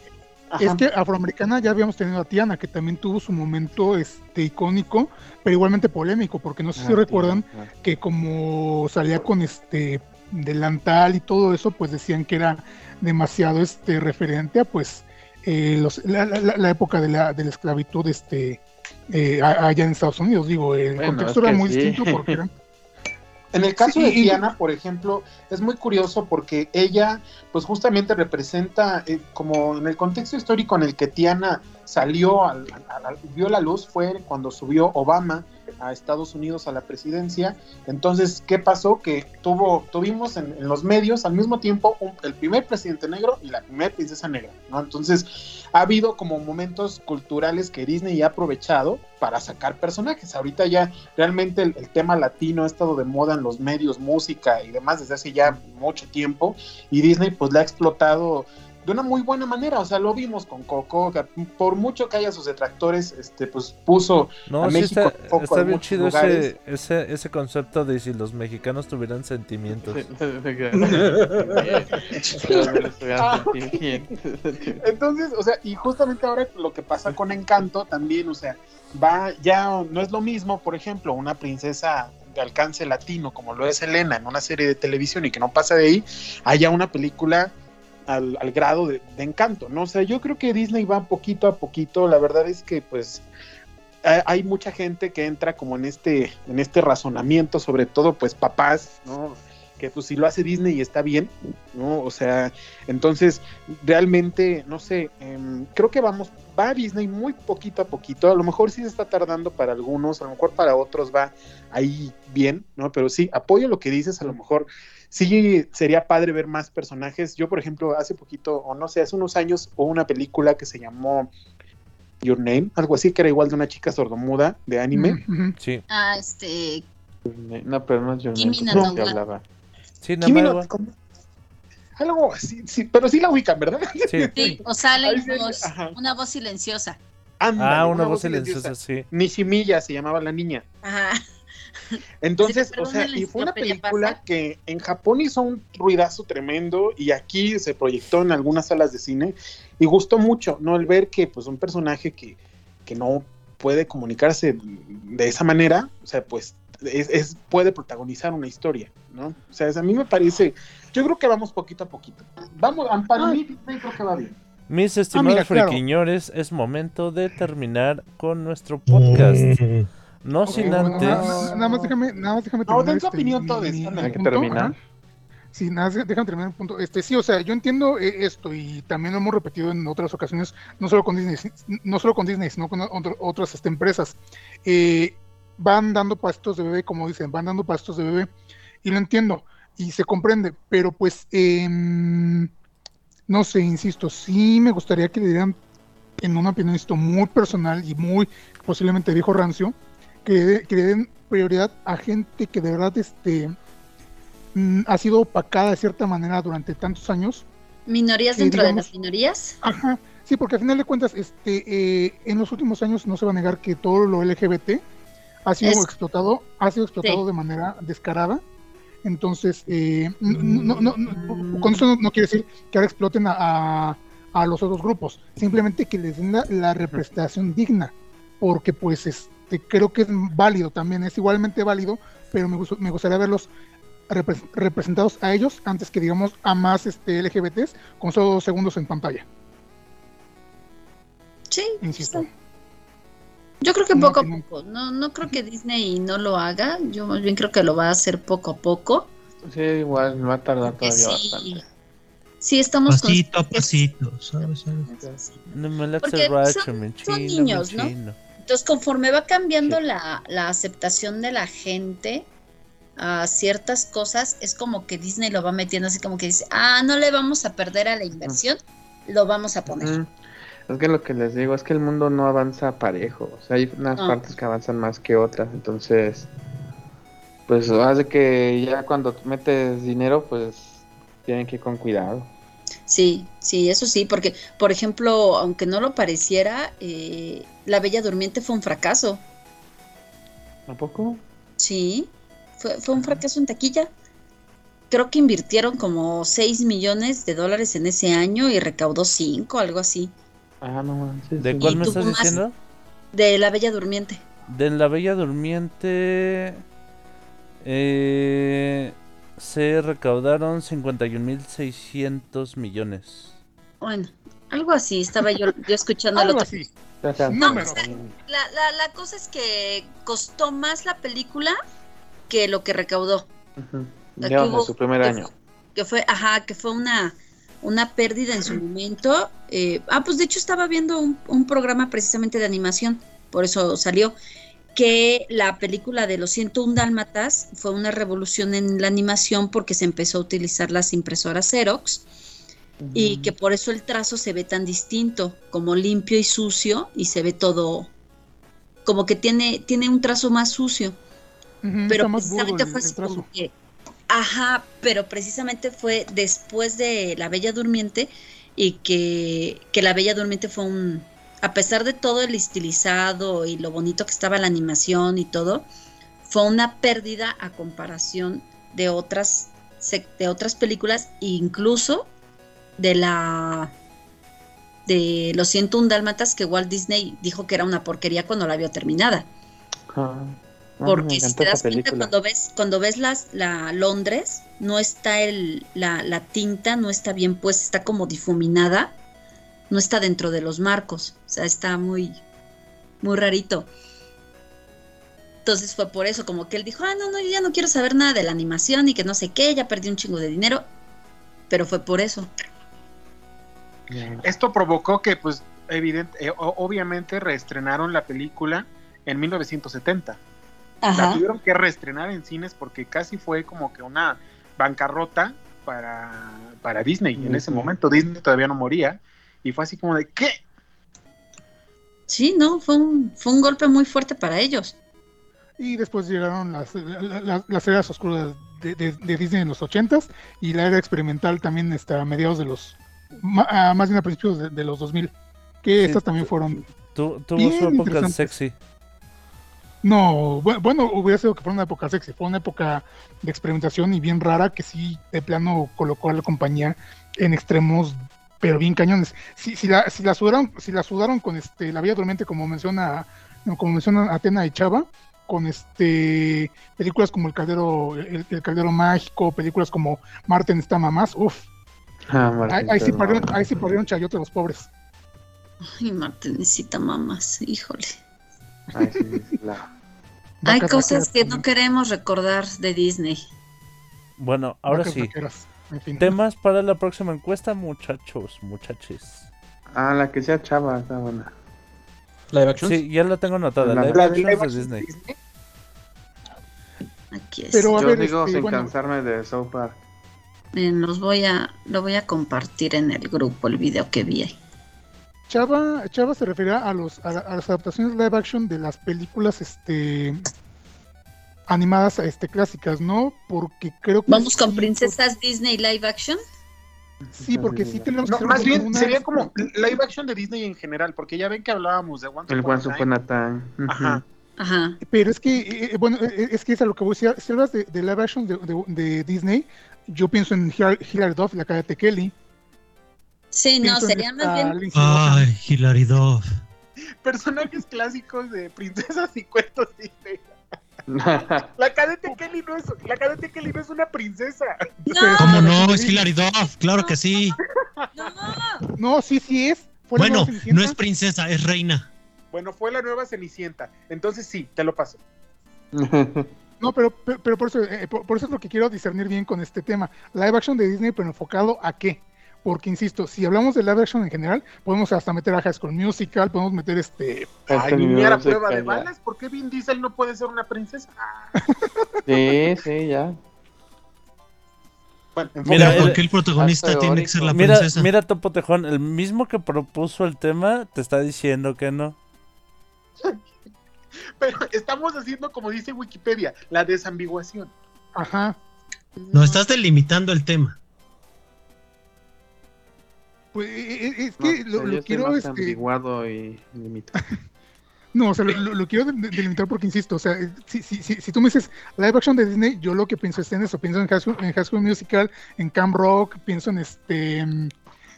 Speaker 1: es que afroamericana ya habíamos tenido a Tiana, que también tuvo su momento este icónico, pero igualmente polémico, porque no sé si
Speaker 6: Ah,
Speaker 1: recuerdan
Speaker 6: ah.
Speaker 1: que como salía con este delantal y todo eso, pues decían que era demasiado este referente a pues eh, los- la, la- la época de la, de la esclavitud este eh, allá en Estados Unidos. Digo, el
Speaker 6: Bueno,
Speaker 1: contexto
Speaker 6: es
Speaker 1: era muy
Speaker 6: sí.
Speaker 1: distinto porque (laughs) eran
Speaker 7: En el caso
Speaker 1: Sí,
Speaker 7: de Diana, por ejemplo, es muy curioso porque ella, pues justamente representa, eh, como en el contexto histórico en el que Tiana salió, al- vio la luz, fue cuando subió Obama a Estados Unidos a la presidencia. Entonces, ¿qué pasó? Que tuvo, tuvimos en, en los medios al mismo tiempo un- el primer presidente negro y la primera princesa negra, ¿no? Entonces, ha habido como momentos culturales que Disney ha aprovechado para sacar personajes. Ahorita ya realmente el, el tema latino ha estado de moda en los medios, música y demás desde hace ya mucho tiempo y Disney pues la ha explotado de una muy buena manera, o sea, lo vimos con Coco, por mucho que haya sus detractores, este pues puso
Speaker 2: No,
Speaker 7: a
Speaker 2: sí
Speaker 7: México
Speaker 2: está, está
Speaker 7: en
Speaker 2: bien chido ese, ese, ese concepto de si los mexicanos tuvieran sentimientos.
Speaker 7: Entonces, o sea, y justamente ahora lo que pasa con Encanto también, o sea, va, ya no es lo mismo, por ejemplo, una princesa de alcance latino como lo es Elena en una serie de televisión y que no pasa de ahí, haya una película al, al grado de, de Encanto, ¿no? O sea, yo creo que Disney va poquito a poquito, la verdad es que pues hay- mucha gente que entra como en este, en este razonamiento, sobre todo pues papás, ¿no? Que pues si lo hace Disney está bien, ¿no? O sea, entonces realmente, no sé, em, creo que vamos, va Disney muy poquito a poquito, a lo mejor sí se está tardando para algunos, a lo mejor para otros va ahí bien, ¿no? Pero sí, apoyo lo que dices, a lo mejor sí sería padre ver más personajes. Yo, por ejemplo, hace poquito, o no sé, hace unos años, hubo una película que se llamó Your Name, algo así, que era igual de una chica sordomuda de anime.
Speaker 2: Sí,
Speaker 3: Ah, este.
Speaker 6: No, pero no es yo
Speaker 3: Kimi
Speaker 6: no,
Speaker 3: no
Speaker 6: hablaba.
Speaker 2: Sí, nada
Speaker 7: Kimi
Speaker 2: más,
Speaker 7: no-. Algo así, sí, pero sí la ubican, ¿verdad?
Speaker 2: Sí.
Speaker 3: Sí, (laughs) o sale voz- una voz silenciosa.
Speaker 7: Ándale,
Speaker 2: Ah, una voz silenciosa, sí.
Speaker 7: Nishimiya se llamaba la niña.
Speaker 3: Ajá. (laughs)
Speaker 7: Entonces,
Speaker 3: Sí,
Speaker 7: o sea, y fue una película
Speaker 3: pasa.
Speaker 7: que en Japón hizo un ruidazo tremendo y aquí se proyectó en algunas salas de cine y gustó mucho, ¿no? El ver que pues un personaje que, que no puede comunicarse de esa manera, o sea, pues es, es- puede protagonizar una historia, ¿no? O sea, es- a mí me parece, yo creo que vamos poquito a poquito. Vamos, para
Speaker 1: Ah.
Speaker 7: mí creo que va bien.
Speaker 2: Mis estimados
Speaker 1: mira, claro.
Speaker 2: friquiñores, es momento de terminar con nuestro podcast. No
Speaker 1: Ok,
Speaker 2: sin
Speaker 1: bueno,
Speaker 2: antes.
Speaker 1: nada, nada más déjame, nada más déjame
Speaker 7: No,
Speaker 1: terminar.
Speaker 7: den tu
Speaker 1: este,
Speaker 7: opinión ándale.
Speaker 1: mi
Speaker 6: Hay que terminar.
Speaker 1: Sí, nada, más déjame terminar el punto. Este, sí, o sea, yo entiendo eh, esto y también lo hemos repetido en otras ocasiones, no solo con Disney, no solo con Disney, sino con otro- otras este, empresas. Eh, van dando pastos de bebé, como dicen, van dando pastos de bebé, y lo entiendo, y se comprende, pero pues, em, no sé, insisto, sí me gustaría que le dieran, en una opinión esto muy personal y muy posiblemente viejo rancio, que, que le den prioridad a gente que de verdad este, mm, ha sido opacada de cierta manera durante tantos años.
Speaker 3: Minorías dentro de las minorías.
Speaker 1: Ajá, sí, porque al final de cuentas, este, eh, en los últimos años no se va a negar que todo lo LGBT ha sido
Speaker 3: Es-
Speaker 1: explotado, ha sido explotado
Speaker 3: Sí.
Speaker 1: de manera descarada. Entonces, eh, no, no, no- con eso no, no quiere decir que ahora exploten a, a- a los otros grupos, simplemente que les den la, la representación digna, porque pues es, este, creo que es válido también, es igualmente válido, pero me, me gustaría verlos repres- representados a ellos antes que digamos a más este, LGBTs con solo dos segundos en pantalla,
Speaker 3: Sí,
Speaker 1: insisto.
Speaker 3: está- Yo creo que
Speaker 1: No,
Speaker 3: poco a poco. No, no creo que Disney no lo haga. Yo más bien creo que lo va a hacer poco a poco.
Speaker 6: Sí, igual va a tardar
Speaker 3: Porque
Speaker 6: todavía
Speaker 3: sí,
Speaker 6: bastante.
Speaker 3: sí estamos
Speaker 4: Pasito a pasito, ¿sabes? ¿sabes?
Speaker 2: No me la
Speaker 3: Porque son- son niños, ¿no? Entonces, conforme va cambiando la, la aceptación de la gente a ciertas cosas, es como que Disney lo va metiendo así como que dice, ah, no le vamos a perder a la inversión, lo vamos a poner.
Speaker 6: Es que lo que les digo es que el mundo no avanza parejo. O sea, hay unas
Speaker 3: No.
Speaker 6: partes que avanzan más que otras. Entonces, pues hace que ya cuando metes dinero, pues tienen que ir con cuidado.
Speaker 3: Sí, sí, eso sí, porque, por ejemplo, aunque no lo pareciera, eh, La Bella Durmiente fue un fracaso.
Speaker 6: ¿A poco?
Speaker 3: Sí, fue, fue un fracaso en taquilla. Creo que invirtieron como 6 millones de dólares en ese año y recaudó 5, algo así,
Speaker 6: Ah, no manches.
Speaker 2: ¿De cuál me estás diciendo?
Speaker 3: de La Bella Durmiente.
Speaker 2: De La Bella Durmiente. eh, se recaudaron 51.600 millones.
Speaker 3: Bueno, algo así, estaba yo, yo escuchando
Speaker 1: Algo
Speaker 3: otro.
Speaker 1: así.
Speaker 6: O sea,
Speaker 1: Números.
Speaker 3: La, la, la cosa es que costó más la película que lo que recaudó.
Speaker 6: Digamos,
Speaker 3: hubo-
Speaker 6: en su primer
Speaker 3: que
Speaker 6: año.
Speaker 3: fue- Que fue, ajá, que fue una, una pérdida en su momento. Eh, ah, pues de hecho estaba viendo un, un programa precisamente de animación, por eso salió, que la película de los 101 Dálmatas fue una revolución en la animación porque se empezó a utilizar las impresoras Xerox y que por eso el trazo se ve tan distinto, como limpio y sucio y se ve todo como que tiene, tiene un trazo más sucio pero precisamente fue así como que ajá pero precisamente fue después de la Bella Durmiente y que, que la Bella Durmiente fue un a pesar de todo el estilizado y lo bonito que estaba la animación y todo fue una pérdida a comparación de otras de otras películas incluso de la de los 101 dálmatas que Walt Disney dijo que era una porquería cuando la vio terminada.
Speaker 6: Ah,
Speaker 3: porque si te das cuenta cuando ves cuando ves las la Londres no está el la, la tinta no está bien pues está como difuminada no está dentro de los marcos o sea está muy muy rarito entonces fue por eso como que él dijo ah no no yo ya no quiero saber nada de la animación y que no sé qué ya perdí un chingo de dinero pero fue por eso.
Speaker 7: Esto provocó que, pues, evidente, eh, o- obviamente reestrenaron la película en 1970. La tuvieron que reestrenar en cines porque casi fue como que una bancarrota para, para Disney en ese momento. Disney todavía no moría y fue así como de ¿qué?
Speaker 3: sí no fue un fue un golpe muy fuerte para ellos
Speaker 1: Y después llegaron las, la- la- las eras oscuras de, de- de Disney en los 80s y la era experimental también está a mediados de los, ma- más bien a principios de, de los 2000, que estas también fueron,
Speaker 2: Tu- tuvo su época sexy.
Speaker 1: No, bu- bueno, hubiera sido que fue una época sexy, fue una época de experimentación y bien rara que sí, de plano colocó a la compañía en extremos, pero bien cañones. Si, si, la, si la sudaron, si la sudaron con este, la Vía Dormiente, como menciona, como menciona Atena y Chava, con este películas como el caldero el, el caldero mágico películas como Marten está mamás uf.
Speaker 6: Ah,
Speaker 1: ahí, ahí sí perdieron ahí sí perdieron chayote los pobres.
Speaker 3: Ay Martincita mamás híjole
Speaker 6: Ay, sí, la-
Speaker 3: hay cosas
Speaker 1: vaqueras
Speaker 3: que no queremos recordar de Disney
Speaker 2: Bueno, ahora
Speaker 1: vacas
Speaker 2: sí.
Speaker 1: vaqueras, en fin.
Speaker 2: Temas para la próxima encuesta, muchachos, muchachis.
Speaker 6: Ah, la que sea chava, está buena.
Speaker 5: Live action.
Speaker 2: Sí, ya la tengo anotada.
Speaker 6: La-
Speaker 2: Live
Speaker 7: La de
Speaker 2: de
Speaker 7: action
Speaker 2: Disney.
Speaker 7: Disney.
Speaker 3: Aquí es.
Speaker 1: Pero
Speaker 6: Yo
Speaker 1: ver,
Speaker 6: digo
Speaker 1: este,
Speaker 6: sin
Speaker 1: bueno,
Speaker 6: cansarme de South Park.
Speaker 3: Miren, los voy a, lo voy a compartir en el grupo, el video que vi ahí.
Speaker 1: Chava, Chava se refiere a, los, a, la- a las adaptaciones live action de las películas este animadas este clásicas, ¿no? Porque creo que
Speaker 3: Vamos con princesas Disney live action.
Speaker 1: Sí, porque sí tenemos que
Speaker 7: No,
Speaker 1: hacer
Speaker 7: más bien
Speaker 1: una-
Speaker 7: sería como live action de Disney en general, porque ya ven que hablábamos de Once
Speaker 6: El
Speaker 7: Time.
Speaker 6: Upon a Time. Ujú.
Speaker 7: Ajá.
Speaker 3: Ajá.
Speaker 1: Pero es que, eh, eh, bueno, eh, es que es a lo que voy a decir. Si hablas de, de live action de, de- de Disney, yo pienso en Hilary, Hilary Duff, la Karate Kelly.
Speaker 3: Sí, no, sería más bien.
Speaker 4: Ay, Hilary Duff.
Speaker 7: personajes clásicos de princesas y cuentos Disney. (laughs) La cadete Kelly no es, la cadete Kelly no es una princesa.
Speaker 4: ¿Cómo no? Es Hilary Duff, claro que sí.
Speaker 1: No, sí, sí es.
Speaker 4: Bueno, no es princesa, es reina.
Speaker 7: Bueno, fue la nueva Cenicienta. Entonces sí, te lo paso.
Speaker 1: No, pero, pero, pero por, eso, eh, por, por eso es lo que quiero discernir bien con este tema. Live action de Disney, pero enfocado a qué. Porque, insisto, si hablamos de live action en general, podemos hasta meter a High School Musical, podemos meter este...
Speaker 7: Ay, niñera prueba de balas. ¿Por qué Vin Diesel no puede ser una princesa? Ah,
Speaker 6: Sí, sí, ya.
Speaker 7: bueno,
Speaker 2: Mira,
Speaker 4: ¿por qué el protagonista tiene que ser la
Speaker 2: Mira,
Speaker 4: princesa?
Speaker 2: mira Topo Tejón, el mismo que propuso el tema te está diciendo que no. (laughs)
Speaker 7: Pero estamos haciendo, como dice Wikipedia, la desambiguación.
Speaker 1: Ajá.
Speaker 4: No, estás delimitando el tema.
Speaker 1: Pues eh, eh, es
Speaker 6: No,
Speaker 1: que lo, quiero...
Speaker 6: más
Speaker 1: Este,
Speaker 6: ambiguado y limitado. (laughs)
Speaker 1: No, o sea, lo, quiero de- de- delimitar porque insisto, o sea, si, si, si, si tú me dices live action de Disney, yo lo que pienso es en eso, pienso en High School, en High School Musical, en Camp Rock, pienso en este mm,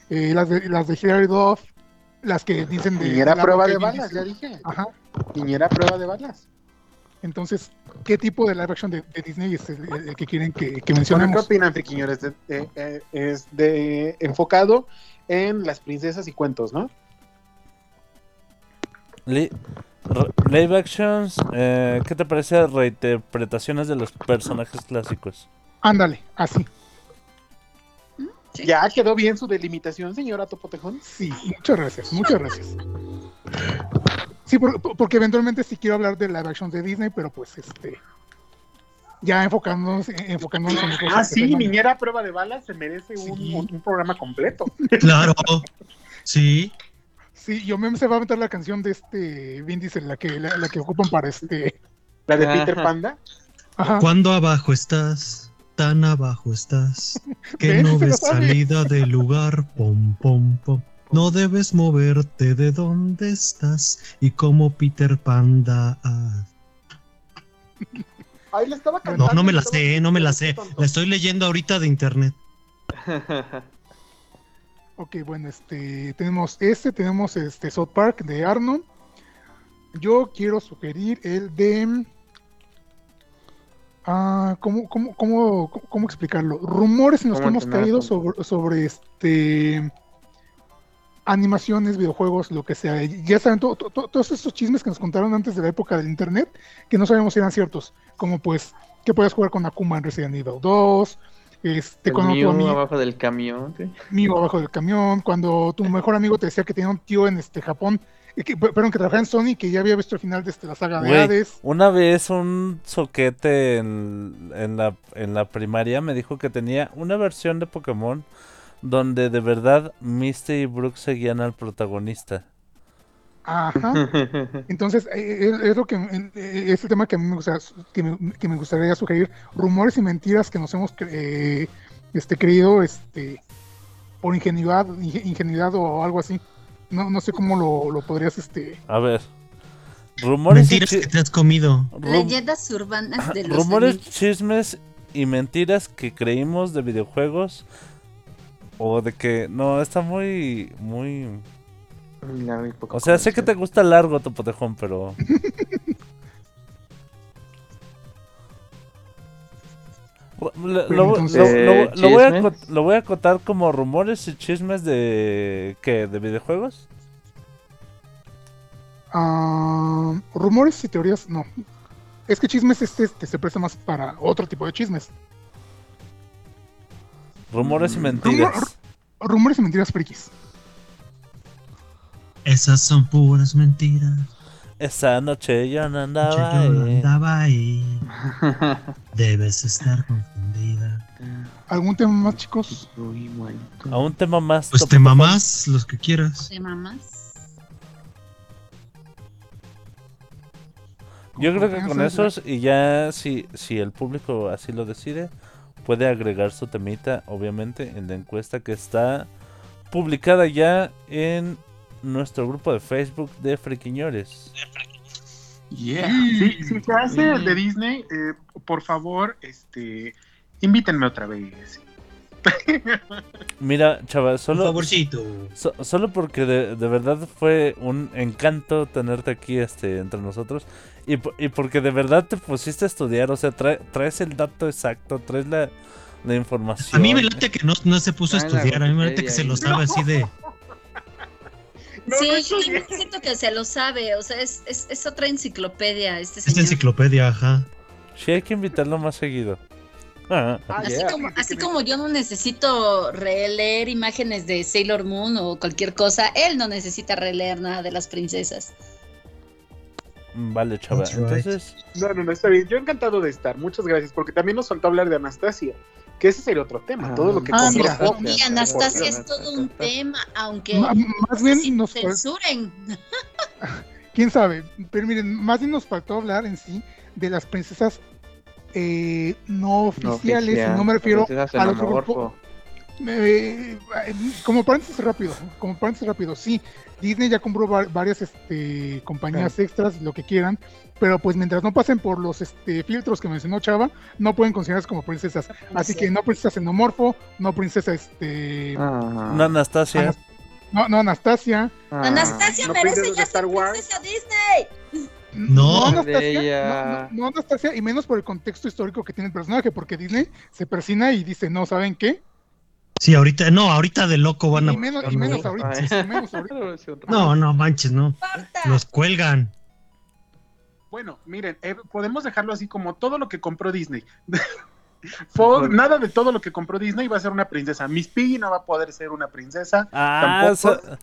Speaker 1: eh, las de las de Hilary Duff, las que dicen de
Speaker 7: Niñera prueba de balas, ya dije.
Speaker 1: Ajá.
Speaker 7: Niñera prueba de balas.
Speaker 1: Entonces, ¿qué tipo de live action de, de Disney es el, el que quieren que, que
Speaker 7: Bueno, ¿Qué
Speaker 1: mencionemos?
Speaker 7: opinan, friquiñores? De- eh, eh, es de enfocado en las princesas y cuentos, ¿no?
Speaker 2: Live actions, eh, ¿qué te parece reinterpretaciones de los personajes clásicos?
Speaker 1: Ándale, así.
Speaker 3: Sí.
Speaker 7: Ya quedó bien su delimitación, señora Topotejón.
Speaker 1: Sí, muchas gracias, muchas gracias. Sí, por- por- porque eventualmente sí quiero hablar de live action de Disney, pero pues este ya enfocándonos, enfocándonos en
Speaker 7: Ah, sí,
Speaker 1: temas.
Speaker 7: Niñera prueba de balas se merece un,
Speaker 1: Sí.
Speaker 7: un- un programa completo.
Speaker 4: Claro. Sí.
Speaker 1: Sí, yo me se va a meter la canción de este Vin Diesel, la que la, la que ocupan para este.
Speaker 7: La de
Speaker 6: Ajá.
Speaker 7: Peter Panda.
Speaker 1: Ajá.
Speaker 4: Cuando abajo estás, tan abajo estás, (laughs) que
Speaker 1: ¿Ves?
Speaker 4: no (laughs) ves salida del lugar, pom, pom, pom. No debes moverte de donde estás y como Peter Panda. ah.
Speaker 7: Ahí le estaba
Speaker 4: No,
Speaker 7: cantando.
Speaker 4: no me la sé, no me la sé.
Speaker 7: tonto.
Speaker 4: La estoy leyendo ahorita de internet. (laughs)
Speaker 1: Ok, bueno, este tenemos este, tenemos este South Park de Arnold. Yo quiero sugerir el de ah, ¿cómo, cómo, cómo, cómo explicarlo? Rumores en los que
Speaker 6: ¿Cómo
Speaker 1: hemos caído sobre, sobre este animaciones, videojuegos, lo que sea. Ya saben, to- to- to- todos estos chismes que nos contaron antes de la época del internet, que no sabíamos si eran ciertos, como pues que puedes jugar con Akuma en Resident Evil 2, este,
Speaker 6: El
Speaker 1: cuando tu
Speaker 6: Mew
Speaker 1: ami-
Speaker 6: abajo del camión. sí.
Speaker 1: amigo abajo del camión, cuando tu mejor amigo te decía que tenía un tío en este Japón, que, perdón, que trabajaba en Sony, que ya había visto el final de este, la saga de
Speaker 2: Güey,
Speaker 1: Hades.
Speaker 2: una vez un soquete en, en la, en la primaria me dijo que tenía una versión de Pokémon donde de verdad Misty y Brooke seguían al protagonista.
Speaker 1: Ajá. (laughs) Entonces, eh, es, es lo que eh, es el tema que a mí me, gusta, que me, que me gustaría sugerir. Rumores y mentiras que nos hemos cre- eh, este, creído este, por ingenuidad, inge- ingenuidad o algo así. No, no sé cómo lo, lo podrías este,
Speaker 2: A ver. Rumores y
Speaker 4: Mentiras
Speaker 2: chi-
Speaker 4: que te has comido.
Speaker 2: rum-
Speaker 3: Leyendas urbanas de (laughs) los
Speaker 2: rumores,
Speaker 3: amigos.
Speaker 2: chismes y mentiras que creímos de videojuegos o de que no está muy muy
Speaker 6: Muy largo y poco
Speaker 2: o sea sé que te gusta largo Topotejón pero Lo, lo-
Speaker 1: Pero
Speaker 2: lo-
Speaker 1: entonces-
Speaker 2: lo-
Speaker 6: Eh,
Speaker 2: lo voy a lo voy a acotar como rumores y chismes de ¿qué? de videojuegos
Speaker 1: ah, rumores y teorías, no. Es que chismes este se presta más para otro tipo de chismes.
Speaker 2: Rumores y
Speaker 6: Mm.
Speaker 2: mentiras
Speaker 1: Rumores y mentiras frikis.
Speaker 4: Esas son puras mentiras.
Speaker 2: esa noche yo no
Speaker 4: Yo
Speaker 2: andaba
Speaker 4: no
Speaker 2: ahí.
Speaker 4: andaba ahí. (laughs) Debes estar confundida.
Speaker 1: ¿Algún tema más, chicos?
Speaker 6: Muy bueno.
Speaker 2: a un tema más
Speaker 4: Pues te mamás los que quieras.
Speaker 3: ¿De mamás?
Speaker 2: Yo creo que con esos y ya si, si el público así lo decide, puede agregar su temita, obviamente, en la encuesta que está publicada ya en nuestro grupo de Facebook de.
Speaker 7: Yeah. Sí, si se hace el de Disney, eh, por favor, este, invítenme otra vez. (laughs)
Speaker 2: Mira, chaval, solo,
Speaker 4: favorcito.
Speaker 2: so- solo porque de, de verdad fue un encanto tenerte aquí este, entre nosotros y, y porque de verdad te pusiste a estudiar, o sea, trae- traes el dato exacto, traes la, la información.
Speaker 4: A mí me late que no, no se puso a estudiar, a mí me late que se lo sabe así de... (laughs)
Speaker 7: No,
Speaker 3: sí,
Speaker 7: no es
Speaker 3: yo también siento que se lo sabe, o sea, es, es, es otra enciclopedia este señor.
Speaker 4: enciclopedia, ajá.
Speaker 2: Sí, hay que invitarlo más seguido. Ah,
Speaker 3: Así,
Speaker 7: yeah.
Speaker 3: como, así como yo no necesito releer imágenes de Sailor Moon o cualquier cosa, él no necesita releer nada de las princesas.
Speaker 2: vale, chaval. Entonces,
Speaker 7: No, no, no, está bien. Yo encantado de estar. Muchas gracias, porque también nos faltó hablar de Anastasia, que ese sería otro tema.
Speaker 6: Ah,
Speaker 7: todo lo que
Speaker 1: Ah, mira.
Speaker 3: Y Anastasia es todo un tema, aunque
Speaker 1: Ma- más
Speaker 3: no
Speaker 1: bien
Speaker 3: si
Speaker 1: nos
Speaker 3: censuren. (laughs)
Speaker 1: quién sabe, pero miren, más bien nos faltó hablar en sí de las princesas eh, no oficiales, y
Speaker 6: oficial,
Speaker 1: no me refiero a los grupos. Eh, como paréntesis rápido, como paréntesis rápido, sí, Disney ya compró va- varias este, compañías extras, lo que quieran, pero pues mientras no pasen por los este, filtros que mencionó Chava, no pueden considerarse como princesas. Así que no princesa xenomorfo, no princesa este,
Speaker 6: Ah,
Speaker 2: una Anastasia.
Speaker 1: no, no Anastasia,
Speaker 6: ah.
Speaker 3: Anastasia
Speaker 7: no
Speaker 3: merece ya
Speaker 7: Star
Speaker 3: ser
Speaker 7: Wars.
Speaker 3: princesa Disney.
Speaker 4: No.
Speaker 1: Anastasia,
Speaker 6: ella.
Speaker 1: no, no- no Anastasia, y menos por el contexto histórico que tiene el personaje, porque Disney se persina y dice, no, ¿saben qué?
Speaker 4: Sí, ahorita, no, ahorita de loco van a...
Speaker 1: Y menos, y menos ahorita, y menos ahorita. (laughs)
Speaker 4: No, no, manches, no. Los cuelgan.
Speaker 7: Bueno, miren, eh, podemos dejarlo así como todo lo que compró Disney. (laughs) Nada de todo lo que compró Disney va a ser una princesa. Miss Piggy no va a poder ser una princesa.
Speaker 2: Ah,
Speaker 7: Tampoco.
Speaker 2: sa-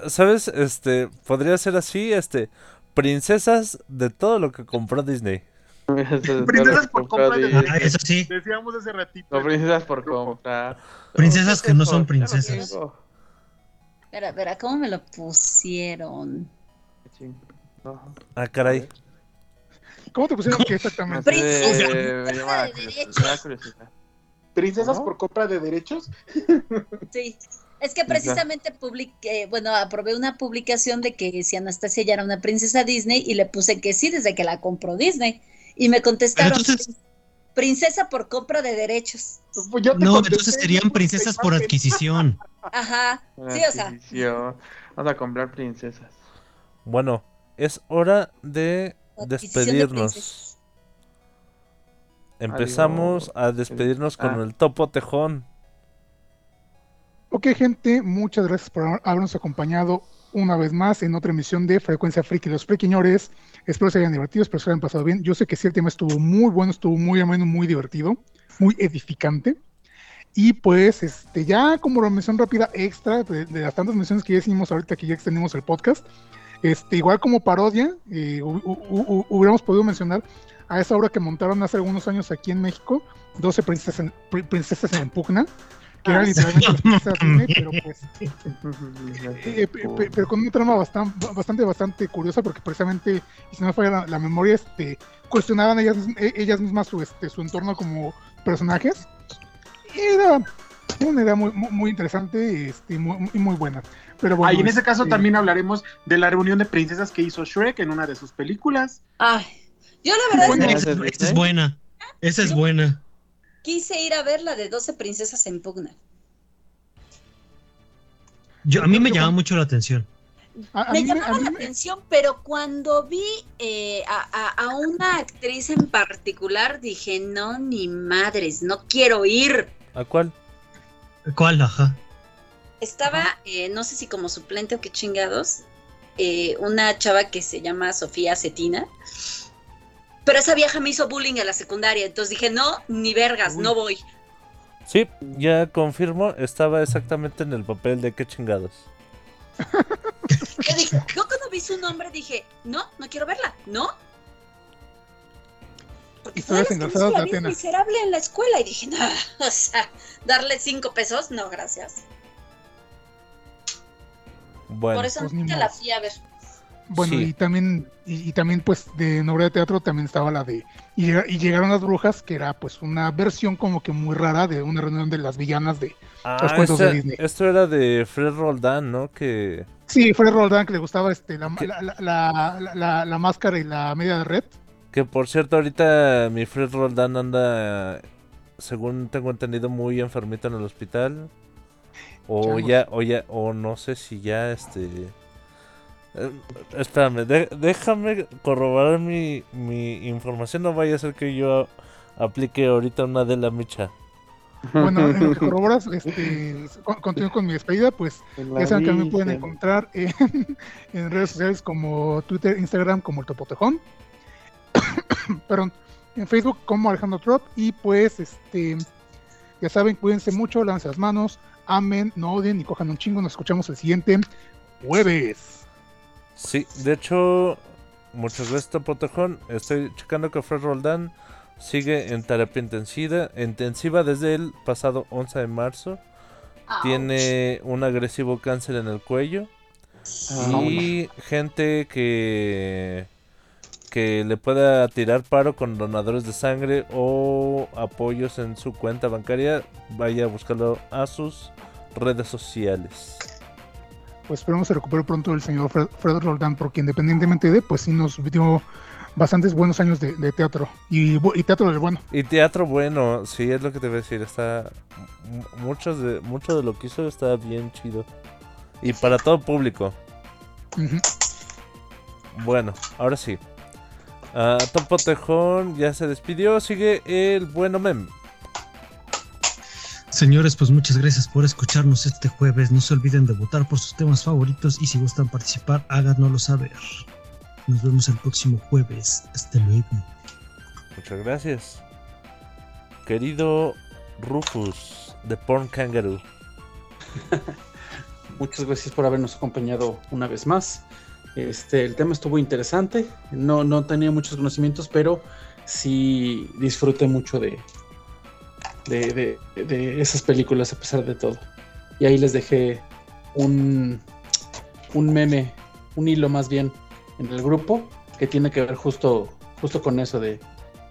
Speaker 2: sa- ¿sabes? Este, podría ser así, este, princesas de todo lo que compró Disney.
Speaker 7: Princesas por compra de-
Speaker 4: Ah, eso sí.
Speaker 7: Decíamos hace ratito.
Speaker 6: No, princesas por comprar.
Speaker 4: Princesas que no son princesas.
Speaker 3: Espera, espera, ¿cómo me lo pusieron?
Speaker 2: Ah, caray.
Speaker 1: ¿Cómo te pusieron que exactamente?
Speaker 3: Princesa,
Speaker 6: Eh, me
Speaker 3: compra
Speaker 6: llama la
Speaker 3: de
Speaker 6: curiosidad,
Speaker 3: derechos.
Speaker 7: Princesas
Speaker 6: ¿No?
Speaker 7: por compra de derechos.
Speaker 3: Sí. Es que precisamente publiqué, bueno, aprobé una publicación de que si Anastasia ya era una princesa Disney y le puse que sí desde que la compró Disney. Y me contestaron,
Speaker 4: entonces-
Speaker 3: princesa por compra de derechos.
Speaker 7: Pues yo te
Speaker 4: No,
Speaker 7: contesté,
Speaker 4: entonces serían princesas por adquisición. (laughs)
Speaker 3: Ajá,
Speaker 6: Una
Speaker 3: sí, o sea,
Speaker 6: adquisición. Vamos a comprar princesas.
Speaker 2: Bueno, es hora de despedirnos. Empezamos a despedirnos con
Speaker 6: Ah.
Speaker 2: el topo tejón.
Speaker 1: Ok, gente, muchas gracias por haber- habernos acompañado una vez más en otra emisión de Frecuencia Friki. Los Frequiñores, espero se hayan divertido, espero se hayan pasado bien. Yo sé que sí, el tema estuvo muy bueno, estuvo muy ameno, muy divertido, muy edificante. Y pues, este, ya como mención rápida extra de, de las tantas menciones que ya hicimos ahorita que ya extendimos el podcast, este, igual como parodia, eh, hu- hu- hu- hubiéramos podido mencionar a esa obra que montaron hace algunos años aquí en México, 12 princesas en, pri- princesas en pugna, que era literalmente pero (laughs) pues eh, pe- pe- pero con una trama bastante, bastante, bastante curiosa, porque precisamente, y si no me falla la, la memoria, este, cuestionaban ellas, eh, ellas mismas su, este, su entorno como personajes. Y era una idea muy, muy, interesante este, y muy, buena. Pero bueno,
Speaker 7: Ah, y en ese caso
Speaker 1: este,
Speaker 7: también hablaremos de la reunión de princesas que hizo Shrek en una de sus películas.
Speaker 3: Ay, yo la verdad
Speaker 7: Bueno,
Speaker 3: es
Speaker 4: Esa,
Speaker 3: que
Speaker 6: ¿es de
Speaker 4: esa es
Speaker 6: Disney?
Speaker 4: buena. Esa es buena.
Speaker 3: Quise ir a ver la de 12 princesas en pugna.
Speaker 4: Yo, a mí me llama mucho la atención.
Speaker 1: a- a
Speaker 3: me
Speaker 1: mí
Speaker 3: llamaba la
Speaker 1: me-
Speaker 3: atención, pero cuando vi eh, a, a- a una actriz en particular, dije, no, ni madres, no quiero ir.
Speaker 2: ¿A cuál?
Speaker 4: ¿Cuál? Ajá.
Speaker 3: Estaba, eh, no sé si como suplente o qué chingados, eh, una chava que se llama Sofía Cetina. Pero esa vieja me hizo bullying en la secundaria, entonces dije, no, ni vergas, no voy.
Speaker 2: Sí, ya confirmo, estaba exactamente en el papel de qué chingados.
Speaker 3: Yo dije, yo cuando vi su nombre dije, no, no quiero verla, no. Porque las que
Speaker 1: engarzadas de
Speaker 3: la miserable en la escuela y dije, no, (laughs) o sea, darle cinco pesos, no, gracias.
Speaker 2: Bueno,
Speaker 3: Por eso
Speaker 1: pues
Speaker 3: nunca la fui a ver.
Speaker 1: Bueno,
Speaker 2: Sí.
Speaker 1: y también, y, y también pues de obra de teatro también estaba la de y, llega- y llegaron las brujas, que era pues una versión como que muy rara de una reunión de las villanas de
Speaker 2: ah,
Speaker 1: cuentos de Disney.
Speaker 2: esto era de Fred Roldán, ¿no? Que
Speaker 1: Sí, fue Roldán que le gustaba este la, la, la, la- máscara y la media de red.
Speaker 2: Que por cierto, ahorita mi Fred Roldán anda según tengo entendido, muy enfermito en el hospital. O ya, o ya, o no sé si ya este. Eh, espérame, de- déjame corroborar mi, mi información. No vaya a ser que yo aplique ahorita una de la micha.
Speaker 1: Bueno, en lo que (laughs) corroboras, este, con- continúo con mi despedida, pues ya saben que me pueden encontrar en, (laughs) en redes sociales como Twitter, Instagram, como el Topotejón. (coughs) Perdón, en Facebook como Alejandro Trop. Y pues, este, ya saben, cuídense mucho, lávense las manos, amen, no odien y cojan un chingo. Nos escuchamos el siguiente jueves.
Speaker 2: Sí, de hecho, muchas gracias, Topotejón. Estoy checando que Fred Roldán sigue en terapia intensiva, intensiva desde el pasado 11 de marzo. Tiene un agresivo cáncer en el cuello. Y gente que que le pueda tirar paro con donadores de sangre o apoyos en su cuenta bancaria, vaya a buscarlo a sus redes sociales.
Speaker 1: Pues esperemos se recupere pronto el señor Fred, Fred Roldán, porque independientemente de, pues sí nos dio bastantes buenos años de, de teatro. Y, y teatro del bueno.
Speaker 2: Y teatro bueno, sí, es lo que te voy a decir, está mu- muchos de mucho de lo que hizo está bien chido. Y para todo público. Bueno, ahora sí. Ah, Topo Tejón ya se despidió, sigue el bueno mem.
Speaker 4: Señores, pues muchas gracias por escucharnos este jueves. No se olviden de votar por sus temas favoritos y si gustan participar, háganoslo saber. Nos vemos el próximo jueves. Hasta luego.
Speaker 2: Muchas gracias. Querido Rufus de Porn Kangaroo. (laughs)
Speaker 5: Muchas gracias por habernos acompañado una vez más. Este, el tema estuvo interesante. No, no tenía muchos conocimientos, pero sí disfruté mucho de, de, de- de esas películas a pesar de todo. Y ahí les dejé un, un meme, un hilo más bien en el grupo que tiene que ver justo, justo con eso de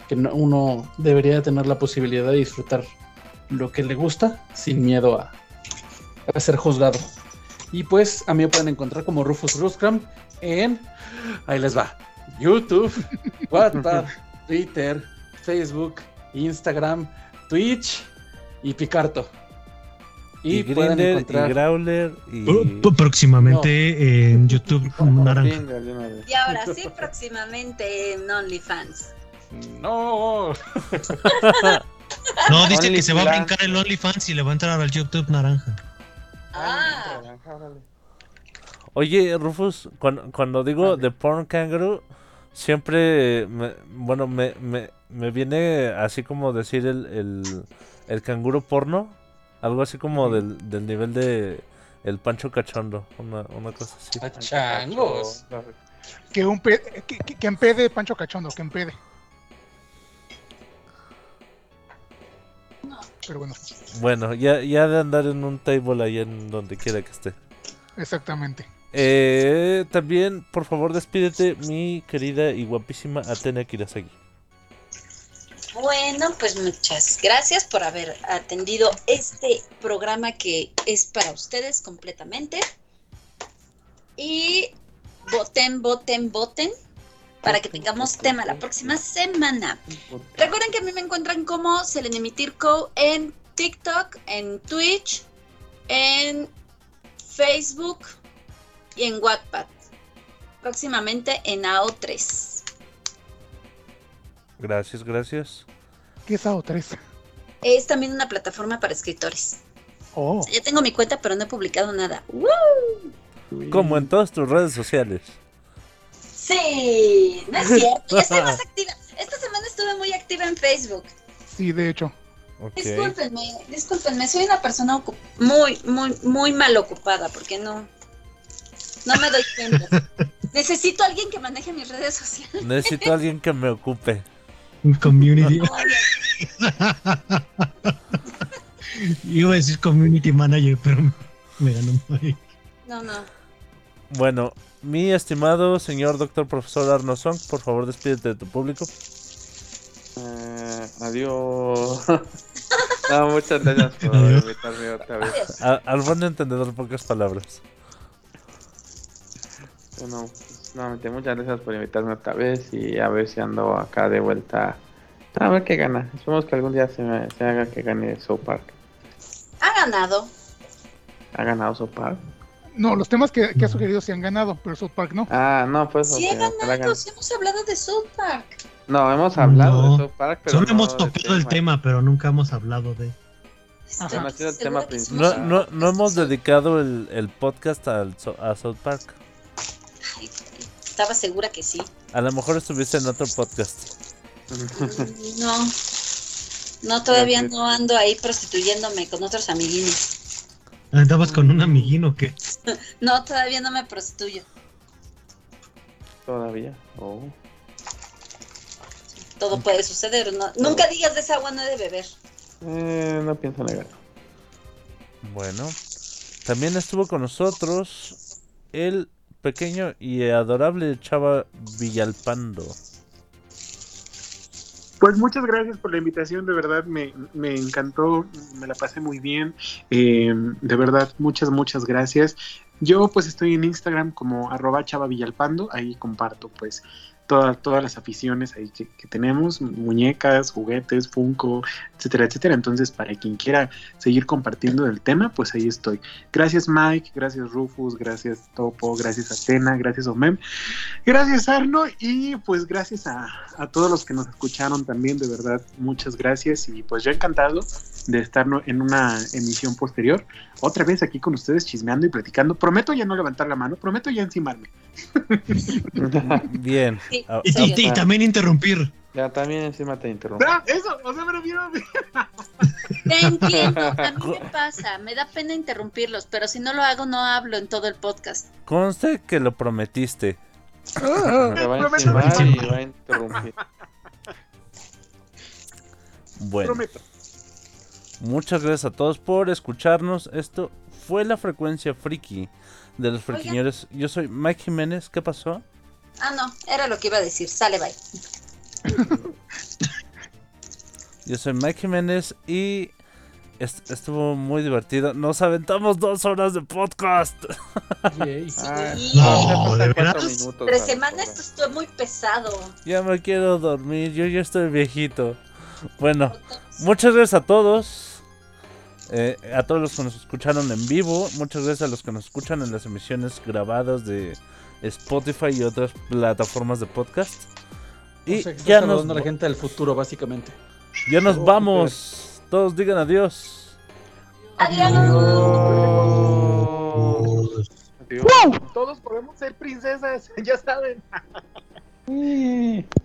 Speaker 5: que no- uno debería tener la posibilidad de disfrutar lo que le gusta sin miedo a, a ser juzgado. Y pues a mí me pueden encontrar como Rufus Ruscram en. Ahí les va: YouTube, (laughs) WhatsApp, Twitter, Facebook, Instagram, Twitch y Picarto.
Speaker 2: Y,
Speaker 5: Y, pueden
Speaker 2: Grindr, y. Growler, y...
Speaker 4: Próximamente en YouTube Naranja.
Speaker 3: Y ahora sí, (laughs) próximamente en OnlyFans.
Speaker 5: No. (laughs)
Speaker 4: No, dice que se va a brincar el OnlyFans y le va a entrar al YouTube Naranja.
Speaker 3: Ah.
Speaker 2: Oye, Rufus, cuando, cuando digo The Porn Kangaroo, siempre, me- bueno, me, me, me viene así como decir el, el, el canguro porno, algo así como del, del nivel de el Pancho Cachondo, una, una cosa así.
Speaker 5: A changos.
Speaker 1: Que, un pe- que, que- que empede Pancho Cachondo, que empede. Pero bueno,
Speaker 2: Bueno, ya, ya de andar en un table ahí en donde quiera que esté.
Speaker 1: exactamente.
Speaker 2: Eh, también, por favor, despídete, mi querida y guapísima Atena Kirasagi.
Speaker 3: bueno, pues muchas gracias por haber atendido este programa que es para ustedes completamente. Y voten, voten, voten para que tengamos tema la próxima semana. Recuerden que a mí me encuentran como Selenemitirco en TikTok, en Twitch, en Facebook y en Wattpad. Próximamente en AO3.
Speaker 2: Gracias, gracias.
Speaker 1: ¿Qué es AO3?
Speaker 3: Es también una plataforma para escritores.
Speaker 1: Oh,
Speaker 3: Ya tengo mi cuenta, pero no he publicado nada. ¡Woo!
Speaker 2: Como en todas tus redes sociales.
Speaker 3: Sí, no es cierto. Ya estoy (laughs) más activa. Esta semana estuve muy activa en Facebook.
Speaker 1: sí, de hecho.
Speaker 2: Ok.
Speaker 3: Discúlpenme, discúlpenme. Soy una persona muy, muy, muy mal ocupada porque no, no me doy cuenta. Necesito a alguien que maneje mis redes sociales.
Speaker 2: Necesito a alguien que me ocupe.
Speaker 4: Un community. Iba a decir community manager, pero me- me ganó Mike.
Speaker 3: No, no.
Speaker 2: Bueno, mi estimado señor doctor profesor Arno Song, por favor despídete de tu público.
Speaker 6: Eh, adiós. (laughs) no, muchas gracias por
Speaker 4: Adiós.
Speaker 6: invitarme otra vez.
Speaker 2: Al buen entendedor, pocas palabras.
Speaker 6: Bueno, pues, nuevamente muchas gracias por invitarme otra vez y a ver si ando acá de vuelta A ver qué gana. Esperemos que algún día se, me- se haga que gane South Park.
Speaker 3: Ha ganado.
Speaker 6: ¿Ha ganado South Park?
Speaker 1: No, los temas que, que ha sugerido se han ganado, pero South Park no.
Speaker 6: Ah, no, pues.
Speaker 3: Sí, ha ganado. Sí, hemos hablado de South Park.
Speaker 6: No, hemos hablado
Speaker 4: No.
Speaker 6: de South Park, pero.
Speaker 4: Solo
Speaker 6: no
Speaker 4: hemos tocado el tema, pero nunca hemos hablado de.
Speaker 3: Estoy
Speaker 6: No el tema.
Speaker 2: No,
Speaker 3: hemos
Speaker 2: no, no hemos dedicado el, el podcast al, a South Park.
Speaker 3: Estaba segura que sí.
Speaker 2: A lo mejor estuviste en otro podcast.
Speaker 3: Mm, No. No, todavía no ando ahí prostituyéndome con otros amiguinos.
Speaker 4: ¿Andabas con un amiguino que (laughs)
Speaker 3: No, todavía no me prostituyo.
Speaker 6: Todavía. Oh.
Speaker 3: Todo puede suceder. ¿no? Nunca digas de esa agua no he de beber.
Speaker 6: Eh, no pienso negar.
Speaker 2: Bueno, también estuvo con nosotros el pequeño y adorable Chava Villalpando.
Speaker 7: Pues muchas gracias por la invitación, de verdad me, me encantó, me la pasé muy bien, eh, de verdad muchas, muchas gracias. Yo pues estoy en Instagram como arroba chava villalpando, ahí comparto pues todas, todas las aficiones ahí que, tenemos, muñecas, juguetes, Funko, etcétera, etcétera. Entonces para quien quiera seguir compartiendo el tema, pues ahí estoy. Gracias Mike, gracias Rufus, gracias Topo, gracias Atena, gracias Omem. Gracias Arno y pues gracias a, a todos los que nos escucharon también, de verdad, muchas gracias y pues yo encantado de estar en una emisión posterior, otra vez aquí con ustedes chismeando y platicando. Prometo ya no levantar la mano, prometo ya encimarme. (laughs)
Speaker 2: Bien.
Speaker 3: Sí,
Speaker 2: Ah,
Speaker 4: y,
Speaker 3: serio.
Speaker 4: y- y también interrumpir.
Speaker 6: ya también encima te interrumpo.
Speaker 7: Ah, eso, o sea, me refiero a-
Speaker 3: Te entiendo, a mí me pasa, me da pena interrumpirlos, pero si no lo hago no hablo en todo el podcast.
Speaker 2: Conste que lo prometiste.
Speaker 6: Te va a y va a interrumpir.
Speaker 2: Bueno,
Speaker 7: prometo.
Speaker 2: Muchas gracias a todos por escucharnos. Esto fue la frecuencia friki de los
Speaker 3: Oigan.
Speaker 2: friquiñores. Yo soy Mike Jiménez. ¿Qué pasó?
Speaker 3: Ah, no, era lo que iba a decir. Sale, bye.
Speaker 2: Yo soy Mike Jiménez y est- estuvo muy divertido. Nos aventamos dos horas de podcast.
Speaker 6: Ah.
Speaker 4: No, ¿de
Speaker 3: Tres semanas esto estuvo muy pesado.
Speaker 2: Ya me quiero dormir. Yo ya estoy viejito. Bueno, muchas gracias a todos. eh, a todos los que nos escucharon en vivo. Muchas gracias a los que nos escuchan en las emisiones grabadas de Spotify y otras plataformas de podcast. Y
Speaker 5: O sea,
Speaker 2: ya nos,
Speaker 5: a la gente del futuro, básicamente.
Speaker 2: ya nos
Speaker 5: Oh,
Speaker 2: vamos. Todos digan adiós.
Speaker 3: Adiós.
Speaker 6: Adiós.
Speaker 7: Todos podemos ser princesas, (laughs) ya saben. (laughs)